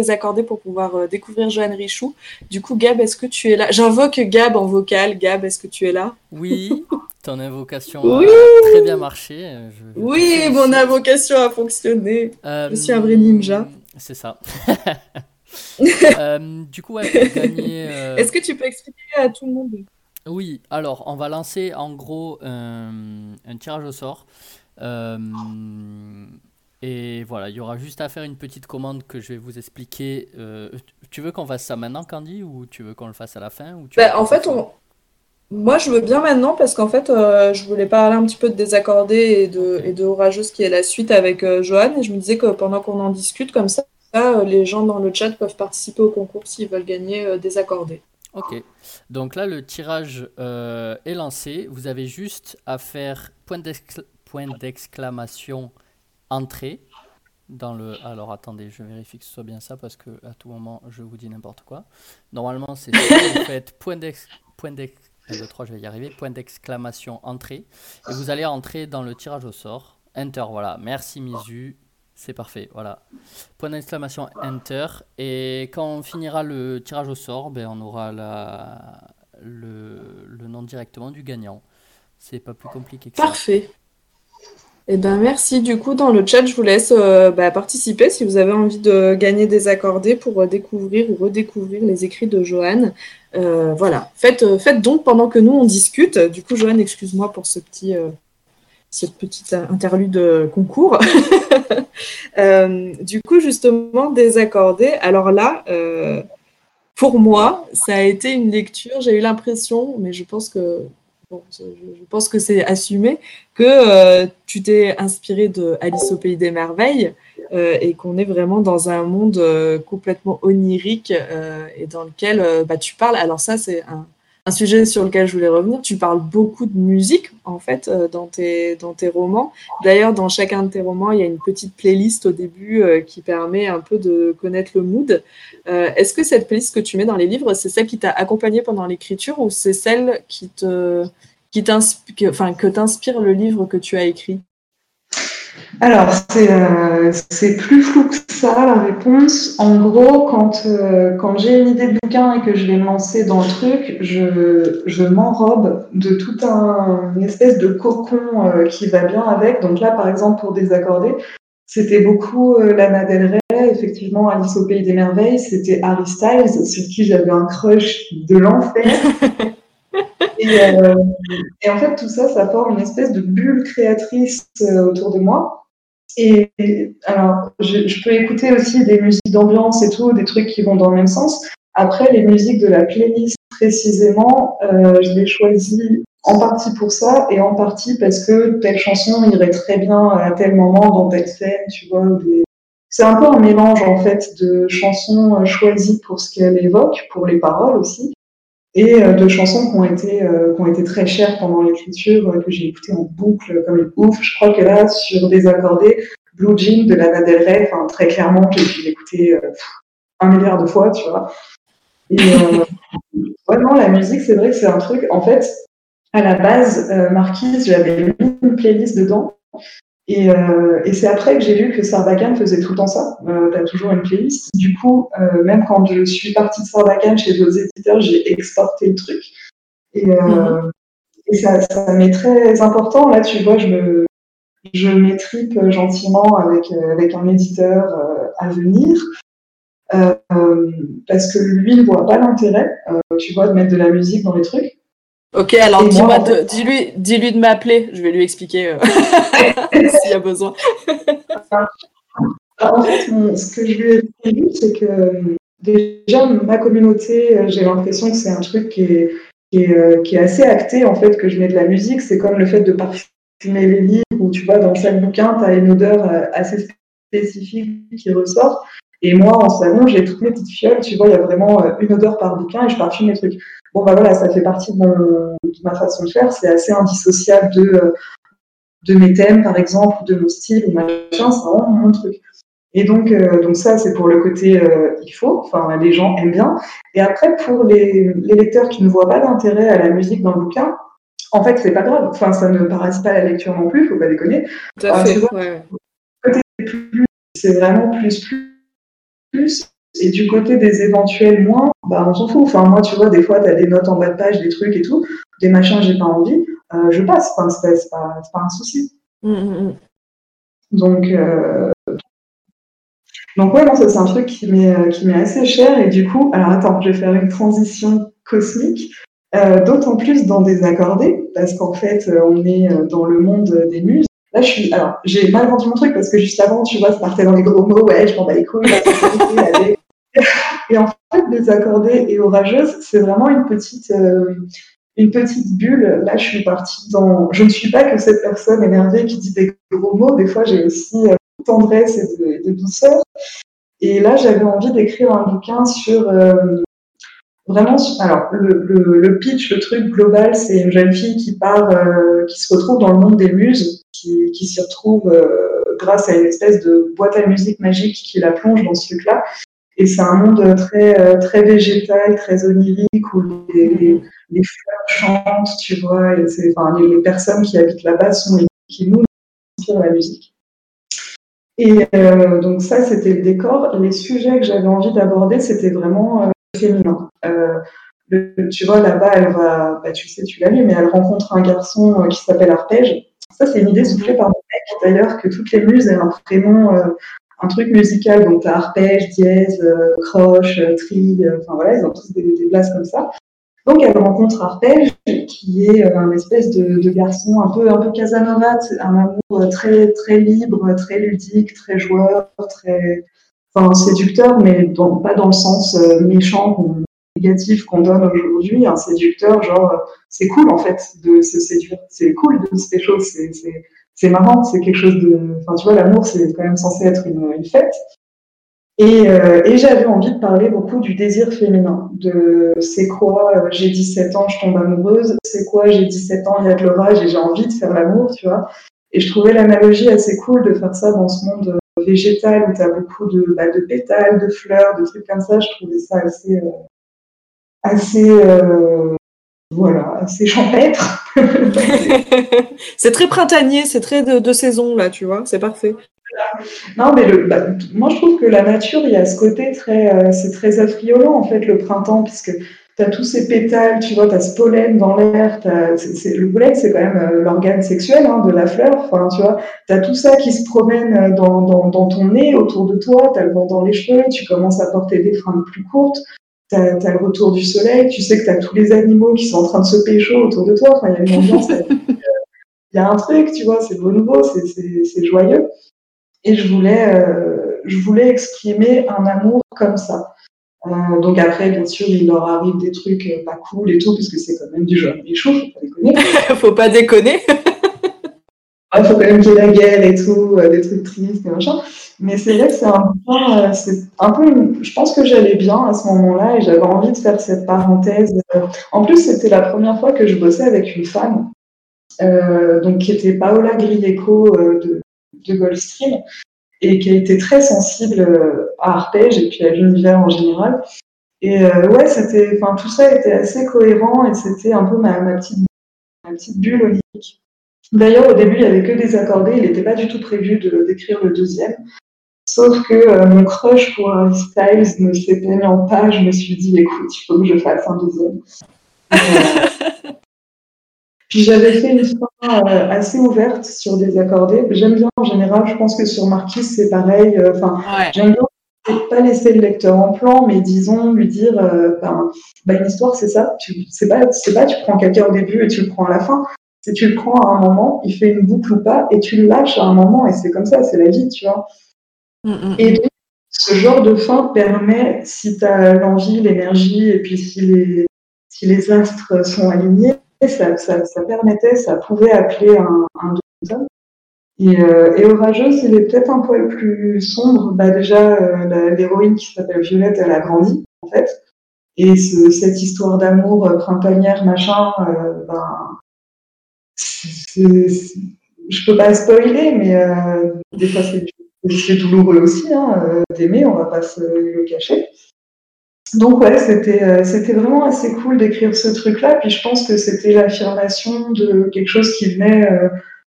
pour pouvoir découvrir Johan Richoux. Du coup, Gab, est-ce que tu es là? J'invoque Gab en vocal. Gab, est-ce que tu es là? Oui, ton invocation Oui. a très bien marché. euh, je- Oui, mon invocation a fonctionné. Euh, Je suis un vrai ninja. C'est ça. Euh, du coup, ouais, pour gagner. euh, Est-ce que tu peux expliquer à tout le monde? Oui, alors on va lancer en gros un, tirage au sort. Euh, et voilà, il y aura juste à faire une petite commande que je vais vous expliquer. Euh, tu veux qu'on fasse ça maintenant, Candy, ou tu veux qu'on le fasse à la fin ou tu Bah, en fait, on... moi, je veux bien maintenant parce qu'en fait, euh, je voulais parler un petit peu de Désaccordé et de, et de Orageuse qui est la suite avec euh, Johan. Et je me disais que pendant qu'on en discute comme ça, euh, les gens dans le chat peuvent participer au concours s'ils veulent gagner euh, Désaccordé. Ok. Donc là, le tirage est lancé. Vous avez juste à faire point d'excla- point d'exclamation entrée dans le. Alors attendez, je vérifie que ce soit bien ça parce que à tout moment je vous dis n'importe quoi. Normalement, c'est. Vous faites point d'ex point d'ex 1, 2, 3, je vais y arriver. Point d'exclamation entrée et vous allez entrer dans le tirage au sort. Enter, voilà. Merci Misu. C'est parfait, voilà. Point d'exclamation Enter. Et quand on finira le tirage au sort, ben, on aura la, le, le nom directement du gagnant. C'est pas plus compliqué que ça. Parfait. Eh ben merci. Du coup, dans le chat, je vous laisse euh, bah, participer si vous avez envie de gagner des accordés pour euh, découvrir ou redécouvrir les écrits de Johan. Euh, voilà. Faites, euh, faites donc pendant que nous on discute. Du coup, Johan, excuse-moi pour ce petit, euh, cette petite interlude concours. Du coup, justement, désaccordé. Alors là, pour moi, ça a été une lecture. J'ai eu l'impression, mais je pense que je, pense que c'est assumé que tu t'es inspiré de Alice au pays des merveilles euh, et qu'on est vraiment dans un monde euh, complètement onirique euh, et dans lequel bah, tu parles. Alors ça, c'est un, un sujet sur lequel je voulais revenir. Tu parles beaucoup de musique en fait dans tes dans tes romans. D'ailleurs, dans chacun de tes romans, il y a une petite playlist au début qui permet un peu de connaître le mood. Est-ce que cette playlist que tu mets dans les livres, c'est celle qui t'a accompagné pendant l'écriture ou c'est celle qui te qui que t'inspire le livre que tu as écrit? Alors, c'est euh, c'est plus flou que ça, la réponse. En gros, quand, euh, quand j'ai une idée de bouquin et que je vais me lancer dans le truc, je, je m'enrobe de tout un une espèce de cocon euh, qui va bien avec. Donc là, par exemple, pour Désaccorder, c'était beaucoup euh, Lana Del Rey, effectivement, Alice au Pays des Merveilles, c'était Harry Styles, sur qui j'avais un crush de l'enfer. Et, euh, et en fait, tout ça, ça forme une espèce de bulle créatrice euh, autour de moi. Et alors, je, je peux écouter aussi des musiques d'ambiance et tout, des trucs qui vont dans le même sens. Après, les musiques de la playlist précisément, euh, je les choisis en partie pour ça et en partie parce que telle chanson irait très bien à tel moment dans telle scène, tu vois. C'est un peu un mélange en fait de chansons choisies pour ce qu'elles évoquent, pour les paroles aussi, et euh, de chansons qui ont été euh, qui ont été très chères pendant l'écriture euh, que j'ai écoutées en boucle comme une ouf. Je crois que là sur Désaccordé, Blue Jean de Lana Del Rey, très clairement j'ai dû l'écouter euh, un milliard de fois, tu vois. Vraiment la musique, c'est vrai que c'est un truc. En fait, à la base, Marquise, j'avais mis une playlist dedans. Et, euh, et c'est après que j'ai vu que Sarbacane faisait tout le temps ça. Euh, T'as toujours une playlist. Du coup, euh, même quand je suis partie de Sarbacane chez d'autres éditeurs, j'ai exporté le truc. Et, euh, Mhm. et ça, ça m'est très important. Là, tu vois, je me, je m'étripe gentiment avec, euh, avec un éditeur euh, à venir. Parce que lui ne voit pas l'intérêt, euh, tu vois, de mettre de la musique dans les trucs. Ok, alors dis-moi, de- dis-lui, dis-lui de m'appeler. Je vais lui expliquer euh, s'il y a besoin. En fait, ce que je lui ai dit, c'est que déjà, ma communauté, euh, j'ai l'impression que c'est un truc qui est, qui, est, euh, qui est assez acté, en fait, que je mets de la musique. C'est comme le fait de parfumer les livres, où tu vois, dans chaque bouquin, tu as une odeur assez spécifique qui ressort. Et moi, en salon, j'ai toutes mes petites fioles, tu vois, il y a vraiment une odeur par bouquin et je parfume les trucs. Bon, bah voilà, ça fait partie de, mon- de ma façon de faire. C'est assez indissociable de, euh, de mes thèmes, par exemple, de mon style, ou machin, c'est vraiment mon truc. Et donc, euh, donc ça, c'est pour le côté euh, il faut, enfin, les gens aiment bien. Et après, pour les, les lecteurs qui ne voient pas d'intérêt à la musique dans le bouquin, en fait, c'est pas grave. Enfin, ça ne paralyse pas la lecture non plus, faut pas déconner. Tout à fait. ouais. Plus, c'est vraiment plus, plus, plus. Et du côté des éventuels moins, bah, on s'en fout. Enfin, moi, tu vois, des fois, tu as des notes en bas de page, des trucs et tout, des machins, j'ai pas envie. je passe. Enfin, c'est pas, pas, un souci. Mm, mm, donc, donc ouais, non, ça c'est un truc qui m'est qui m'est assez cher et du coup, alors attends, je vais faire une transition cosmique. D'autant plus dans des accordés, parce qu'en fait, on est dans le monde des muses. Là, je suis. Alors, j'ai mal vendu mon truc parce que juste avant, tu vois, ça partait dans les gros mots. Ouais, je m'en bats les couilles. et en fait, des accordés et orageuses, c'est vraiment une petite, euh, une petite bulle. Là, je suis partie dans. Je ne suis pas que cette personne énervée qui dit des gros mots. Des fois, j'ai aussi euh, tendresse et de, douceur. Et là, j'avais envie d'écrire un bouquin sur. Euh, vraiment, alors le, pitch, le truc global, c'est une jeune fille qui part, qui se retrouve dans le monde des muses, qui s'y retrouve grâce à une espèce de boîte à musique magique qui la plonge dans ce truc-là. Et c'est un monde très, euh, très végétal, très onirique, où les, fleurs chantent, tu vois, et enfin, les, personnes qui habitent là-bas sont les qui nous inspirent la musique. Et euh, donc ça, c'était le décor. Les sujets que j'avais envie d'aborder, c'était vraiment euh, féminin. Tu vois, là-bas, elle va, bah, tu sais, tu l'as lu, mais elle rencontre un garçon qui s'appelle Arpège. Ça, c'est une idée soufflée par mon mec, d'ailleurs, que toutes les muses aient un prénom un truc musical, donc t'as arpège, dièse, euh, croche, euh, tri, euh, enfin voilà, ils ont tous des, des comme ça. Donc elle rencontre Arpège, qui est un espèce de, garçon un peu un peu Casanova, un amour très très libre, très ludique, très joueur, très enfin séducteur, mais pas dans le sens méchant négatif qu'on donne aujourd'hui. Un séducteur, genre c'est cool en fait de se séduire, c'est cool de se choses, c'est c'est marrant, c'est quelque chose de. Enfin, tu vois, l'amour, c'est quand même censé être une, fête. Et, euh, et j'avais envie de parler beaucoup du désir féminin, de c'est quoi, euh, j'ai 17 ans, je tombe amoureuse, c'est quoi, j'ai 17 ans, il y a de l'orage et j'ai envie de faire l'amour, tu vois. Et je trouvais l'analogie assez cool de faire ça dans ce monde végétal où tu as beaucoup de, bah, de pétales, de fleurs, de trucs comme ça. Je trouvais ça assez, euh, assez euh, voilà, assez champêtre. c'est très printanier, c'est très de, saison, là, tu vois, c'est parfait. Non, mais le, bah, moi, je trouve que la nature, il y a ce côté très, euh, c'est très affriolant, en fait, le printemps, puisque tu as tous ces pétales, tu vois, tu as ce pollen dans l'air, le pollen, c'est quand même euh, l'organe sexuel hein, de la fleur, enfin, tu vois, tu as tout ça qui se promène euh, dans, dans, dans ton nez, autour de toi, tu as le vent dans les cheveux, tu commences à porter des fringues plus courtes, tu as, le retour du soleil, tu sais que tu as tous les animaux qui sont en train de se pécho autour de toi. Enfin, il y a une ambiance. Il y a un truc, tu vois, c'est beau nouveau, c'est joyeux. Et je voulais, euh, je voulais exprimer un amour comme ça. Euh, donc après, bien sûr, il leur arrive des trucs euh, pas cool et tout, parce que c'est quand même du genre méchant, faut pas déconner. faut pas déconner. Il faut quand même qu'il y ait la guerre et tout, des trucs tristes et machin. Mais c'est vrai que c'est un euh, un peu, je pense que j'allais bien à ce moment-là et j'avais envie de faire cette parenthèse. En plus, c'était la première fois que je bossais avec une femme, euh, donc qui était Paola Grieco euh, de, Goldstream et qui a été très sensible euh, à arpège et puis à l'univers en général. Et euh, ouais, c'était, tout ça était assez cohérent et c'était un peu ma, petite, ma petite bulle onirique. D'ailleurs, au début, il n'y avait que des accordés, il n'était pas du tout prévu de d'écrire le deuxième. Sauf que euh, mon crush pour Harry Styles ne s'était mis en page. Je me suis dit, écoute, il faut que je fasse un deuxième. Puis j'avais fait une fin euh, assez ouverte sur des accordés. J'aime bien en général, je pense que sur Marquis c'est pareil. Euh, enfin, j'aime bien pas laisser le lecteur en plan, mais disons lui dire, ben, ben, une histoire c'est ça. Tu c'est pas, c'est pas tu prends quelqu'un au début et tu le prends à la fin. Si tu le prends à un moment, il fait une boucle ou pas, et tu le lâches à un moment, et c'est comme ça, c'est la vie, tu vois. Mm, mm, et mm. ce genre de fin permet, si tu as l'envie, l'énergie, et puis si les, si les astres sont alignés, ça, ça, ça permettait, ça pouvait appeler un, un deuxième et, euh, et Orageuse, il est peut-être un poil plus sombre. Bah déjà, euh, l'héroïne qui s'appelle Violette, elle a grandi, en fait. Et ce, cette histoire d'amour euh, printanière, machin, euh, ben, je peux pas spoiler, mais euh, des fois c'est douloureux aussi hein, euh, d'aimer, on va pas se le cacher. Donc ouais, c'était euh, c'était vraiment assez cool d'écrire ce truc-là. Puis je pense que c'était l'affirmation de quelque chose qui venait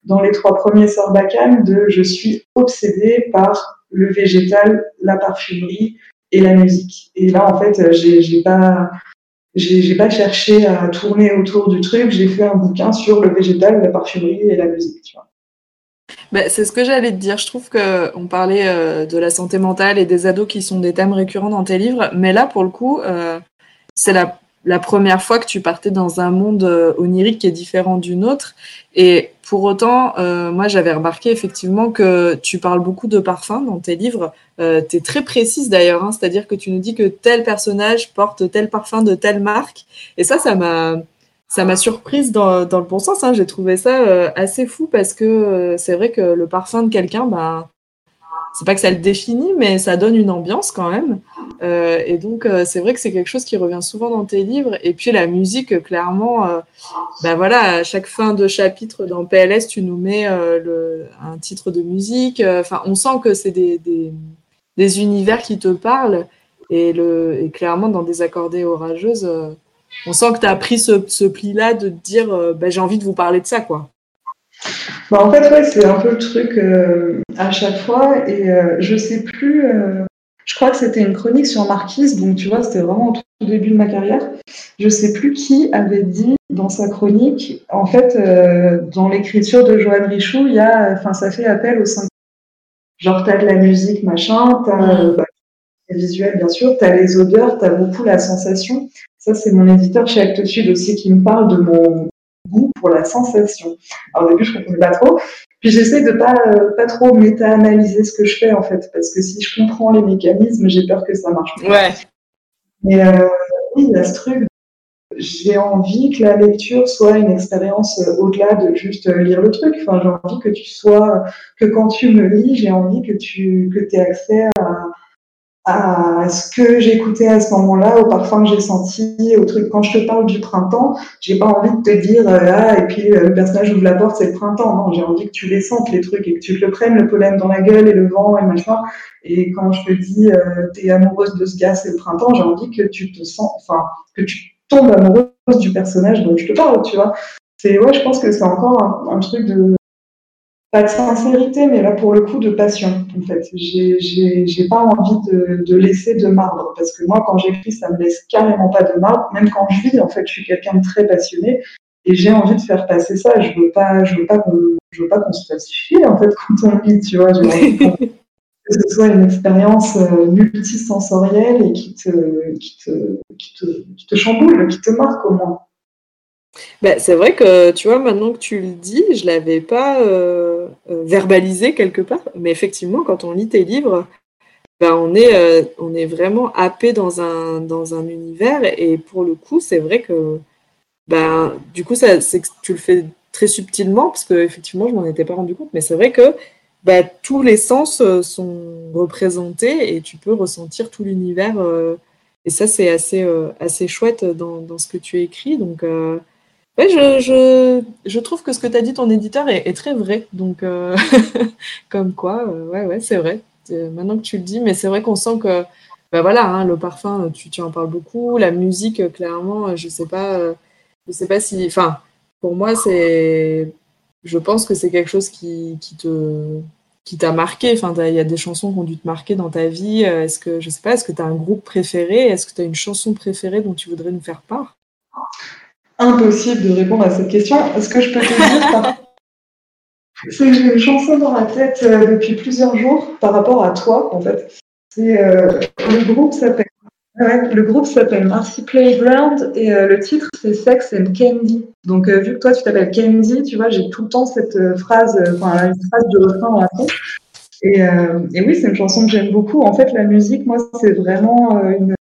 dans les trois premiers Sarbacane de je suis obsédée par le végétal, la parfumerie et la musique. Et là en fait, j'ai pas j'ai pas cherché à tourner autour du truc. J'ai fait un bouquin sur le végétal, la parfumerie et la musique. Tu vois. Bah, c'est ce que j'allais te dire. Je trouve que on parlait euh, de la santé mentale et des ados qui sont des thèmes récurrents dans tes livres, mais là, pour le coup, euh, c'est la, première fois que tu partais dans un monde euh, onirique qui est différent d'une autre. Et pour autant, moi, j'avais remarqué effectivement que tu parles beaucoup de parfums dans tes livres. tu es très précise d'ailleurs, hein, c'est-à-dire que tu nous dis que tel personnage porte tel parfum de telle marque. Et ça, ça m'a ça m'a surprise dans, dans, le bon sens. Hein. J'ai trouvé ça euh, assez fou parce que euh, c'est vrai que le parfum de quelqu'un, bah, c'est pas que ça le définit, mais ça donne une ambiance quand même. Euh, et donc, euh, c'est vrai que c'est quelque chose qui revient souvent dans tes livres. Et puis, la musique, clairement, bah voilà, à chaque fin de chapitre dans PLS, tu nous mets le, un titre de musique. Enfin, on sent que c'est des, des, des, univers qui te parlent. Et, le, et clairement, dans des accordées orageuses, on sent que tu as pris ce, pli-là de te dire euh, bah, j'ai envie de vous parler de ça, quoi. Bah, en fait, ouais, c'est un peu le truc euh, à chaque fois. Et euh, je sais plus, je crois que c'était une chronique sur Marquise, donc tu vois, c'était vraiment au tout début de ma carrière. Je sais plus qui avait dit dans sa chronique, en fait, dans l'écriture de Joanne Richoux, il y a, enfin, ça fait appel aux cinq. Genre, t'as de la musique, machin, t'as bah, visuel, bien sûr, t'as les odeurs, t'as beaucoup la sensation. Ça, c'est mon éditeur chez Actes Sud aussi qui me parle de mon goût pour la sensation. Alors au début, je ne comprenais pas trop. Puis j'essaie de pas euh, pas trop méta-analyser ce que je fais en fait, parce que si je comprends les mécanismes, j'ai peur que ça marche. Pas. Ouais. Mais euh, oui, il y a ce truc. J'ai envie que la lecture soit une expérience euh, au-delà de juste lire le truc. Enfin, j'ai envie que tu sois, que quand tu me lis, j'ai envie que tu que aies accès à, à ce que j'écoutais à ce moment-là, au parfum que j'ai senti, au truc. Quand je te parle du printemps, j'ai pas envie de te dire euh, ah et puis euh, le personnage ouvre la porte, c'est le printemps. Non, j'ai envie que tu les sentes les trucs et que tu te le prennes le pollen dans la gueule et le vent et machin. Et quand je te dis euh, t'es amoureuse de ce gars, c'est le printemps, j'ai envie que tu te sens, enfin que tu tombes amoureuse du personnage dont je te parle, tu vois. C'est ouais, je pense que c'est encore un truc de pas de sincérité, mais là pour le coup de passion. En fait, j'ai pas envie de, de, laisser de marbre parce que moi quand j'écris, ça me laisse carrément pas de marbre. Même quand je vis, en fait, je suis quelqu'un de très passionné et j'ai envie de faire passer ça. Je veux pas, je veux pas qu'on, je veux pas qu'on se falsifie en fait quand on lit, tu vois. J'ai envie que ce soit une expérience euh, multisensorielle et qui te, qui te, qui te, qui te chamboule, qui te marque au moins. Bah, c'est vrai que, tu vois, maintenant que tu le dis, je l'avais pas euh, euh, verbalisé quelque part, mais effectivement, quand on lit tes livres, bah, on, est, euh, on est vraiment happé dans un, dans un univers, et pour le coup, c'est vrai que, bah, du coup, ça, c'est que tu le fais très subtilement, parce que effectivement, je m'en étais pas rendu compte, mais c'est vrai que bah, tous les sens sont représentés et tu peux ressentir tout l'univers. et ça, c'est assez, assez chouette dans, dans, ce que tu écris. Donc, Ouais, je, je, je, trouve que ce que tu as dit, ton éditeur, est, très vrai. Donc, euh, comme quoi, euh, ouais, ouais, c'est vrai. Maintenant que tu le dis, mais c'est vrai qu'on sent que, ben voilà, hein, le parfum, tu, tu, en parles beaucoup. La musique, clairement, je sais pas, je sais pas si, enfin, pour moi, c'est, je pense que c'est quelque chose qui, qui te, qui t'a marqué. Enfin, il y a des chansons qui ont dû te marquer dans ta vie. Est-ce que, je sais pas, est-ce que tu as un groupe préféré? Est-ce que tu as une chanson préférée dont tu voudrais nous faire part? Impossible de répondre à cette question. Ce que je peux te dire, c'est j'ai une chanson dans la tête euh, depuis plusieurs jours par rapport à toi, en fait. C'est euh, le groupe s'appelle le groupe s'appelle Marcy Playground et euh, le titre c'est Sex and Candy. Donc vu que toi tu t'appelles Candy, tu vois, j'ai tout le temps cette phrase, enfin une phrase de refrain dans la tête. Et oui, c'est une chanson que j'aime beaucoup. En fait, la musique, moi, c'est vraiment une,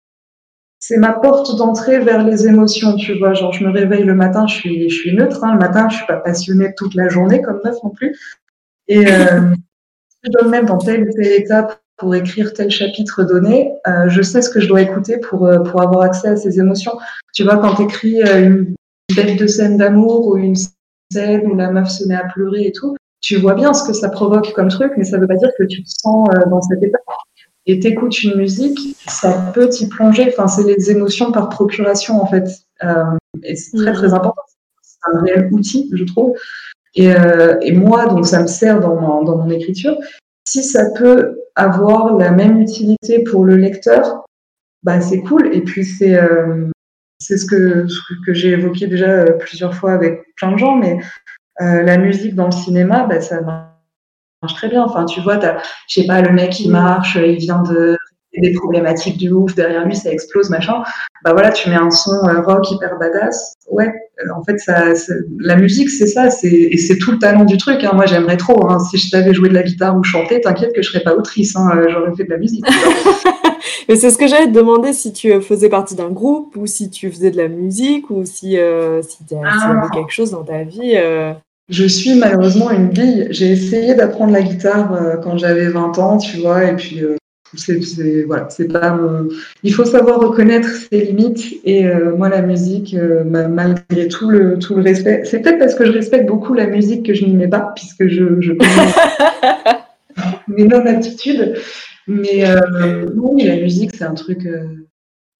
c'est ma porte d'entrée vers les émotions, tu vois. Genre, je me réveille le matin, je suis, neutre. Hein. Le matin, je suis pas passionnée toute la journée comme neuf non plus. Et euh, je donne même dans telle ou telle étape pour écrire tel chapitre donné, euh, je sais ce que je dois écouter pour, euh, pour avoir accès à ces émotions. Tu vois, quand tu écris une bête de scène d'amour ou une scène où la meuf se met à pleurer et tout, tu vois bien ce que ça provoque comme truc, mais ça veut pas dire que tu te sens dans cette étape et t'écoutes une musique, ça peut t'y plonger. Enfin, c'est les émotions par procuration, en fait. Euh, et c'est très, très mm. important. C'est un réel outil, je trouve. Et, euh, et, moi, donc, ça me sert dans mon, dans mon écriture. Si ça peut avoir la même utilité pour le lecteur, bah, c'est cool. Et puis, c'est, euh, c'est ce que, que j'ai évoqué déjà plusieurs fois avec plein de gens, mais la musique dans le cinéma, bah, ça marche très bien. Enfin, tu vois, je sais pas, le mec qui marche, il vient de des problématiques du ouf, derrière lui ça explose, machin. Bah voilà, tu mets un son euh, rock hyper badass. Ouais, euh, en fait, ça, la musique, c'est ça, et c'est tout le talent du truc. Hein. Moi, j'aimerais trop. Hein. Si je t'avais joué de la guitare ou chanté, t'inquiète que je serais pas autrice. Hein. Euh, j'aurais fait de la musique. Mais c'est ce que j'allais te demander si tu faisais partie d'un groupe ou si tu faisais de la musique ou si, euh, si tu ah. quelque chose dans ta vie. Je suis malheureusement une bille. J'ai essayé d'apprendre la guitare quand j'avais 20 ans, tu vois, et puis c'est voilà, c'est pas Il faut savoir reconnaître ses limites et euh, moi la musique, euh, malgré tout le tout le respect, c'est peut-être parce que je respecte beaucoup la musique que je n'y mets pas puisque je, je connais mes non aptitudes. Mais euh, oui, la musique c'est un truc.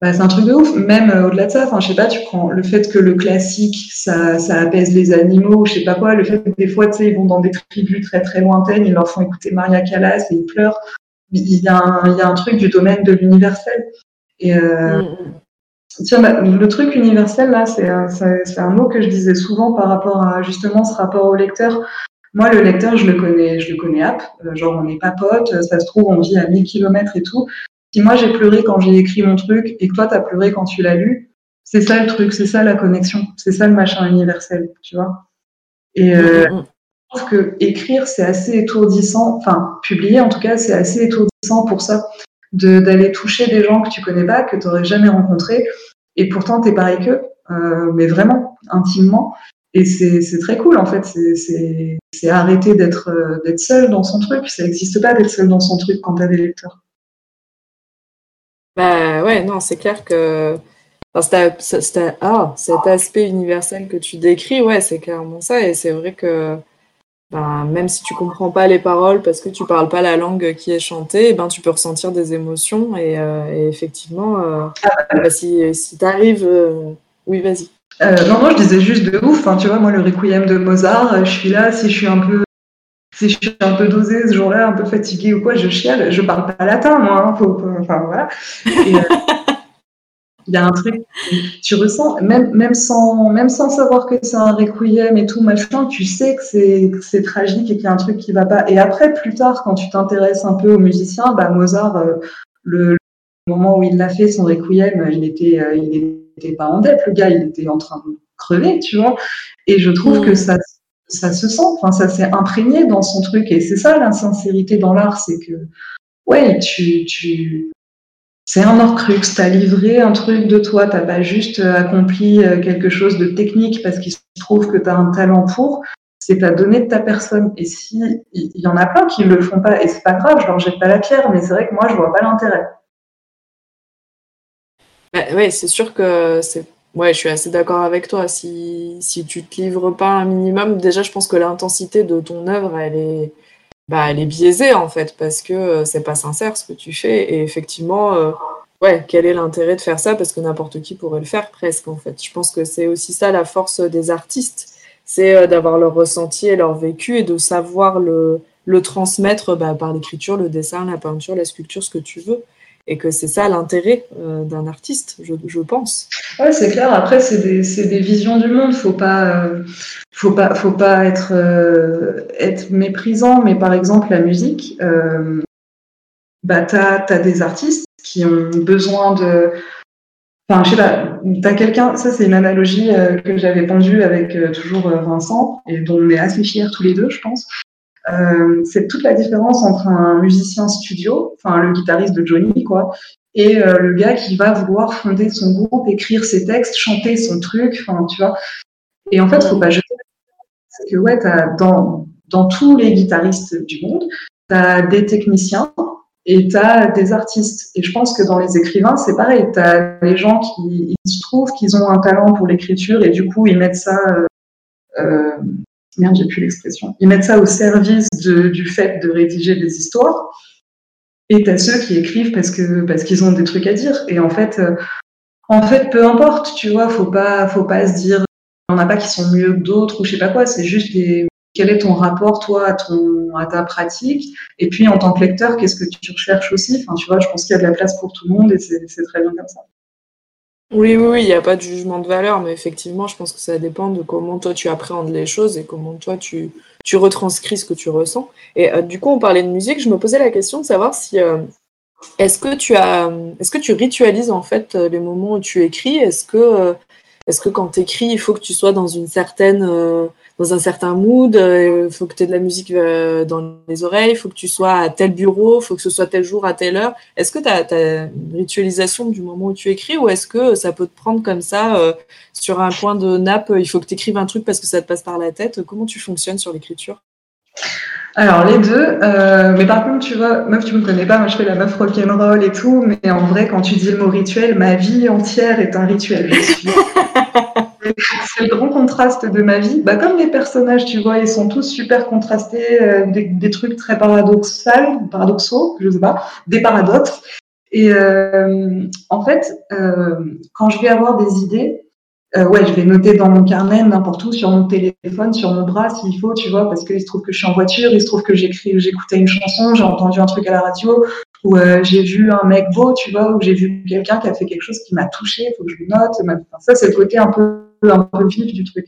Bah, c'est un truc de ouf, même au-delà de ça, enfin, je sais pas, tu prends le fait que le classique, ça, ça apaise les animaux, je sais pas quoi, le fait que des fois, tu sais, ils vont dans des tribus très très lointaines, ils leur font écouter Maria Callas et ils pleurent il y, a un, il y a un truc du domaine de l'universel. Et euh, mm, mm. tiens, bah, le truc universel, là, c'est un, un, mot que je disais souvent par rapport à justement ce rapport au lecteur. Moi, le lecteur, je le connais, je le connais app. Euh, genre, on n'est pas potes, ça se trouve, on vit à 1000 km et tout. Si moi, j'ai pleuré quand j'ai écrit mon truc et que toi, tu as pleuré quand tu l'as lu, c'est ça le truc, c'est ça la connexion, c'est ça le machin universel, tu vois. Et, euh, mm, trouve que écrire, c'est assez étourdissant, enfin, publier en tout cas, c'est assez étourdissant pour ça, d'aller toucher des gens que tu connais pas, que tu n'aurais jamais rencontrés, et pourtant, tu es pareil qu'eux, euh, mais vraiment, intimement. Et c'est très cool, en fait. C'est arrêter d'être euh, d'être seul dans son truc. Ça n'existe pas d'être seul dans son truc quand tu as des lecteurs. Bah ouais, non, c'est clair que Enfin, ah, cet aspect universel que tu décris, ouais, c'est clairement ça. Et c'est vrai que ben, même si tu comprends pas les paroles parce que tu parles pas la langue qui est chantée, ben, tu peux ressentir des émotions. Et, euh, effectivement, euh, bah, si, si tu arrives. Euh, oui, vas-y. non, non, je disais juste de ouf. Tu vois, moi, le requiem de Mozart, je suis là, si je suis un peu. Si je suis un peu dosée ce jour-là, un peu fatiguée ou quoi, je chiale. Je parle pas latin, moi. Hein, enfin, voilà. Et, il y a un truc, tu ressens, même, même, sans, même sans savoir que c'est un requiem et tout, machin, tu sais que c'est tragique et qu'il y a un truc qui va pas. Et après, plus tard, quand tu t'intéresses un peu aux musiciens, bah, Mozart, euh, le, moment où il l'a fait, son requiem, il était, euh, il était pas en dette, le gars, il était en train de crever, tu vois. Et je trouve que ça, ça se sent, enfin, ça s'est imprégné dans son truc. Et c'est ça, l'insincérité dans l'art, c'est que, ouais, tu, tu, c'est un Horcrux, tu as livré un truc de toi, tu pas juste euh, accompli euh, quelque chose de technique parce qu'il se trouve que tu as un talent pour, c'est ta donné de ta personne. Et si il y, en a plein qui le font pas, et c'est pas grave, je leur jette pas la pierre, mais c'est vrai que moi, je vois pas l'intérêt. Bah, oui, c'est sûr que c'est. Ouais, je suis assez d'accord avec toi. Si, si tu te livres pas un minimum, déjà, je pense que l'intensité de ton œuvre, elle est, bah, elle est biaisée en fait parce que euh, c'est pas sincère ce que tu fais. Et effectivement euh, ouais quel est l'intérêt de faire ça? Parce que n'importe qui pourrait le faire presque en fait. Je pense que c'est aussi ça la force des artistes. C'est euh, d'avoir leur ressenti et leur vécu et de savoir le, le transmettre bah, par l'écriture le dessin la peinture la sculpture ce que tu veux et que c'est ça l'intérêt euh, d'un artiste, je, pense. Ouais, c'est clair. Après, c'est des, des, visions du monde. Faut pas, euh, faut pas, faut pas être, euh, être méprisant. Mais par exemple, la musique, bah, t'as as des artistes qui ont besoin de. Enfin, je sais pas, t'as quelqu'un, ça c'est une analogie que j'avais pendue avec toujours Vincent et dont on est assez fiers tous les deux, je pense. Euh, c'est toute la différence entre un musicien studio, enfin le guitariste de Johnny, quoi, et euh, le gars qui va vouloir fonder son groupe, écrire ses textes, chanter son truc, enfin, tu vois. Et en fait, faut pas jeter. C'est que, ouais, dans, dans tous les guitaristes du monde, tu as des techniciens et tu as des artistes. Et je pense que dans les écrivains, c'est pareil. Tu as les gens qui se trouvent qu'ils ont un talent pour l'écriture et du coup, ils mettent ça euh merde, j'ai plus l'expression. Ils mettent ça au service du fait de rédiger des histoires. Et t'as ceux qui écrivent parce que parce qu'ils ont des trucs à dire. Et en fait, euh, en fait, peu importe, tu vois, faut pas faut pas se dire il n'y en a pas qui sont mieux que d'autres ou je sais pas quoi. C'est juste quel est ton rapport toi à ton à ta pratique? Et puis en tant que lecteur, qu'est-ce que tu recherches aussi? Enfin, tu vois, je pense qu'il y a de la place pour tout le monde et c'est très bien comme ça. Oui, oui, oui, il n'y a pas de jugement de valeur, mais effectivement, je pense que ça dépend de comment toi tu appréhendes les choses et comment toi tu, retranscris ce que tu ressens. Et euh, du coup, on parlait de musique, je me posais la question de savoir si euh, est-ce que tu as est-ce que tu ritualises en fait euh, les moments où tu écris? Est-ce que est-ce que quand tu écris, il faut que tu sois dans une certaine dans un certain mood, il faut que tu aies de la musique dans les oreilles, il faut que tu sois à tel bureau, il faut que ce soit tel jour à telle heure. Est-ce que tu as, une ritualisation du moment où tu écris ou est-ce que ça peut te prendre comme ça sur un point de nappe, il faut que tu écrives un truc parce que ça te passe par la tête? Comment tu fonctionnes sur l'écriture? Alors les deux, euh, mais par contre tu vois, meuf tu me connais pas, moi je fais la meuf rock'n'roll et tout, mais en vrai quand tu dis le mot rituel, ma vie entière est un rituel. grand contraste de ma vie. Bah, comme les personnages, tu vois, ils sont tous super contrastés, euh, des, trucs très paradoxaux, paradoxaux, je sais pas, des paradoxes. Et euh, en fait, quand je vais avoir des idées, euh, ouais, je vais noter dans mon carnet, n'importe où, sur mon téléphone, sur mon bras, s'il faut, tu vois, parce qu'il se trouve que je suis en voiture, il se trouve que j'écris, j'écoutais une chanson, j'ai entendu un truc à la radio, ou euh, j'ai vu un mec beau, tu vois, ou j'ai vu quelqu'un qui a fait quelque chose qui m'a touché, il faut que je le note. ça, c'est le côté un peu, un peu vif du truc.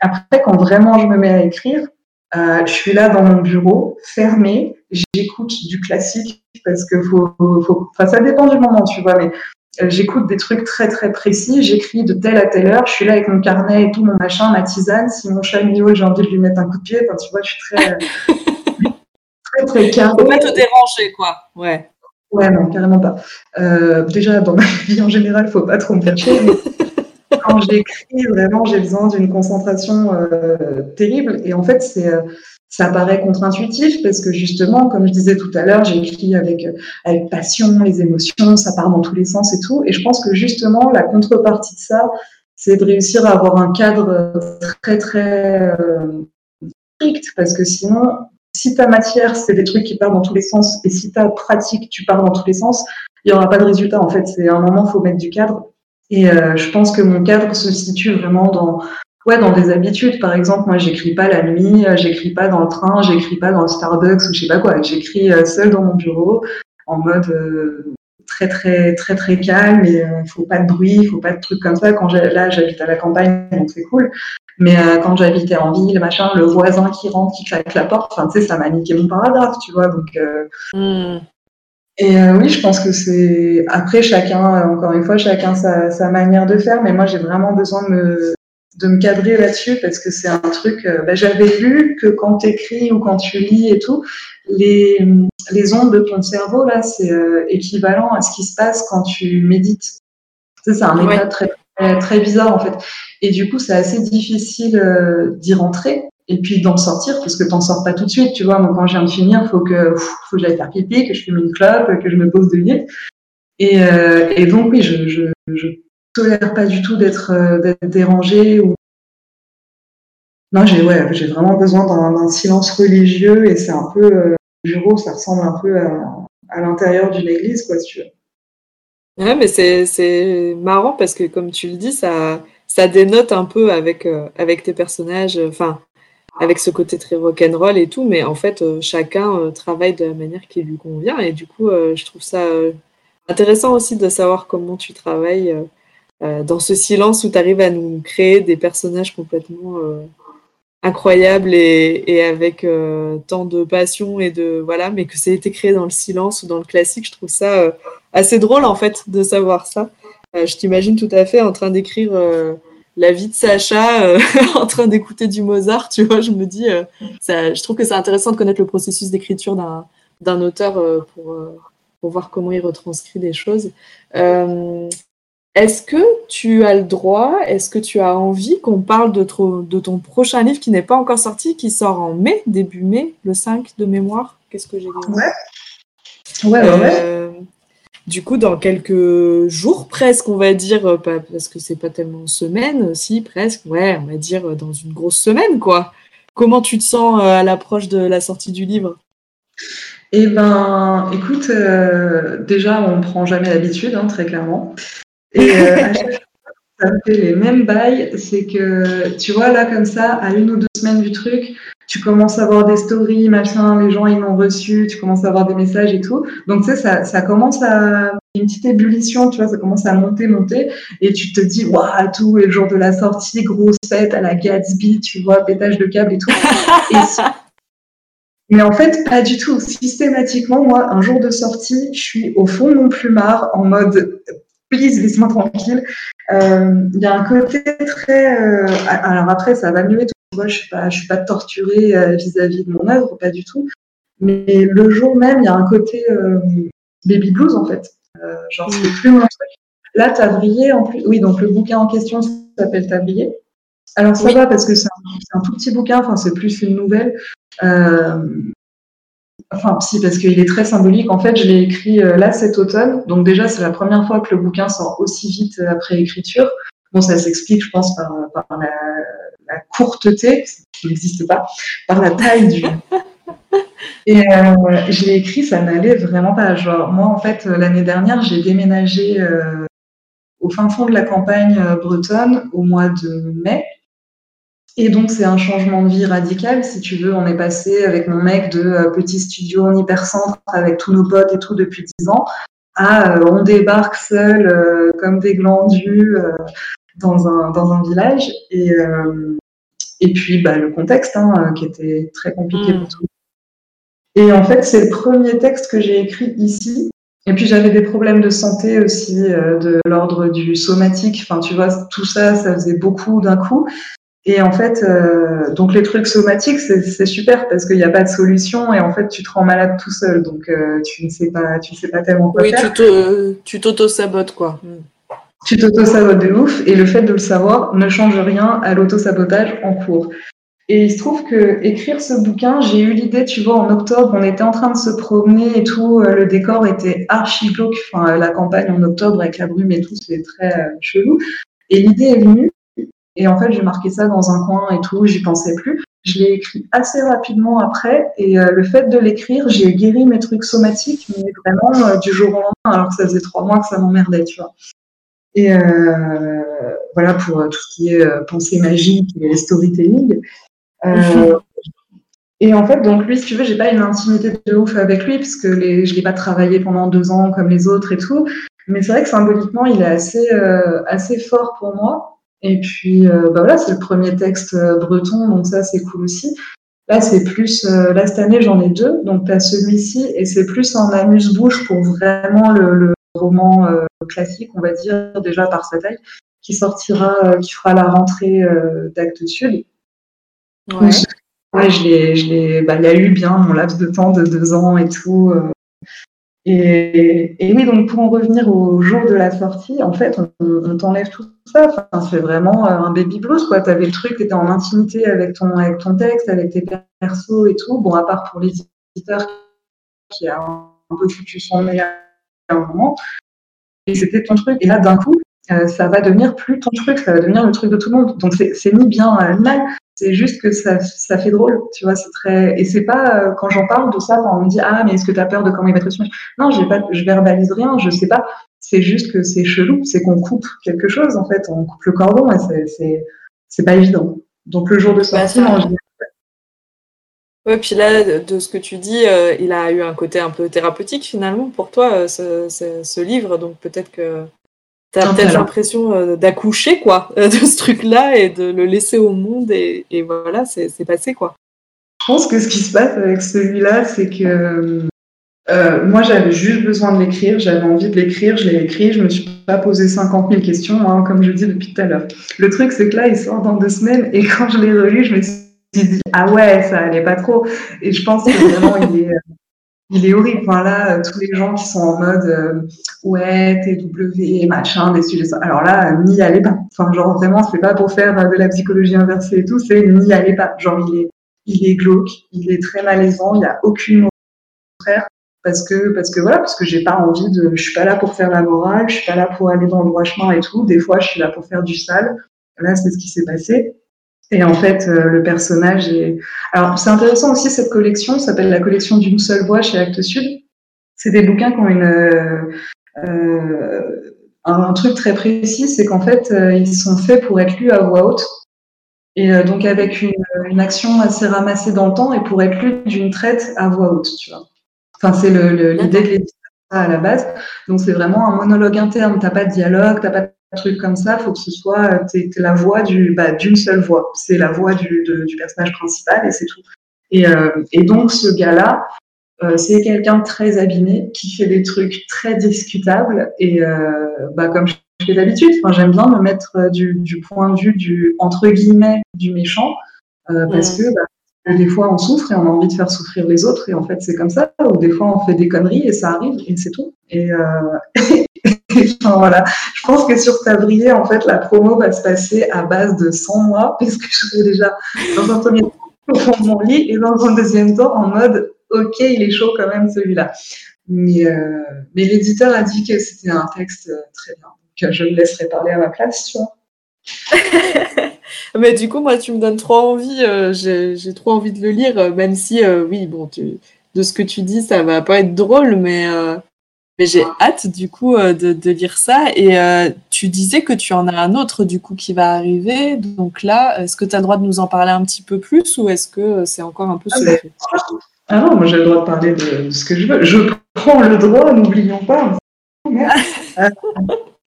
Après, quand vraiment je me mets à écrire, euh, je suis là dans mon bureau, fermé, j'écoute du classique parce que faut, faut, enfin, ça dépend du moment, tu vois, mais euh, j'écoute des trucs très très précis, j'écris de telle à telle heure, je suis là avec mon carnet et tout, mon machin, ma tisane. Si mon chat miaule, j'ai envie de lui mettre un coup de pied. Enfin, tu vois, je suis très, très, très carré. Faut pas te déranger, quoi. Ouais. Ouais, non, carrément pas. Euh, déjà, dans ma vie en général, faut pas trop me faire chier. Quand j'écris, vraiment, j'ai besoin d'une concentration euh, terrible. Et en fait, c'est ça paraît contre-intuitif parce que justement, comme je disais tout à l'heure, j'écris avec, avec passion, les émotions, ça part dans tous les sens et tout. Et je pense que justement, la contrepartie de ça, c'est de réussir à avoir un cadre très, très euh, strict parce que sinon, si ta matière, c'est des trucs qui partent dans tous les sens et si ta pratique, tu pars dans tous les sens, il n'y aura pas de résultat. En fait, c'est un moment, il faut mettre du cadre. Et euh, je pense que mon cadre se situe vraiment dans Ouais, dans des habitudes. Par exemple, moi, j'écris pas la nuit, euh, j'écris pas dans le train, j'écris pas dans le Starbucks ou je sais pas quoi. J'écris euh, seul dans mon bureau en mode euh, très très très très calme et il faut pas de bruit, il faut pas de trucs comme ça. Quand là, j'habite à la campagne, donc c'est cool. Mais quand j'habitais en ville, machin, le voisin qui rentre, qui claque la porte, enfin, tu sais, ça m'a niqué mon paragraphe, tu vois. Donc, hmm. Et oui, je pense que c'est. Après, chacun, encore une fois, chacun sa, sa manière de faire, mais moi, j'ai vraiment besoin de me, de me cadrer là-dessus parce que c'est un truc. Euh, bah, J'avais lu que quand tu écris ou quand tu lis et tout, les, les ondes de ton cerveau, là, c'est euh, équivalent à ce qui se passe quand tu médites. C'est un état très, très, bizarre en fait. Et du coup, c'est assez difficile euh, d'y rentrer et puis d'en sortir parce que t'en sors pas tout de suite. Tu vois, moi, quand je viens de finir, faut que, faut que j'aille faire pipi, que je fume une clope, que je me pose de lit. Et, et donc, oui, je, je, je tolère pas du tout d'être euh, dérangé ou non j'ai ouais j'ai vraiment besoin d'un silence religieux et c'est un peu euh, bureau ça ressemble un peu à, l'intérieur d'une église quoi si tu veux ouais mais c'est marrant parce que comme tu le dis ça ça dénote un peu avec euh, avec tes personnages enfin avec ce côté très rock'n'roll et tout mais en fait chacun travaille de la manière qui lui convient et du coup je trouve ça intéressant aussi de savoir comment tu travailles euh, dans ce silence où tu arrives à nous créer des personnages complètement euh, incroyables et, avec euh, tant de passion et de voilà, mais que ça a été créé dans le silence ou dans le classique, je trouve ça assez drôle en fait de savoir ça. je t'imagine tout à fait en train d'écrire la vie de Sacha en train d'écouter du Mozart, tu vois, je me dis, ça, je trouve que c'est intéressant de connaître le processus d'écriture d'un auteur pour, pour voir comment il retranscrit des choses. Est-ce que tu as le droit, est-ce que tu as envie qu'on parle de, ton prochain livre qui n'est pas encore sorti, qui sort en mai, début mai, le 5 de mémoire? Qu'est-ce que j'ai dit? Ouais. Ouais, ouais, euh, Du coup, dans quelques jours presque, on va dire, euh, parce que c'est pas tellement semaine, si, presque, ouais, on va dire euh, dans une grosse semaine, quoi. Comment tu te sens à l'approche de la sortie du livre? Eh ben, écoute, déjà, on ne prend jamais l'habitude, hein, très clairement. Et euh, ça me fait les mêmes bails. C'est que, tu vois, là, comme ça, à une ou deux semaines du truc, tu commences à avoir des stories, machin, les gens, ils l'ont reçu, tu commences à avoir des messages et tout. Donc, tu sais, ça, ça commence à une petite ébullition, tu vois, ça commence à monter, monter, et tu te dis, waouh, tout, et le jour de la sortie, grosse fête à la Gatsby, tu vois, pétage de câble et tout. Mais en fait, pas du tout. Systématiquement, moi, un jour de sortie, je suis au fond de mon plumard, en mode please, laisse-moi tranquille. Euh, il y a un côté très. Euh, alors après, ça va mieux et tout. Moi, je ne suis, pas, torturée euh, vis-à-vis de mon œuvre, pas du tout. Mais le jour même, il y a un côté baby blues, en fait. genre, c'est plus mon truc. Là, Tabrier, en plus. Oui, donc le bouquin en question s'appelle Tabrier. Alors, ça va parce que c'est un, un, tout petit bouquin, enfin, c'est plus une nouvelle. Enfin, si, parce qu'il est très symbolique. En fait, je l'ai écrit euh, là cet automne. Donc déjà, c'est la première fois que le bouquin sort aussi vite euh, après écriture. Bon, ça s'explique, je pense, par, la, la, courteté, qui n'existe pas, par la taille du. Et euh, je l'ai écrit, ça n'allait vraiment pas. Genre, moi, en fait, l'année dernière, j'ai déménagé au fin fond de la campagne bretonne au mois de mai. Et donc, c'est un changement de vie radical, si tu veux. On est passé avec mon mec de euh, petit studio en hypercentre avec tous nos potes et tout depuis 10 ans à euh, on débarque seul euh, comme des glandus dans, un, dans un village. Et, et puis, bah, le contexte hein, qui était très compliqué pour mm. tout. Et en fait, c'est le premier texte que j'ai écrit ici. Et puis j'avais des problèmes de santé aussi, de l'ordre du somatique. Enfin, tu vois, tout ça, ça faisait beaucoup d'un coup. Et en fait, euh, donc les trucs somatiques, c'est super parce qu'il n'y a pas de solution et en fait, tu te rends malade tout seul. Donc, euh, tu ne sais pas, tu sais pas tellement quoi oui, faire. Oui, tu t'auto-sabotes, quoi. Tu t'auto-sabotes de ouf et le fait de le savoir ne change rien à l'auto-sabotage en cours. Et il se trouve que écrire ce bouquin, j'ai eu l'idée, tu vois, en octobre, on était en train de se promener et tout, euh, le décor était archi glauque, enfin, la campagne en octobre avec la brume et tout, c'est très chelou. Et l'idée est venue, et en fait, j'ai marqué ça dans un coin et tout, j'y pensais plus. Je l'ai écrit assez rapidement après, et euh, le fait de l'écrire, j'ai guéri mes trucs somatiques, mais vraiment euh, du jour au lendemain, alors que ça faisait trois mois que ça m'emmerdait, tu vois. Et euh, voilà pour tout ce qui est pensée magique et storytelling. Mhm. Et en fait, donc lui, si tu veux, j'ai pas une intimité de ouf avec lui, parce que les, je l'ai pas travaillé pendant deux ans comme les autres et tout. Mais c'est vrai que symboliquement, il est assez, assez fort pour moi. Et puis, euh, bah voilà, c'est le premier texte euh, breton, donc ça, c'est cool aussi. Là, c'est plus, euh, là, cette année, j'en ai deux. Donc, tu as celui-ci, et c'est plus en amuse-bouche pour vraiment le, roman classique, on va dire, déjà par sa taille, qui sortira, qui fera la rentrée d'Actes Sud. Ouais. je l'ai, je l'ai, bah, il y a eu bien mon laps de temps de deux ans et tout. Et, oui, donc pour en revenir au jour de la sortie, en fait, on, t'enlève tout ça. Enfin, c'est vraiment euh, un baby blues, quoi. T'avais le truc, t'étais en intimité avec ton, avec ton texte, avec tes persos et tout. Bon, à part pour les éditeurs qui a un peu foutu son nez à un moment. Et c'était ton truc. Et là, d'un coup, euh, ça va devenir plus ton truc, ça va devenir le truc de tout le monde. Donc c'est ni bien ni mal. C'est juste que ça, ça, fait drôle, tu vois. C'est très et c'est pas euh, quand j'en parle de ça, on me dit ah mais est-ce que tu as peur de comment il va être reçu? Non, j'ai pas, je verbalise rien, je sais pas. C'est juste que c'est chelou, c'est qu'on coupe quelque chose en fait, on coupe le cordon et c'est c'est pas évident. Donc le jour de bah, sortie, Ouais, puis là, de ce que tu dis, euh, il a eu un côté un peu thérapeutique finalement pour toi, euh, ce, ce, ce, livre. Donc peut-être que T'as peut-être l'impression euh, d'accoucher, quoi, de ce truc-là et de le laisser au monde et, voilà, c'est passé, quoi. Je pense que ce qui se passe avec celui-là, c'est que euh, moi, j'avais juste besoin de l'écrire, j'avais envie de l'écrire, je l'ai écrit, je me suis pas posé 50 000 questions, hein, comme je dis depuis tout à l'heure. Le truc, c'est que là, il sort dans deux semaines et quand je l'ai relu, je me suis dit, ah ouais, ça allait pas trop. Et je pense que vraiment, il est, il est horrible. Enfin, là, euh, tous les gens qui sont en mode euh, ouais, TW, machin, des sujets. Alors là, n'y allez pas. Enfin, genre vraiment, c'est pas pour faire de la psychologie inversée et tout, c'est n'y allez pas. Genre, il est, il est glauque, il est très malaisant, il n'y a aucune parce que parce que voilà parce que j'ai pas envie de je suis pas là pour faire la morale je suis pas là pour aller dans le droit chemin et tout des fois je suis là pour faire du sale là c'est ce qui s'est passé et en fait, euh, le personnage est. Alors, c'est intéressant aussi cette collection, s'appelle la collection d'une seule voix chez Actes Sud. C'est des bouquins qui ont une, euh, un, truc très précis, c'est qu'en fait, ils sont faits pour être lus à voix haute. Et donc avec une, une, action assez ramassée dans le temps et pour être lus d'une traite à voix haute, tu vois. Enfin, c'est l'idée de l'éditeur à la base. Donc c'est vraiment un monologue interne. T'as pas de dialogue, t'as pas de truc comme ça. Faut que ce soit t'es, la voix du, bah, d'une seule voix. C'est la voix du, du personnage principal et c'est tout. Et, euh, et donc ce gars-là, euh, c'est quelqu'un de très abîmé qui fait des trucs très discutables et euh, bah, comme je fais d'habitude, enfin, j'aime bien me mettre du, du, point de vue du entre guillemets du méchant parce que bah, des fois, on souffre et on a envie de faire souffrir les autres, et en fait, c'est comme ça. Ou des fois, on fait des conneries et ça arrive, et c'est tout. Et, euh... voilà. Je pense que sur Tabrier, en fait, la promo va se passer à base de 100 mois, puisque je suis déjà dans un premier temps au mon lit, et dans un deuxième temps en mode, OK, il est chaud quand même celui-là. Mais, euh... mais l'éditeur a dit que c'était un texte euh, très bien. Donc, je le laisserai parler à ma place, tu vois. Mais du coup, moi, tu me donnes trop envie. Euh, j'ai trop envie de le lire, euh, même si, euh, oui, bon, de ce que tu dis, ça va pas être drôle, mais, mais j'ai hâte, du coup, de, de, lire ça. Et tu disais que tu en as un autre, du coup, qui va arriver. Donc là, est-ce que tu as le droit de nous en parler un petit peu plus ou est-ce que c'est encore un peu ah, secret Ah non, moi, j'ai le droit de parler de ce que je veux. Je prends le droit, n'oublions pas.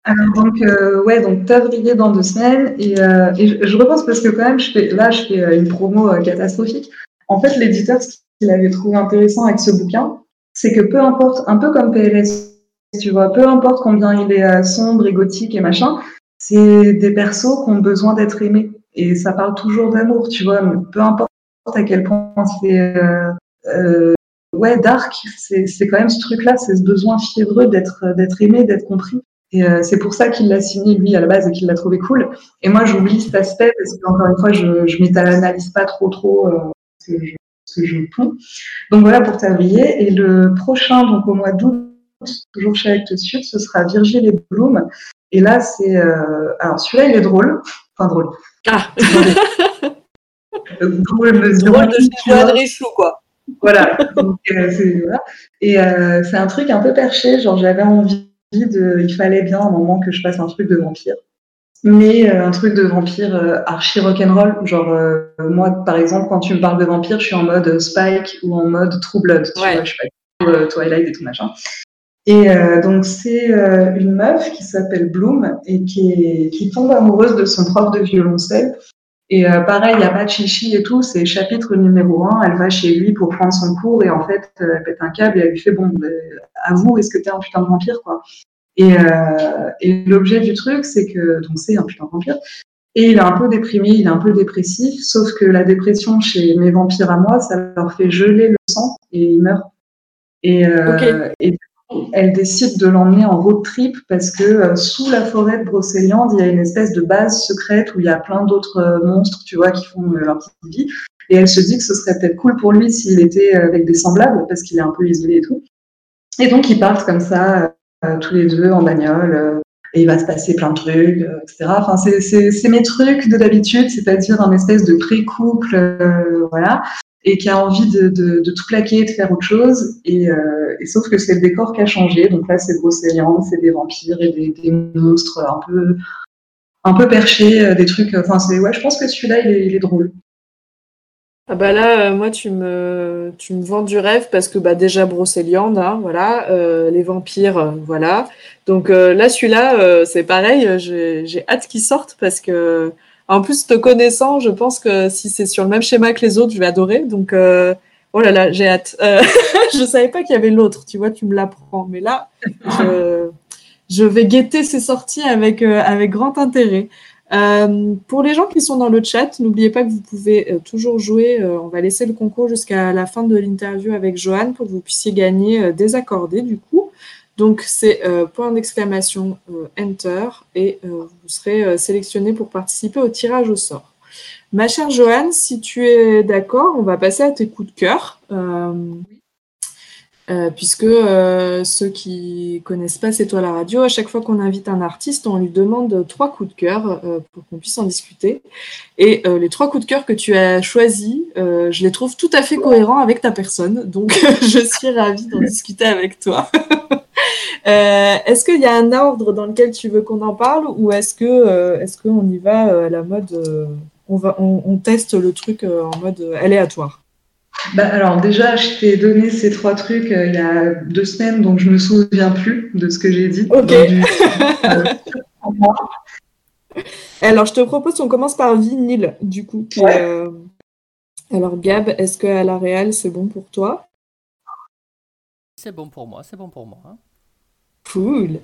Alors donc euh, ouais donc dans deux semaines et, euh, et je, repense parce que quand même je fais là je fais euh, une promo catastrophique. En fait l'éditeur ce qu'il avait trouvé intéressant avec ce bouquin c'est que peu importe un peu comme PLS tu vois peu importe combien il est sombre et gothique et machin c'est des persos qui ont besoin d'être aimés et ça parle toujours d'amour tu vois peu importe à quel point c'est ouais dark c'est quand même ce truc là c'est ce besoin fiévreux d'être d'être aimé d'être compris et euh, c'est pour ça qu'il l'a signé, lui, à la base, et qu'il l'a trouvé cool. Et moi, j'oublie cet aspect, parce qu'encore une fois, je ne m'étalanalyse pas trop, trop euh, que je Donc voilà pour Tablier. Et le prochain, donc au mois d'août, toujours chez Actes Sud, ce sera Virgile et Bloom. Et là, c'est... Euh... Alors, celui-là, il est drôle. Enfin, drôle. Ah Drôle, drôle de chez quoi. Voilà. Donc, euh, voilà. Et euh, c'est un truc un peu perché. Genre, j'avais envie il fallait bien un moment que je fasse un truc de vampire. Mais euh, un truc de vampire euh, archi rock'n'roll, genre euh, moi par exemple quand tu me parles de vampire, je suis en mode Spike ou en mode True Blood, tu vois, je suis pas Twilight et tout machin. Et donc c'est une meuf qui s'appelle Bloom et qui, qui tombe amoureuse de son prof de violoncelle. Et pareil, il n'y a pas de chichi et tout, c'est chapitre numéro un, elle va chez lui pour prendre son cours et en fait, elle pète un câble et elle lui fait, bon, avoue, est-ce que t'es un putain de vampire, quoi? Et, euh, et l'objet du truc, c'est que, donc c'est un putain de vampire, et il est un peu déprimé, il est un peu dépressif, sauf que la dépression chez mes vampires à moi, ça leur fait geler le sang et ils meurent. Et, euh, et elle décide de l'emmener en road trip parce que euh, sous la forêt de Brocéliande, il y a une espèce de base secrète où il y a plein d'autres euh, monstres, tu vois, qui font leur petite vie. Et elle se dit que ce serait peut-être cool pour lui s'il était avec des semblables parce qu'il est un peu isolé et tout. Et donc, ils partent comme ça, tous les deux en bagnole, euh, et il va se passer plein de trucs, euh, etc. C'est mes trucs de d'habitude, c'est-à-dire un espèce de pré-couple, voilà, et qui a envie de, de, tout plaquer, de faire autre chose. Et, sauf que c'est le décor qui a changé. Donc là, c'est Brocéliande, c'est des vampires et des, monstres un peu, un peu perchés, des trucs. Enfin, c'est ouais, je pense que celui-là, il, il est, drôle. Ah bah là, euh, moi, tu me, tu me vends du rêve parce que bah, déjà Brocéliande, voilà, euh, les vampires, euh, voilà. Donc là, celui-là, c'est pareil, j'ai hâte qu'il sorte parce que, en plus, te connaissant, je pense que si c'est sur le même schéma que les autres, je vais adorer. Donc, oh là là, j'ai hâte. je savais pas qu'il y avait l'autre, tu vois, tu me l'apprends. Mais là, je, je, vais guetter ces sorties avec, avec grand intérêt. Euh, pour les gens qui sont dans le chat, n'oubliez pas que vous pouvez euh, toujours jouer. Euh, on va laisser le concours jusqu'à la fin de l'interview avec Johan pour que vous puissiez gagner des accordés du coup. Donc c'est point d'exclamation Enter et vous serez sélectionné pour participer au tirage au sort. Ma chère Joanne, si tu es d'accord, on va passer à tes coups de cœur. Euh, puisque euh, ceux qui connaissent pas C'est toi la radio, à chaque fois qu'on invite un artiste, on lui demande trois coups de cœur euh, pour qu'on puisse en discuter. Et les trois coups de cœur que tu as choisis, je les trouve tout à fait cohérents avec ta personne, donc je suis ravie d'en discuter avec toi. Est-ce qu'il y a un ordre dans lequel tu veux qu'on en parle ou est-ce que est-ce qu'on y va à la mode on, va, on, teste le truc en mode aléatoire bah alors déjà, je t'ai donné ces trois trucs il y a deux semaines, donc je me souviens plus de ce que j'ai dit. Ok. alors je te propose qu'on commence par vinyle, du coup. alors Gab, est-ce qu'à la réelle c'est bon pour toi? C'est bon pour moi, c'est bon pour moi. Hein. Cool.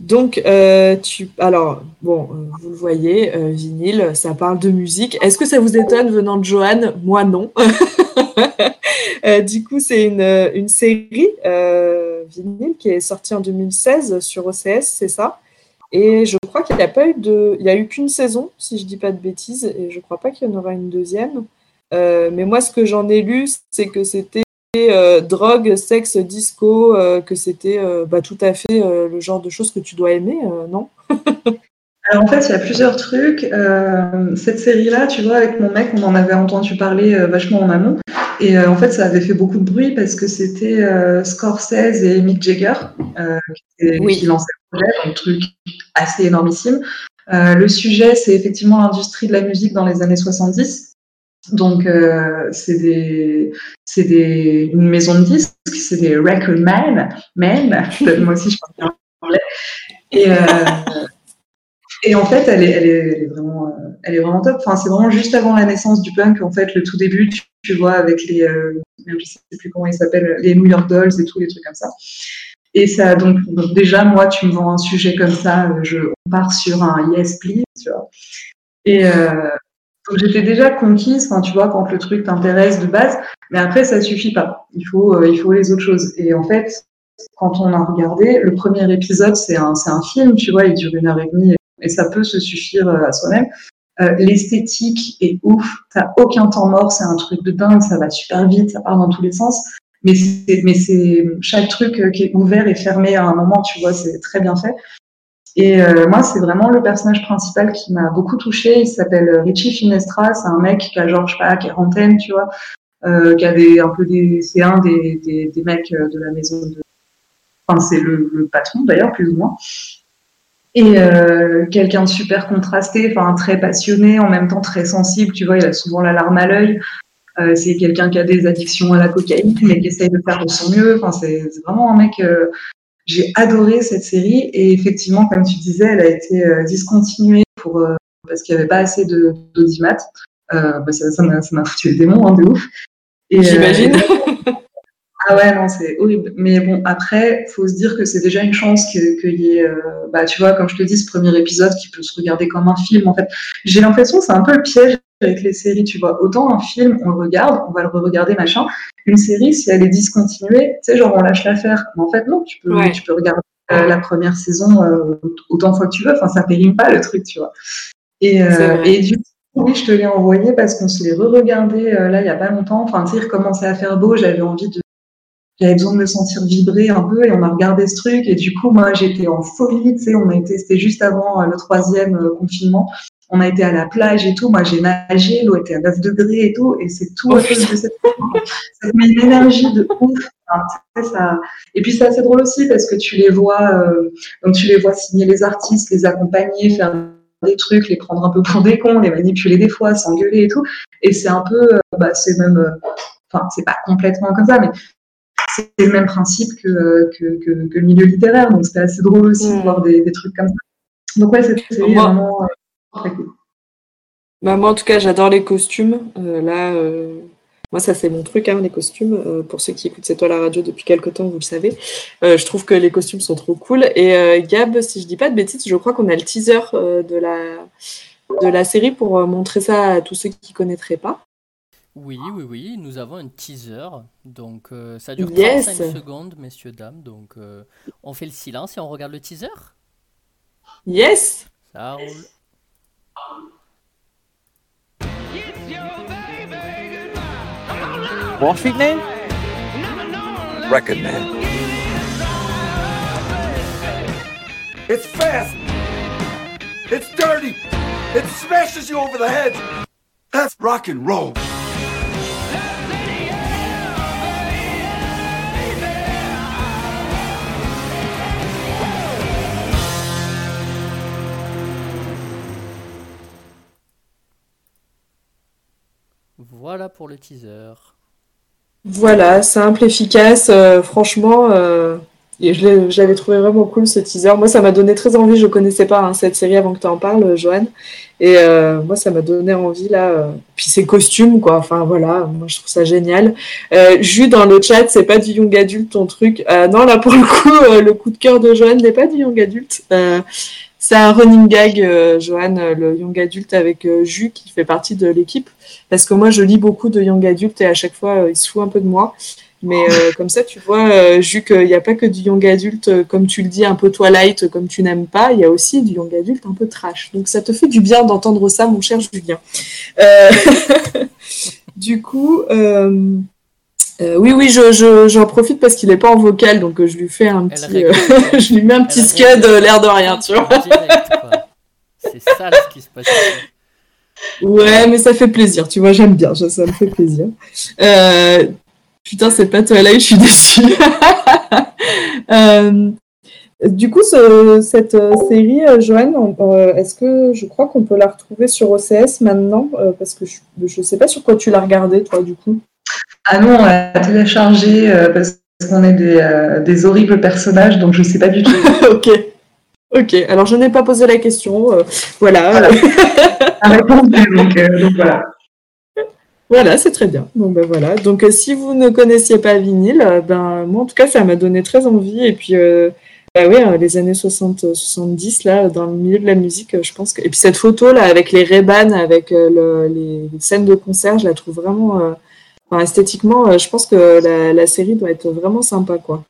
Donc, euh, tu, alors, bon, euh, vous le voyez, euh, vinyle, ça parle de musique. Est-ce que ça vous étonne venant de Joanne Moi, non. du coup, c'est une, une, série vinyle qui est sortie en 2016 sur OCS, c'est ça? Et je crois qu'il n'y a pas eu de, il y a eu qu'une saison, si je dis pas de bêtises, et je crois pas qu'il y en aura une deuxième. mais moi, ce que j'en ai lu, c'est que c'était euh, drogue, sexe, disco, euh, que c'était euh, bah, tout à fait le genre de choses que tu dois aimer, non? Alors en fait, il y a plusieurs trucs. cette série-là, tu vois, avec mon mec, on en avait entendu parler vachement en amont. Et en fait, ça avait fait beaucoup de bruit parce que c'était Scorsese et Mick Jagger qui, lançaient le projet, un truc assez énormissime. le sujet, c'est effectivement l'industrie de la musique dans les années 70. Donc, euh, c'est des, c'est des, une maison de disques, c'est des record men, men. moi aussi je parle bien anglais. Et, euh, et en fait, elle est, elle est, vraiment, euh, elle est vraiment top. Enfin, c'est vraiment juste avant la naissance du punk, en fait, le tout début, tu, vois, avec les, euh, je sais plus comment ils s'appellent, les New York Dolls et tous les trucs comme ça. Et ça, donc, donc, déjà, moi, tu me vends un sujet comme ça, je, on part sur un yes please, tu vois. Et, euh, j'étais déjà conquise, tu vois, quand le truc t'intéresse de base, mais après ça suffit pas. Il faut, euh, il faut les autres choses. Et en fait, quand on a regardé, le premier épisode, c'est un, c'est un film, tu vois, il dure une heure et demie, et ça peut se suffire euh, à soi-même. Euh, l'esthétique est ouf, t'as aucun temps mort, c'est un truc de dingue, ça va super vite, ça part dans tous les sens. Mais c'est, mais c'est chaque truc qui est ouvert et fermé à un moment, tu vois, c'est très bien fait. Et euh, moi, c'est vraiment le personnage principal qui m'a beaucoup touchée. Il s'appelle Richie Finestra. C'est un mec qui a genre, je sais pas, quarantaine, tu vois, euh, qui a un peu des, c'est un des, des, mecs euh, de la maison de, enfin, c'est le, patron d'ailleurs, plus ou moins. Et quelqu'un de super contrasté, enfin, très passionné, en même temps très sensible, tu vois, il a souvent la larme à l'œil. C'est quelqu'un qui a des addictions à la cocaïne, mais qui essaye de faire de son mieux. Enfin, c'est vraiment un mec j'ai adoré cette série et effectivement, comme tu disais, elle a été euh, discontinuée pour, euh, parce qu'il n'y avait pas assez d'audimat. Euh, bah, ça m'a foutu le démon, hein, de ouf. J'imagine. ah ouais, non, c'est horrible. Mais bon, après, faut se dire que c'est déjà une chance qu'il y ait, bah, tu vois, comme je te dis, ce premier épisode qui peut se regarder comme un film. En fait, j'ai l'impression que c'est un peu le piège avec les séries, tu vois. Autant un film, on le regarde, on va le re-regarder, machin. Une série, si elle est discontinuée, tu sais, genre on lâche l'affaire. Mais en fait, non, tu peux, tu peux regarder euh, la première saison euh, autant de fois que tu veux. Enfin, ça périme pas le truc, tu vois. Et, euh, et du coup, oui, je te l'ai envoyé parce qu'on se l'est re-regardé là il y a pas longtemps. Enfin, tu sais, il recommençait à faire beau. J'avais envie de j'avais besoin de me sentir vibrer un peu et on a regardé ce truc et du coup moi j'étais en folie tu sais on a été c'était juste avant le troisième confinement on a été à la plage et tout. Moi, j'ai nagé, l'eau était à 9 degrés et tout. Et c'est tout oh, Ça met une énergie de ouf. ça... Et puis, c'est assez drôle aussi parce que tu les vois, euh, donc tu les vois signer les artistes, les accompagner, faire des trucs, les prendre un peu pour des cons, les manipuler des fois, s'engueuler et tout. Et c'est un peu, euh, bah, c'est même, euh, enfin, c'est pas complètement comme ça, mais c'est le même principe que, que, que, le milieu littéraire. Donc, c'était assez drôle aussi de mm. voir des, des, trucs comme ça. Donc, ouais, c'est vraiment. Bah, moi, en tout cas, j'adore les costumes. Euh, là, euh, moi, ça, c'est mon truc, hein, les costumes. Euh, pour ceux qui écoutent C'est toi la radio depuis quelques temps, vous le savez. je trouve que les costumes sont trop cool. Et Gab, si je dis pas de bêtises, je crois qu'on a le teaser de, la, de la série pour montrer ça à tous ceux qui connaîtraient pas. Oui, oui, oui, nous avons un teaser. Donc, ça dure 35 secondes, messieurs, dames. Donc, on fait le silence et on regarde le teaser? Yes Ça roule. Wall Street name? Record man. It's fast. It's dirty. It smashes you over the head. That's rock and roll. Pour le teaser. Voilà, simple, efficace, euh, franchement, euh, et je trouvé vraiment cool ce teaser. Moi, ça m'a donné très envie. Je connaissais pas hein, cette série avant que tu en parles, euh, Joanne. Et moi, ça m'a donné envie là. Puis ces costumes, quoi. Enfin voilà, moi je trouve ça génial. Jus dans le chat, c'est pas du young adulte ton truc. Non, là pour le coup, le coup de cœur de Joanne n'est pas du young adulte. C'est un running gag, euh, Joanne, euh, le young adulte avec euh, Jus qui fait partie de l'équipe. Parce que moi, je lis beaucoup de young adultes et à chaque fois, euh, il se fout un peu de moi. Mais comme ça, tu vois, vu qu'il n'y a pas que du young adulte, comme tu le dis, un peu Twilight, comme tu n'aimes pas, il y a aussi du young adulte un peu trash. Donc ça te fait du bien d'entendre ça, mon cher Julien. Du coup, euh, oui, oui, je, je- j'en profite parce qu'il n'est pas en vocal, donc euh, je lui fais un Elle petit, euh, je lui mets un petit elle scud, l'air de rien, tu vois. C'est sale ce qui se passe. Ouais, mais ça fait plaisir, tu vois, j'aime bien, ça, ça me fait plaisir. Euh, putain, c'est pas Twilight, je suis déçue. Du coup, ce- cette série, Joanne, est-ce que je crois qu'on peut la retrouver sur OCS maintenant? Parce que je, je sais pas sur quoi tu l'as regardée, toi, du coup. Ah non, on l'a téléchargé euh, parce qu'on est des, euh, des horribles personnages, donc je sais pas du tout. ok. Ok, alors je n'ai pas posé la question. euh, voilà. Voilà. La réponse, donc, donc voilà. Voilà, c'est très bien. Donc ben voilà. Donc si vous ne connaissiez pas Vinyle, euh, ben moi en tout cas ça m'a donné très envie. Et puis bah oui, euh, les années 60, euh, 70 là, dans le milieu de la musique, je pense que. Et puis cette photo là avec les ray avec le- les, les scènes de concert, je la trouve vraiment. Enfin, esthétiquement, euh, je pense que la, la série doit être vraiment sympa quoi.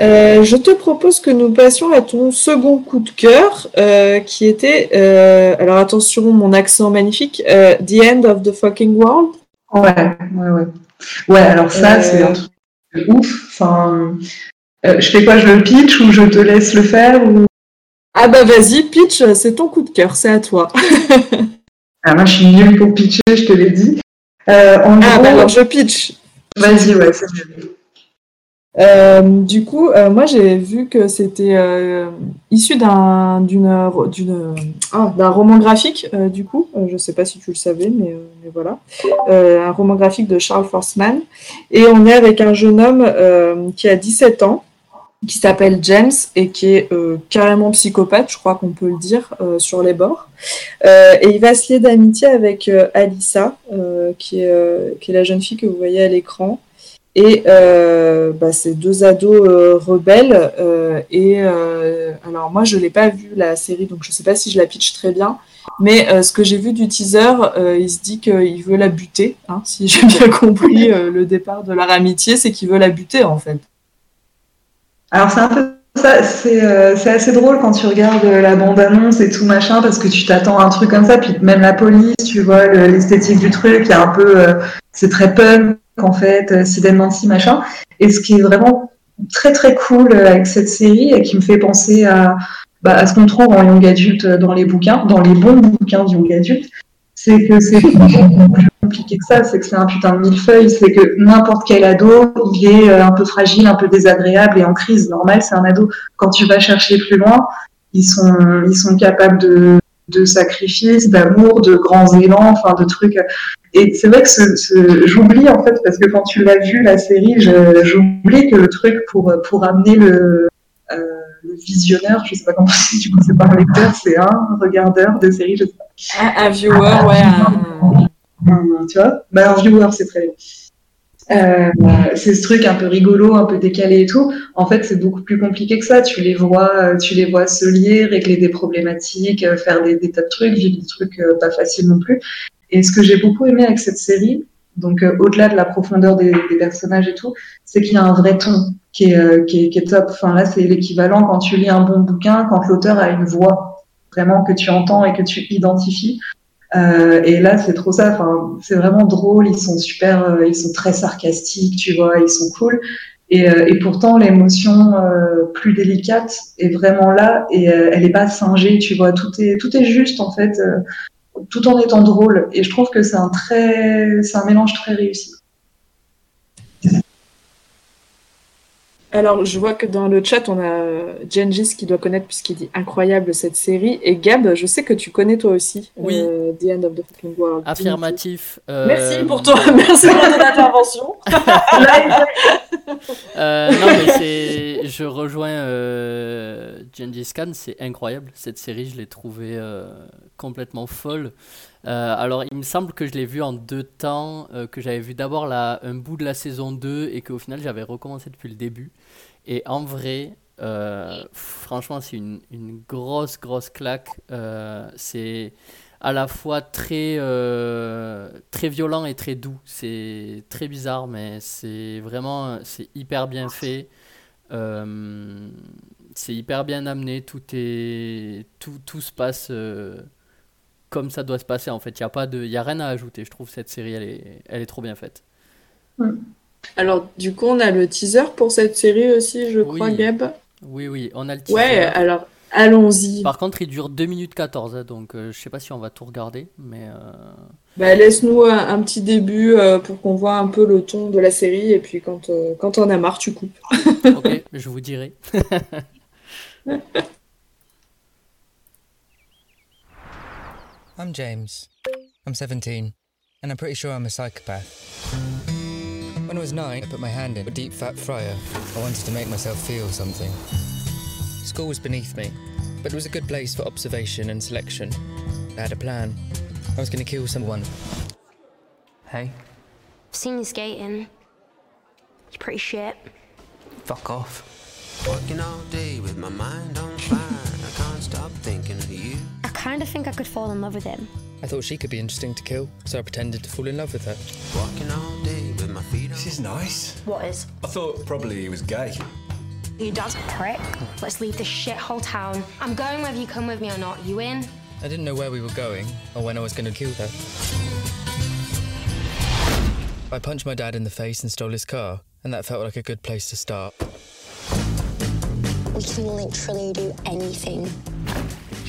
Euh, je te propose que nous passions à ton second coup de cœur, euh, qui était, euh, alors attention, mon accent magnifique, The End of the Fucking World. Ouais, ouais, ouais. Ouais, alors ça, c'est un truc de ouf. Enfin, je fais quoi, je le pitch ou je te laisse le faire ou... Ah bah vas-y, pitch, c'est ton coup de cœur, c'est à toi. Ah, moi, je suis nulle pour pitcher, je te l'ai dit. Euh, en Ah gros, bah alors je pitch. vas-y, ouais, c'est mieux. Euh, du coup, euh, moi j'ai vu que c'était euh, issu d'un ah, d'un roman graphique. du coup, je sais pas si tu le savais, mais, mais voilà, un roman graphique de Charles Forsman. Et on est avec un jeune homme qui a 17 ans, qui s'appelle James et qui est euh, carrément psychopathe, je crois qu'on peut le dire, euh, sur les bords. Euh, et il va se lier d'amitié avec euh, Alissa, euh, qui est euh, qui est la jeune fille que vous voyez à l'écran. Et bah, c'est deux ados rebelles. et alors moi, je l'ai pas vu la série, donc je sais pas si je la pitch très bien. Mais euh, ce que j'ai vu du teaser, euh, il se dit qu'il veut la buter. Hein, si j'ai bien compris euh, le départ de leur amitié, c'est qu'il veut la buter en fait. Alors, c'est un peu ça, c'est euh, c'est assez drôle quand tu regardes la bande-annonce et tout machin, parce que tu t'attends à un truc comme ça, puis même la police, tu vois, le- l'esthétique du truc, il y a un peu, euh, c'est très punk en fait, euh, Nancy, machin. Et ce qui est vraiment très très cool euh, avec cette série et qui me fait penser à, bah, à ce qu'on trouve en young adulte dans les bouquins, dans les bons bouquins de young adulte, c'est que c'est plus compliqué que ça, c'est que c'est un putain de millefeuille, c'est que n'importe quel ado, il est euh, un peu fragile, un peu désagréable et en crise. Normal, c'est un ado. Quand tu vas chercher plus loin, ils sont, ils sont capables de, de sacrifices, d'amour, de grands élans, enfin de trucs. Et c'est vrai que ce, ce- j'oublie en fait, parce que quand tu l'as vu la série, j'oublie que le truc pour, pour amener le, euh, le visionneur, je sais pas comment dit, du coup c'est pas un lecteur, c'est un regardeur de série, je sais pas. Un, un viewer, ouais. un- Un- tu vois bah, Un viewer, c'est très bien. Euh, c'est ce truc un peu rigolo, un peu décalé et tout. En fait, c'est beaucoup plus compliqué que ça. Tu les vois, euh, tu les vois se lier, régler des problématiques, euh, faire des, des tas de trucs, vivre des trucs pas faciles non plus. Et ce que j'ai beaucoup aimé avec cette série, donc euh, au-delà de la profondeur des, des personnages et tout, c'est qu'il y a un vrai ton qui est, euh, est, top. Enfin là, c'est l'équivalent quand tu lis un bon bouquin, quand l'auteur a une voix vraiment que tu entends et que tu identifies. Euh, et là, c'est trop ça. Enfin, c'est vraiment drôle. Ils sont super, euh, ils sont très sarcastiques, tu vois. Ils sont cool. Et, pourtant, l'émotion plus délicate est vraiment là et elle est pas singée, tu vois. Tout est, tout est juste en fait, tout en étant drôle. Et je trouve que c'est un très, c'est un mélange très réussi. Alors, je vois que dans le chat, on a Gengis qui doit connaître puisqu'il dit incroyable cette série. Et Gab, je sais que tu connais toi aussi. Oui. euh, The End of the Fucking World. Affirmatif. euh, Merci pour toi, merci pour ton intervention. Euh, non, mais c'est. Je rejoins euh, Gengis Khan, c'est incroyable. Cette série, je l'ai trouvée euh, complètement folle. Euh, alors, il me semble que je l'ai vue en deux temps, euh, que j'avais vu d'abord un bout de la saison 2 et qu'au final, j'avais recommencé depuis le début. Et en vrai, euh, franchement, c'est une, une grosse, grosse claque. C'est à la fois très, très violent et très doux. C'est très bizarre, mais c'est vraiment c'est hyper bien fait. C'est hyper bien amené. Tout, est, tout, tout se passe comme ça doit se passer. En fait, il n'y a, pas de- y a rien à ajouter. Je trouve cette série, elle est, elle est trop bien faite. Alors, du coup, on a le teaser pour cette série aussi, je crois, Oui. Gab? Oui, oui, on a le teaser. Ouais, alors, allons-y. Par contre, il dure 2 minutes 14, hein, donc euh, je sais pas si on va tout regarder, mais euh, Bah, laisse-nous un, un petit début euh, pour qu'on voit un peu le ton de la série. Et puis, quand, euh, quand on a marre, tu coupes. ok, je vous dirai. I'm James. I'm 17, and I'm pretty sure I'm a psychopath. When I was nine, I put my hand in a deep fat fryer. I wanted to make myself feel something. School was beneath me, but it was a good place for observation and selection. I had a plan. I was going to kill someone. Hey, I've Seen you skating. You're pretty shit. fuck off. Working all day with my mind on fire. I can't stop kind of think I could fall in love with him. I thought she could be interesting to kill, so I pretended to fall in love with her. Walking all day with my feet on. This is nice. What is? I thought probably he was gay. Your does prick. Let's leave this shithole town. I'm going whether you come with me or not. You in? I didn't know where we were going or when I was going to kill her. I punched my dad in the face and stole his car, and that felt like a good place to start. We can literally do anything.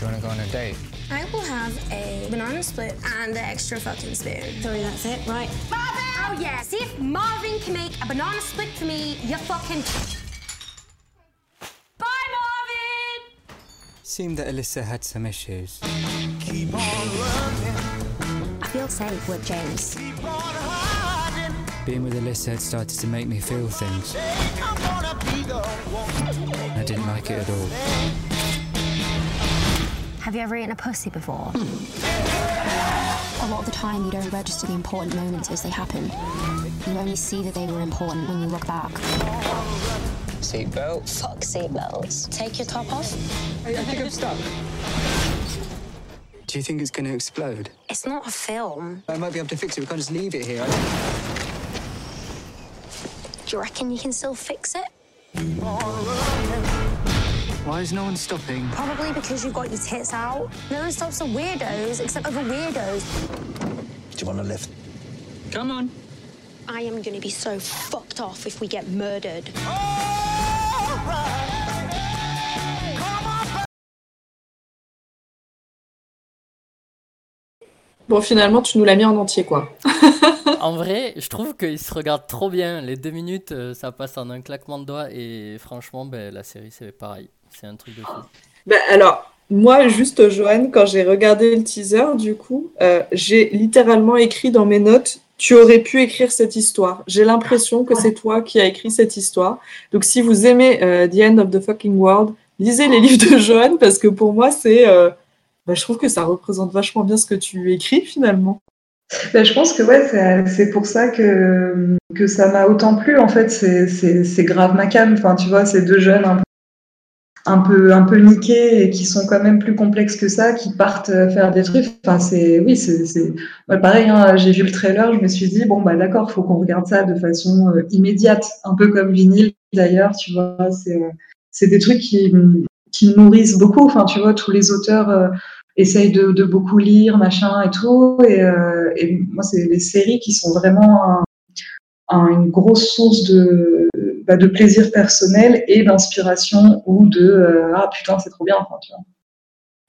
Do you want to go on a date? I will have a banana split and an extra fucking spoon. Sorry, that's it, right? Marvin! Oh yeah, see if Marvin can make a banana split for me, you fucking... Bye, Marvin! Seemed that Alyssa had some issues. I feel safe with James. Being with Alyssa had started to make me feel things. I didn't like it at all. Have you ever eaten a pussy before? A lot of the time, you don't register the important moments as they happen. You only see that they were important when you look back. Seatbelt? Fuck seatbelts. Take your top off. I, I think I'm stuck. Do you think it's going to explode? It's not a film. I might be able to fix it. We can't just leave it here. Do you reckon you can still fix it? Why is no one stopping? Probably because you've got your tits out. No one stops the weirdos except other weirdos. Do you want a lift? Come on. I am going to be so fucked off if we get murdered. Bon, finalement, tu nous l'as mis en entier, quoi. En vrai, je trouve qu'ils se regardent trop bien. Les deux minutes, euh, ça passe en un claquement de doigts. Et franchement, ben, la série, c'est pareil. C'est un truc de fou. Bah, alors, moi, juste, Joanne, quand j'ai regardé le teaser, du coup, euh, j'ai littéralement écrit dans mes notes Tu aurais pu écrire cette histoire. J'ai l'impression que c'est toi qui as écrit cette histoire. Donc, si vous aimez euh, The End of the Fucking World, lisez les livres de Joanne parce que pour moi, c'est. euh, bah, je trouve que ça représente vachement bien ce que tu écris finalement. Ben, je pense que ouais, c'est- c'est pour ça que, que ça m'a autant plu. En fait, c'est- grave ma cam. Enfin, tu vois, ces deux jeunes un peu, un peu, un peu niqués et qui sont quand même plus complexes que ça, qui partent faire des trucs. Enfin, c'est oui, c'est ouais, pareil. hein, J'ai vu le trailer, je me suis dit bon bah d'accord, faut qu'on regarde ça de façon euh, immédiate, un peu comme vinyle d'ailleurs. Tu vois, c'est euh, c'est des trucs qui qui nourrissent beaucoup. Enfin, tu vois, tous les auteurs. euh, essayent de, de beaucoup lire, machin et tout. Et, euh, et moi, c'est les séries qui sont vraiment un- un- une grosse source de, bah, de plaisir personnel et d'inspiration ou de euh, ah putain, c'est trop bien. Enfin, tu vois.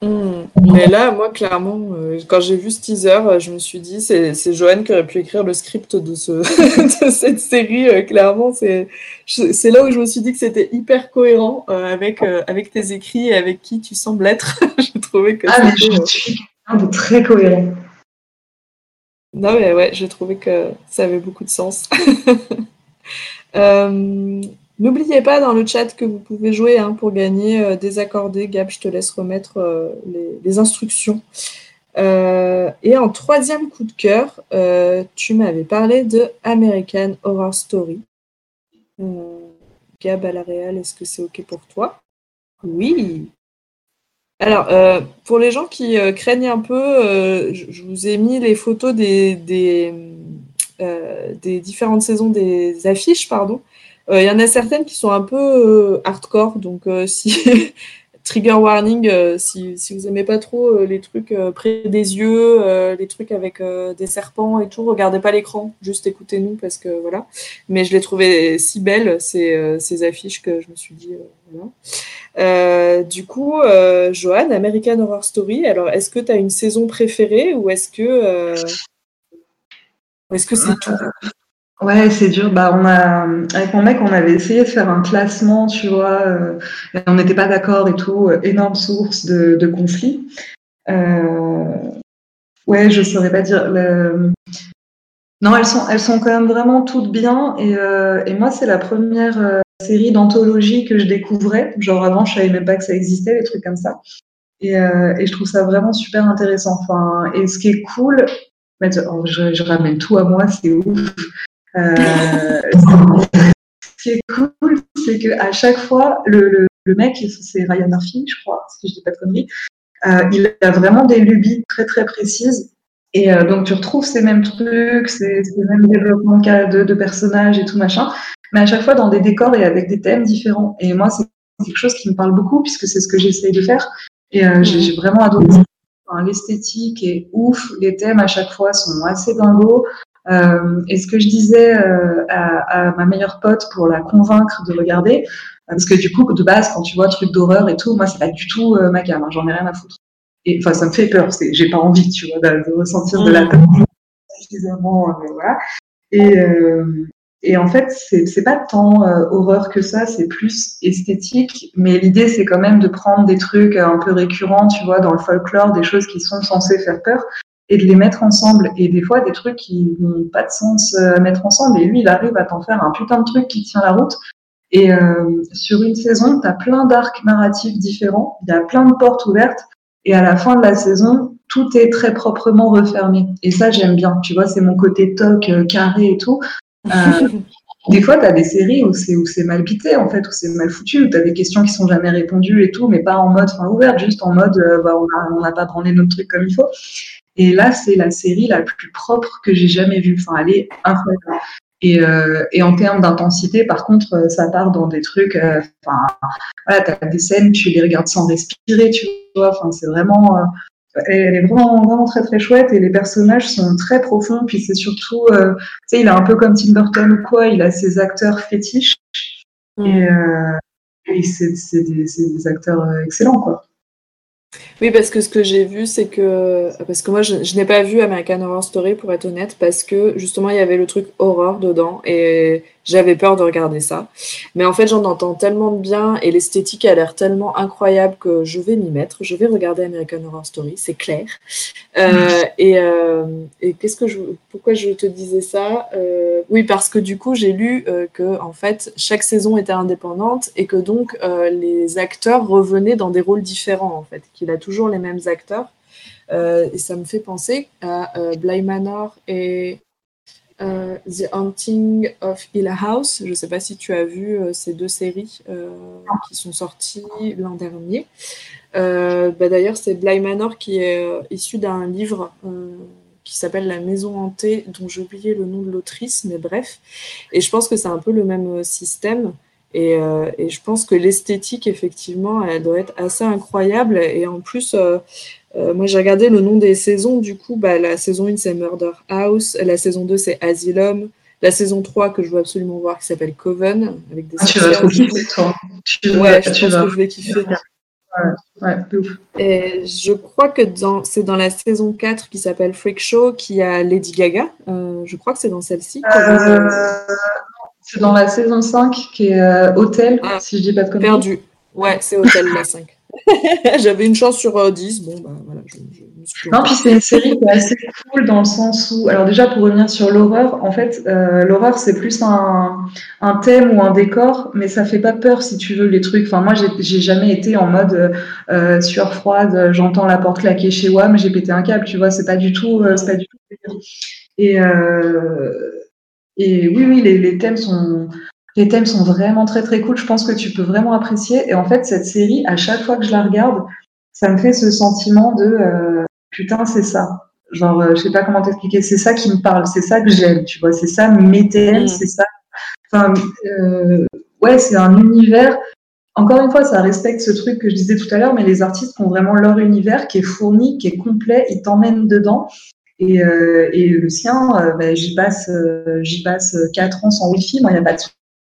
Hmm. Mais là, moi, clairement, euh, quand j'ai vu ce teaser, euh, je me suis dit, c'est, c'est Joanne qui aurait pu écrire le script de, ce, de cette série. euh, clairement, c'est, je- c'est là où je me suis dit que c'était hyper cohérent avec, avec tes écrits et avec qui tu sembles être. j'ai trouvé que Ah, mais je suis quelqu'un de très cohérent. Non, mais ouais, j'ai trouvé que ça avait beaucoup de sens. Euh, N'oubliez pas dans le chat que vous pouvez jouer hein, pour gagner euh, des accordés. Gab, je te laisse remettre euh, les, instructions. Euh, et en troisième coup de cœur, tu m'avais parlé de American Horror Story. Gab à la réal, est-ce que c'est OK pour toi? Oui. Alors, pour les gens qui craignent un peu, je, vous ai mis les photos des, des différentes saisons des affiches, pardon. Euh, Il y en a certaines qui sont un peu euh, hardcore, donc euh, si trigger warning, euh, si, vous aimez pas trop euh, les trucs euh, près des yeux, euh, les trucs avec euh, des serpents et tout, regardez pas l'écran, juste écoutez-nous parce que voilà. Mais je les trouvais si belles ces, euh, ces affiches que je me suis dit euh, voilà. Euh, du coup, euh, Johan, American Horror Story. Alors, est-ce que tu as une saison préférée ou est-ce que euh, est-ce que c'est tout Ouais, c'est dur. Bah, on a, avec mon mec, on avait essayé de faire un classement, tu vois, euh, et on n'était pas d'accord et tout. euh, énorme source de, de conflits. Euh, ouais, je saurais pas dire. Non, elles sont, elles sont quand même vraiment toutes bien. Et, euh, et moi, c'est la première série d'anthologie que je découvrais. Genre avant, je savais même pas que ça existait, des trucs comme ça. Et, et je trouve ça vraiment super intéressant. Enfin, et ce qui est cool, oh, je, je ramène tout à moi, c'est ouf. Euh, ce qui est cool, c'est qu'à chaque fois, le, le, le mec, c'est Ryan Murphy, je crois, si je dis pas de conneries, euh, il a vraiment des lubies très très précises. Et euh, donc tu retrouves ces mêmes trucs, ces, ces mêmes développements de, de personnages et tout machin, mais à chaque fois dans des décors et avec des thèmes différents. Et moi, c'est quelque chose qui me parle beaucoup puisque c'est ce que j'essaye de faire. Et euh, j'ai j'ai vraiment adoré ça. Enfin, L'esthétique est ouf, les thèmes à chaque fois sont assez dingos. Euh, et ce que je disais euh, à, à ma meilleure pote pour la convaincre de regarder, parce que du coup, de base, quand tu vois trucs d'horreur et tout, moi, c'est pas du tout euh, ma gamme, hein, j'en ai rien à foutre. Et enfin, ça me fait peur, j'ai pas envie, tu vois, de, ressentir de la peur suffisamment, euh, voilà. Et, euh, et en fait, c'est pas tant euh, horreur que ça, c'est plus esthétique. Mais l'idée, c'est quand même de prendre des trucs euh, un peu récurrents, tu vois, dans le folklore, des choses qui sont censées faire peur, et de les mettre ensemble. Et des fois, des trucs qui n'ont pas de sens euh, à mettre ensemble. Et lui, il arrive à t'en faire un putain de truc qui tient la route. Et euh, sur une saison, tu as plein d'arcs narratifs différents, il y a plein de portes ouvertes. Et à la fin de la saison, tout est très proprement refermé. Et ça, j'aime bien. Tu vois, c'est mon côté toc, euh, carré et tout. Euh, des fois, tu as des séries où c'est mal pité, en fait, où c'est mal foutu, où tu as des questions qui sont jamais répondues et tout, mais pas en mode fin ouverte, juste en mode euh, bah, on n'a pas branlé notre truc comme il faut. Et là, c'est la série la plus propre que j'ai jamais vue. Enfin, elle est incroyable. Et, euh, en termes d'intensité, par contre, euh, ça part dans des trucs. euh, Enfin, voilà, t'as des scènes, tu les regardes sans respirer, tu vois. Enfin, c'est vraiment. euh, elle elle est vraiment, vraiment très très chouette et les personnages sont très profonds. Puis c'est surtout, euh, tu sais, il est un peu comme Tim Burton ou quoi. Il a ses acteurs fétiches et, euh, et c'est c'est des, c'est des acteurs euh, excellents, quoi. Oui, parce que ce que j'ai vu, c'est que. Parce que moi, je, n'ai pas vu American Horror Story, pour être honnête, parce que justement, il y avait le truc horreur dedans et j'avais peur de regarder ça. Mais en fait, j'en entends tellement de bien et l'esthétique a l'air tellement incroyable que je vais m'y mettre. Je vais regarder American Horror Story, c'est clair. Euh, et euh, et qu'est-ce que je. Pourquoi je te disais ça Euh, Oui, parce que du coup, j'ai lu que, en fait, chaque saison était indépendante et que donc les acteurs revenaient dans des rôles différents, en fait, qu'il a toujours les mêmes acteurs. Euh, et ça me fait penser à euh, Bly Manor et euh, The Haunting of Hill House. Je ne sais pas si tu as vu ces deux séries qui sont sorties l'an dernier. Bah, D'ailleurs, c'est Bly Manor qui est issu d'un livre qui s'appelle La Maison hantée, dont j'ai oublié le nom de l'autrice, mais bref. Et je pense que c'est un peu le même système. Et, euh, et je pense que l'esthétique, effectivement, elle doit être assez incroyable. Et en plus, euh, euh, moi, j'ai regardé le nom des saisons. Du coup, bah, la saison 1, c'est Murder House. La saison 2, c'est Asylum. La saison 3, que je veux absolument voir, qui s'appelle Coven, avec des Ah, tu vas trop kiffer, toi. Tu vas- Ouais, je tu pense vas- que je vais kiffer. Ouais, ouf. Et je crois que c'est dans la saison 4 qui s'appelle Freak Show qu'il y a Lady Gaga. Je crois que c'est dans celle-ci. C'est dans la saison 5 qui est euh, Hôtel, si je dis pas de conneries. Perdu. Ouais, c'est Hôtel la 5. J'avais une chance sur euh, 10. Bon, bah voilà. Je, je me suis Non, puis c'est une série qui est assez cool dans le sens où, alors déjà pour revenir sur l'horreur, en fait, euh, l'horreur c'est plus un, un thème ou un décor, mais ça fait pas peur si tu veux les trucs. Enfin, moi j'ai jamais été en mode euh, sueur froide, j'entends la porte claquer chez WAM, j'ai pété un câble, tu vois, c'est pas du tout, euh, c'est pas du tout. Et, euh, et oui, oui, les, les thèmes sont. Les thèmes sont vraiment très très cool. Je pense que tu peux vraiment apprécier. Et en fait, cette série, à chaque fois que je la regarde, ça me fait ce sentiment de euh, putain, c'est ça. Genre, euh, je sais pas comment t'expliquer. C'est ça qui me parle. C'est ça que j'aime. Tu vois, c'est ça mes thèmes. Mm. C'est ça. Enfin, euh, ouais, c'est un univers. Encore une fois, ça respecte ce truc que je disais tout à l'heure, mais les artistes ont vraiment leur univers qui est fourni, qui est complet. Ils t'emmènent dedans. Et, euh, et le sien, euh, ben, j'y passe, euh, j'y passe quatre ans sans wifi. Il n'y a pas de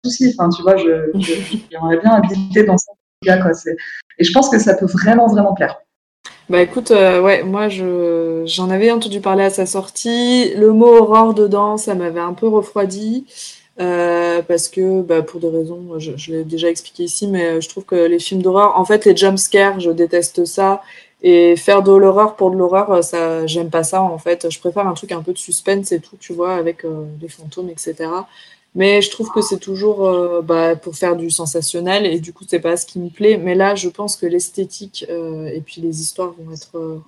souci. Enfin, tu vois, j'aimerais bien habiter dans gars, quoi. Et je pense que ça peut vraiment, vraiment plaire. Bah écoute, ouais, moi je j'en avais entendu parler à sa sortie. Le mot horreur dedans, ça m'avait un peu refroidi. parce que bah, pour des raisons, je, je l'ai déjà expliqué ici, mais je trouve que les films d'horreur, en fait, les jumpscares, je déteste ça. Et faire de l'horreur pour de l'horreur, ça, j'aime pas ça en fait. Je préfère un truc un peu de suspense et tout, tu vois, avec euh, les fantômes, etc. Mais je trouve que c'est toujours euh, bah, pour faire du sensationnel et du coup, c'est pas ce qui me plaît. Mais là, je pense que l'esthétique euh, et puis les histoires vont être euh,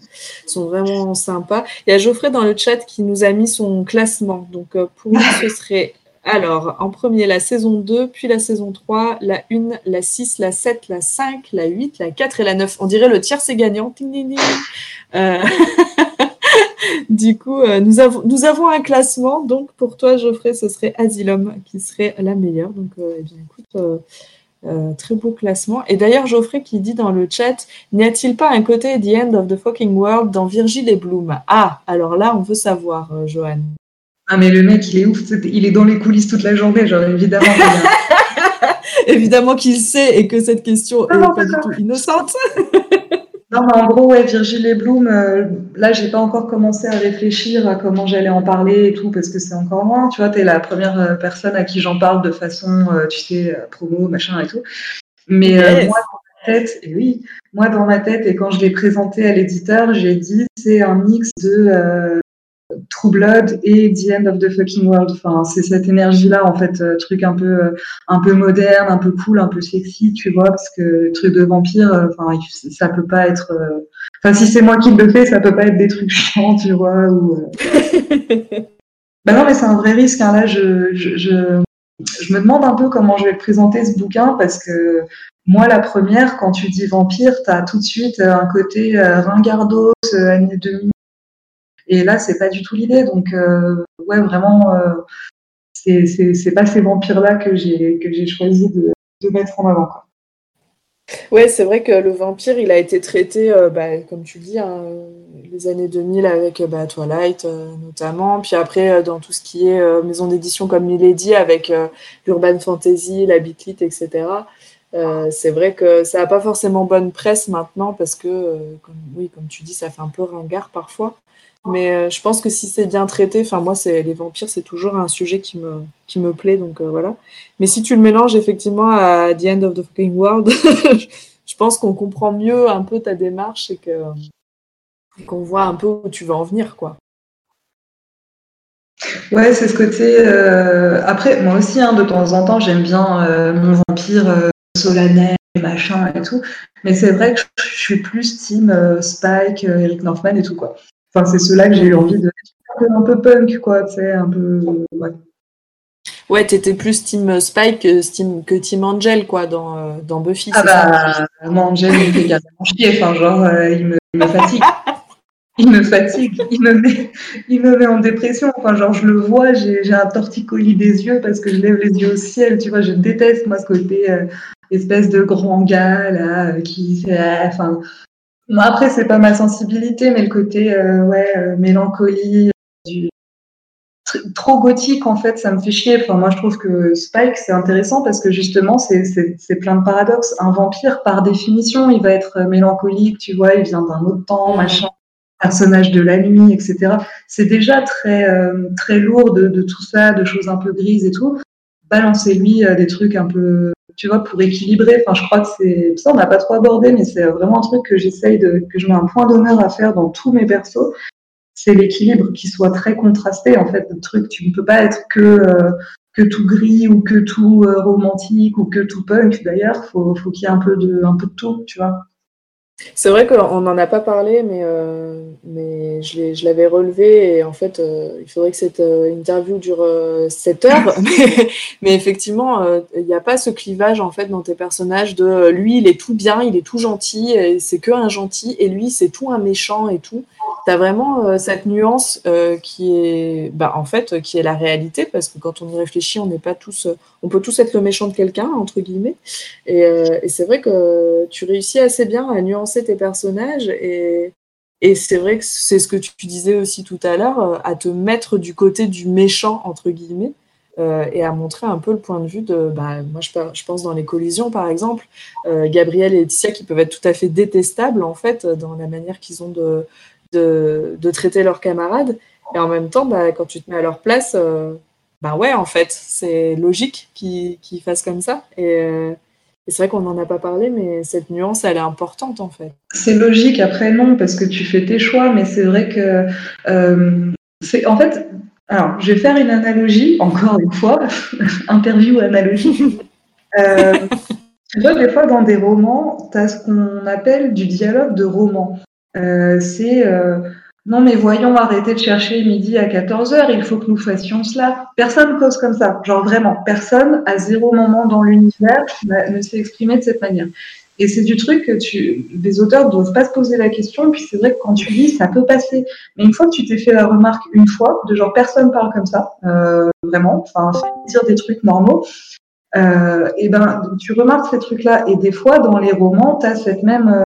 sont vraiment sympas. Il y a Geoffrey dans le chat qui nous a mis son classement. Donc euh, pour lui, ce serait alors en premier la saison 2, puis la saison 3, la 1, la 6, la 7, la 5, la 8, la 4 et la 9. On dirait le tiers c'est gagnant. Euh, Du coup, euh, nous, avons, un classement. Donc, pour toi, Geoffrey, ce serait Asylum qui serait la meilleure. Donc, euh, eh écoute, très beau classement. Et d'ailleurs, Geoffrey qui dit dans le chat N'y a-t-il pas un côté The End of the Fucking World dans Virgil et Bloom? Ah, alors là, on veut savoir, euh, Johan. Ah, mais le mec, il est ouf. Il est dans les coulisses toute la journée. Genre, évidemment. Évidemment qu'il sait et que cette question Non, est non, pas c'est du tout innocente. Non, mais en gros, ouais, Virgile et Bloom, euh, là, j'ai pas encore commencé à réfléchir à comment j'allais en parler et tout, parce que c'est encore loin. Tu vois, t'es la première euh, personne à qui j'en parle de façon, euh, tu sais, promo, machin et tout. Mais euh, moi, dans ma tête, et oui, moi, dans ma tête, et quand je l'ai présenté à l'éditeur, j'ai dit, c'est un mix de True Blood et The End of the Fucking World. Enfin, c'est cette énergie-là, en fait, euh, truc un peu, euh, un peu moderne, un peu cool, un peu sexy, tu vois, parce que le truc de vampire, euh, enfin, ça peut pas être. Enfin, si c'est moi qui le fais, ça peut pas être des trucs chiants, tu vois. Ou, bah non, mais c'est un vrai risque. Hein. Là, je, je, je, je me demande un peu comment je vais présenter ce bouquin parce que moi, la première, quand tu dis vampire, t'as tout de suite un côté euh, ringardos, euh, années 2000. Et là, c'est pas du tout l'idée. Donc, euh, ouais, vraiment, euh, c'est c'est- c'est pas ces vampires-là que j'ai choisi de, mettre en avant. Quoi. Ouais, c'est vrai que le vampire, il a été traité, euh, bah, comme tu dis, hein, les années 2000 avec bah, Twilight notamment, puis après dans tout ce qui est maison d'édition comme Milady avec l'urban fantasy, la bitlit, etc. C'est vrai que ça n'a pas forcément bonne presse maintenant parce que, comme, oui, comme tu dis, ça fait un peu ringard parfois. Mais euh, je pense que si c'est bien traité, enfin moi, c'est les vampires, c'est toujours un sujet qui me, qui me plaît, donc euh, voilà. Mais si tu le mélanges effectivement à The End of the Fucking World, je pense qu'on comprend mieux un peu ta démarche et que qu'on voit un peu où tu veux en venir, quoi. Ouais, c'est ce côté. euh, Après, moi aussi, hein, de temps en temps, j'aime bien mon vampire solennel, machin et tout. Mais c'est vrai que je suis plus team Spike, Eric Northman et tout, quoi. Enfin, c'est ceux-là que j'ai eu envie de. Un peu, un peu punk, quoi, tu sais, un peu. Ouais. Ouais, t'étais plus Team Spike que Team, que Team Angel, quoi, dans, euh, dans Buffy. Ah ça bah, moi, Angel, il me fait carrément chier. Enfin, genre, euh, il, me, il me fatigue. Il me fatigue. Il me met, il me met en dépression. Enfin, genre, je le vois, j'ai un torticolis des yeux parce que je lève les yeux au ciel. Tu vois, je déteste, moi, ce côté euh, espèce de grand gars, là, qui fait. ah, Après, c'est pas ma sensibilité, mais le côté, euh, ouais, euh, mélancolie, du, trop gothique en fait, ça me fait chier. Enfin, moi je trouve que Spike c'est intéressant parce que justement c'est plein de paradoxes. Un vampire par définition il va être mélancolique, tu vois, il vient d'un autre temps, machin, personnage de la nuit, etc. C'est déjà très euh, très lourd de, de, tout ça, de choses un peu grises et tout. Balancez-lui euh, des trucs un peu, tu vois, pour équilibrer. Enfin, je crois que c'est ça on n'a pas trop abordé, mais c'est vraiment un truc que j'essaye de que je mets un point d'honneur à faire dans tous mes persos. C'est l'équilibre qui soit très contrasté en fait le truc tu ne peux pas être que euh, que tout gris ou que tout euh, romantique ou que tout punk d'ailleurs. Faut faut qu'il y ait un peu de un peu de tout tu vois c'est vrai qu'on n'en a pas parlé, mais, euh, je l'avais relevé et en fait, euh, il faudrait que cette euh, interview dure 7 heures. mais, effectivement, il n'y a pas ce clivage en fait dans tes personnages de lui, il est tout bien, il est tout gentil, c'est que un gentil, et lui, c'est tout un méchant et tout. Tu as vraiment cette nuance qui est, bah, en fait, qui est la réalité parce que quand on y réfléchit, on n'est pas tous, on peut tous être le méchant de quelqu'un entre guillemets. Et, c'est vrai que tu réussis assez bien à nuancer tes personnages et, c'est vrai que c'est ce que tu disais aussi tout à l'heure, euh, à te mettre du côté du méchant, entre guillemets, euh, et à montrer un peu le point de vue de. Bah, moi, je, pense dans les collisions, par exemple, euh, Gabriel et Laetitia qui peuvent être tout à fait détestables, en fait, dans la manière qu'ils ont de, de, traiter leurs camarades. Et en même temps, bah, quand tu te mets à leur place, bah ouais, en fait, c'est logique qu'ils fassent comme ça. Et et c'est vrai qu'on n'en a pas parlé, mais cette nuance, elle est importante en fait. C'est logique, après non, parce que tu fais tes choix, mais c'est vrai que euh, c'est en fait. Alors, je vais faire une analogie, encore une fois, interview analogie. Euh, tu vois, des fois, dans des romans, tu as ce qu'on appelle du dialogue de roman. Euh, c'est non, mais voyons, arrêter de chercher midi à 14h, il faut que nous fassions cela. Personne cause comme ça. Genre vraiment, personne, à zéro moment dans l'univers, ne s'est exprimé de cette manière. Et c'est du truc que tu, les auteurs ne doivent pas se poser la question. Et puis c'est vrai que quand tu lis, ça peut passer. Mais une fois que tu t'es fait la remarque une fois, de genre personne parle comme ça, euh, vraiment, enfin, dire des trucs normaux, euh, et ben tu remarques ces trucs-là. Et des fois, dans les romans, tu as cette même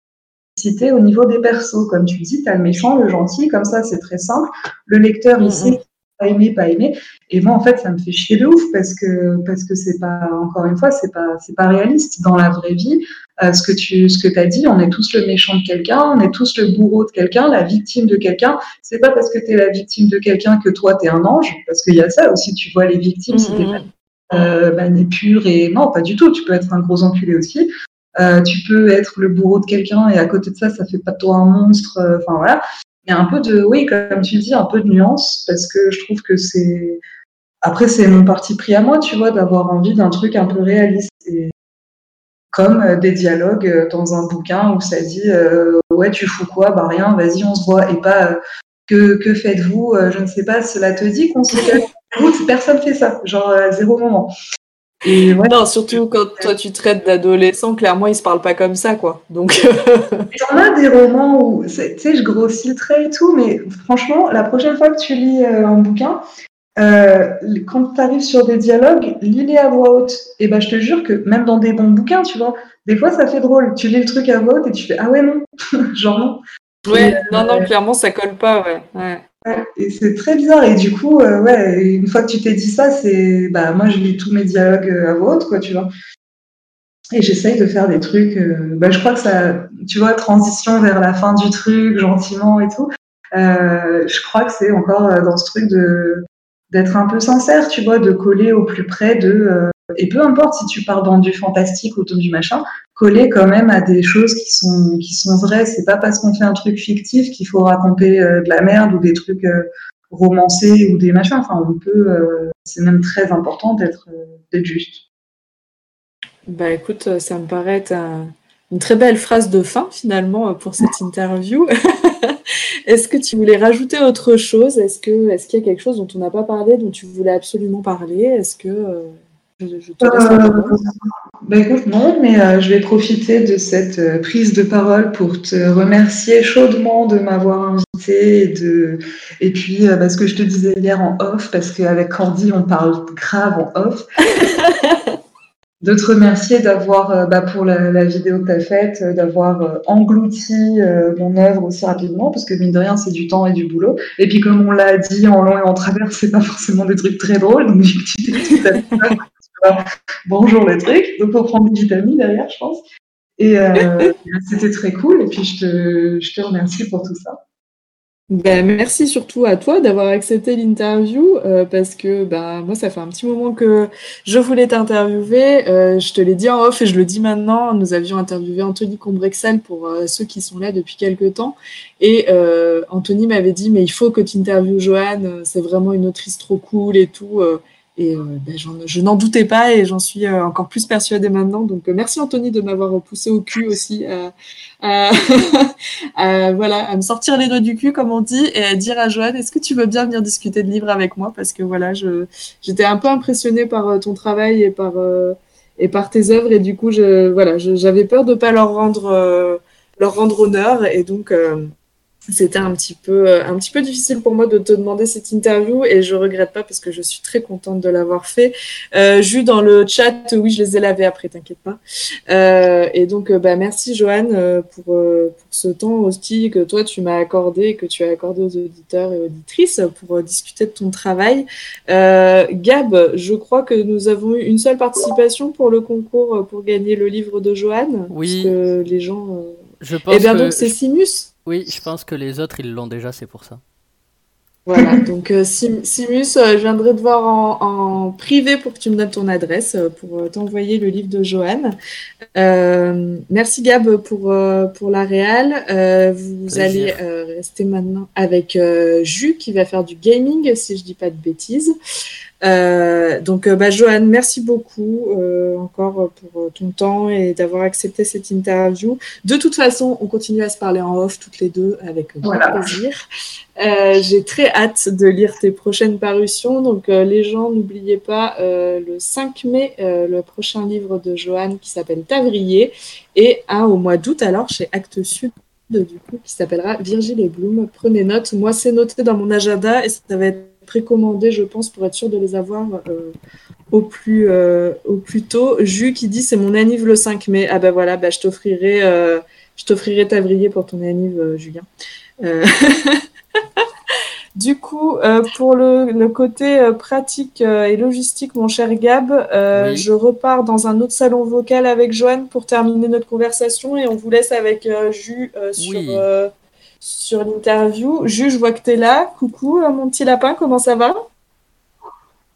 euh, au niveau des persos. Comme tu dis, tu as le méchant, le gentil, comme ça, c'est très simple. Le lecteur, il sait pas aimé, pas aimé. Et moi, en fait, ça me fait chier de ouf parce que parce que c'est pas encore une fois, c'est pas c'est pas réaliste dans la vraie vie. Euh, ce que tu ce que as dit, on est tous le méchant de quelqu'un, on est tous le bourreau de quelqu'un, la victime de quelqu'un. C'est pas parce que tu es la victime de quelqu'un que toi tu es un ange, parce qu'il y a ça aussi. Tu vois les victimes, c'est des euh, bah, pures et non, pas du tout. Tu peux être un gros enculé aussi. Euh, tu peux être le bourreau de quelqu'un et à côté de ça, ça fait pas de toi un monstre. Euh, enfin voilà. Il y a un peu de, oui, comme tu dis, un peu de nuance parce que je trouve que c'est. Après, c'est mon parti pris à moi, tu vois, d'avoir envie d'un truc un peu réaliste. Et comme euh, des dialogues dans un bouquin où ça dit ouais tu fous quoi? Bah rien vas-y on se voit et pas que, faites-vous? Je ne sais pas cela te dit qu'on se personne fait ça genre zéro moment non, surtout quand toi tu traites d'adolescents, clairement ils se parlent pas comme ça, quoi. Donc. Il y en a des romans où, tu sais, je grossis le trait et tout, mais franchement, la prochaine fois que tu lis euh, un bouquin, euh, quand tu arrives sur des dialogues, lis-les à voix haute. Et ben, je te jure que même dans des bons bouquins, tu vois, des fois ça fait drôle. Tu lis le truc à voix haute et tu fais ah ouais non, genre non. Ouais, non non, clairement ça colle pas, ouais. ouais c'est très bizarre. Et du coup, euh, ouais, une fois que tu t'es dit ça, c'est, bah, moi, je lis tous mes dialogues euh, à voix quoi, tu vois. Et j'essaye de faire des trucs. Euh, bah, je crois que ça, tu vois, transition vers la fin du truc, gentiment et tout. je crois que c'est encore dans ce truc de d'être un peu sincère, tu vois, de coller au plus près de. Et peu importe si tu pars dans du fantastique ou du machin, coller quand même à des choses qui sont qui sont vraies. C'est pas parce qu'on fait un truc fictif qu'il faut raconter euh, de la merde ou des trucs euh, romancés ou des machins. Enfin, on peut. Euh, c'est même très important d'être juste. Bah écoute, ça me paraît être une très belle phrase de fin finalement pour cette interview. Est-ce que tu voulais rajouter autre chose? Est-ce est-ce qu'il y a quelque chose dont on n'a pas parlé, dont tu voulais absolument parler? Est-ce que je, te laisse bah écoute, non, mais euh, je vais profiter de cette euh, prise de parole pour te remercier chaudement de m'avoir invité et, de... et puis euh, bah, ce que je te disais hier en off, parce qu'avec Candy, on parle grave en off. de te remercier d'avoir, euh, bah, pour la, la, vidéo que tu as faite, euh, d'avoir euh, englouti mon œuvre aussi rapidement, parce que mine de rien, c'est du temps et du boulot. Et puis, comme on l'a dit en long et en travers, c'est pas forcément des trucs très drôles, donc vu que tu t'es bonjour les trucs, donc faut prendre des vitamines derrière, je pense. Et euh, c'était très cool, et puis je te, je te remercie pour tout ça. Ben, merci surtout à toi d'avoir accepté l'interview euh, parce que ben, moi, ça fait un petit moment que je voulais t'interviewer. Euh, je te l'ai dit en off et je le dis maintenant. Nous avions interviewé Anthony Combrexal pour euh, ceux qui sont là depuis quelques temps. Et Anthony m'avait dit, mais il faut que tu interviewes Joanne. C'est vraiment une autrice trop cool et tout. Et euh, ben, je n'en doutais pas et j'en suis euh, encore plus persuadée maintenant. Donc euh, merci Anthony de m'avoir poussé au cul aussi à, voilà, à me sortir les doigts du cul comme on dit et à dire à Joanne est-ce que tu veux bien venir discuter de livres avec moi? Parce que voilà je j'étais un peu impressionnée par ton travail et par et par tes œuvres. Et du coup je voilà j'avais peur de pas leur rendre leur rendre honneur. Et donc c'était un petit peu euh, un petit peu difficile pour moi de te demander cette interview et je regrette pas parce que je suis très contente de l'avoir fait. Euh, Jus dans le chat, oui, je les ai lavés après, t'inquiète pas. Euh, et donc, euh, bah, merci Joanne euh, pour, pour ce temps aussi que toi tu m'as accordé, que tu as accordé aux auditeurs et auditrices pour discuter de ton travail. Gab, je crois que nous avons eu une seule participation pour le concours pour gagner le livre de Joanne. Oui. Parce que les gens. Je pense eh bien, donc c'est Simus. Oui, je pense que les autres, ils l'ont déjà, c'est pour ça. Voilà, donc euh, Simus, euh, je viendrai te voir en, en, privé pour que tu me donnes ton adresse euh, pour t'envoyer le livre de Joanne. merci Gab pour, pour la réal. vous allez rester maintenant avec Jus qui va faire du gaming, si je dis pas de bêtises. Euh, donc, euh, bah, Joanne, merci beaucoup euh, encore pour ton temps et d'avoir accepté cette interview. De toute façon, on continue à se parler en off toutes les deux avec grand plaisir. J'ai très hâte de lire tes prochaines parutions. Donc, les gens, n'oubliez pas le 5 mai, le prochain livre de Joanne qui s'appelle Tavrier et un au mois d'août alors chez Actes Sud du coup qui s'appellera Virgile et Bloom. Prenez note. Moi, c'est noté dans mon agenda et ça va être précommandé, je pense, pour être sûr de les avoir euh, au, plus, euh, au plus tôt. Jus qui dit c'est mon anniv le 5 mai. Ah ben voilà, bah, je t'offrirai euh, je t'offrirai Tavrier pour ton anniv, Julien. Du coup, pour le, le côté pratique et logistique, mon cher Gab, je repars dans un autre salon vocal avec Joanne pour terminer notre conversation et on vous laisse avec Jus sur sur l'interview. Juge, je vois que tu es là. Coucou, euh, mon petit lapin, comment ça va?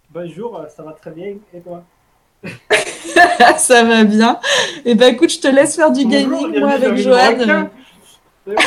Bonjour, euh, ça va très bien. Et toi? Ça va bien. Et eh ben écoute, je te laisse faire du gaming, moi, avec Joanne.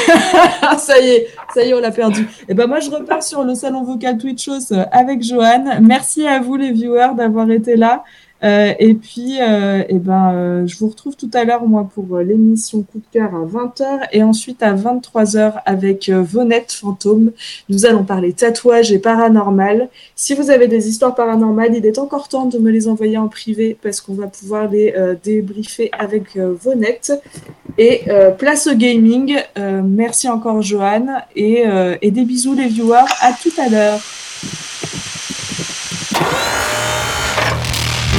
ça y est, ça y est, on l'a perdu. Et eh ben moi, je repars sur le salon vocal Twitchos euh, avec Joanne. Merci à vous, les viewers, d'avoir été là. Euh, et puis, euh, eh ben, euh, je vous retrouve tout à l'heure, moi, pour l'émission Coup de cœur à 20h et ensuite à 23h avec Vonette Fantôme. Nous allons parler tatouage et paranormal. Si vous avez des histoires paranormales, il est encore temps de me les envoyer en privé parce qu'on va pouvoir les débriefer avec Vonette. Et place au gaming. merci encore, Joanne. Et, et des bisous, les viewers. À tout à l'heure.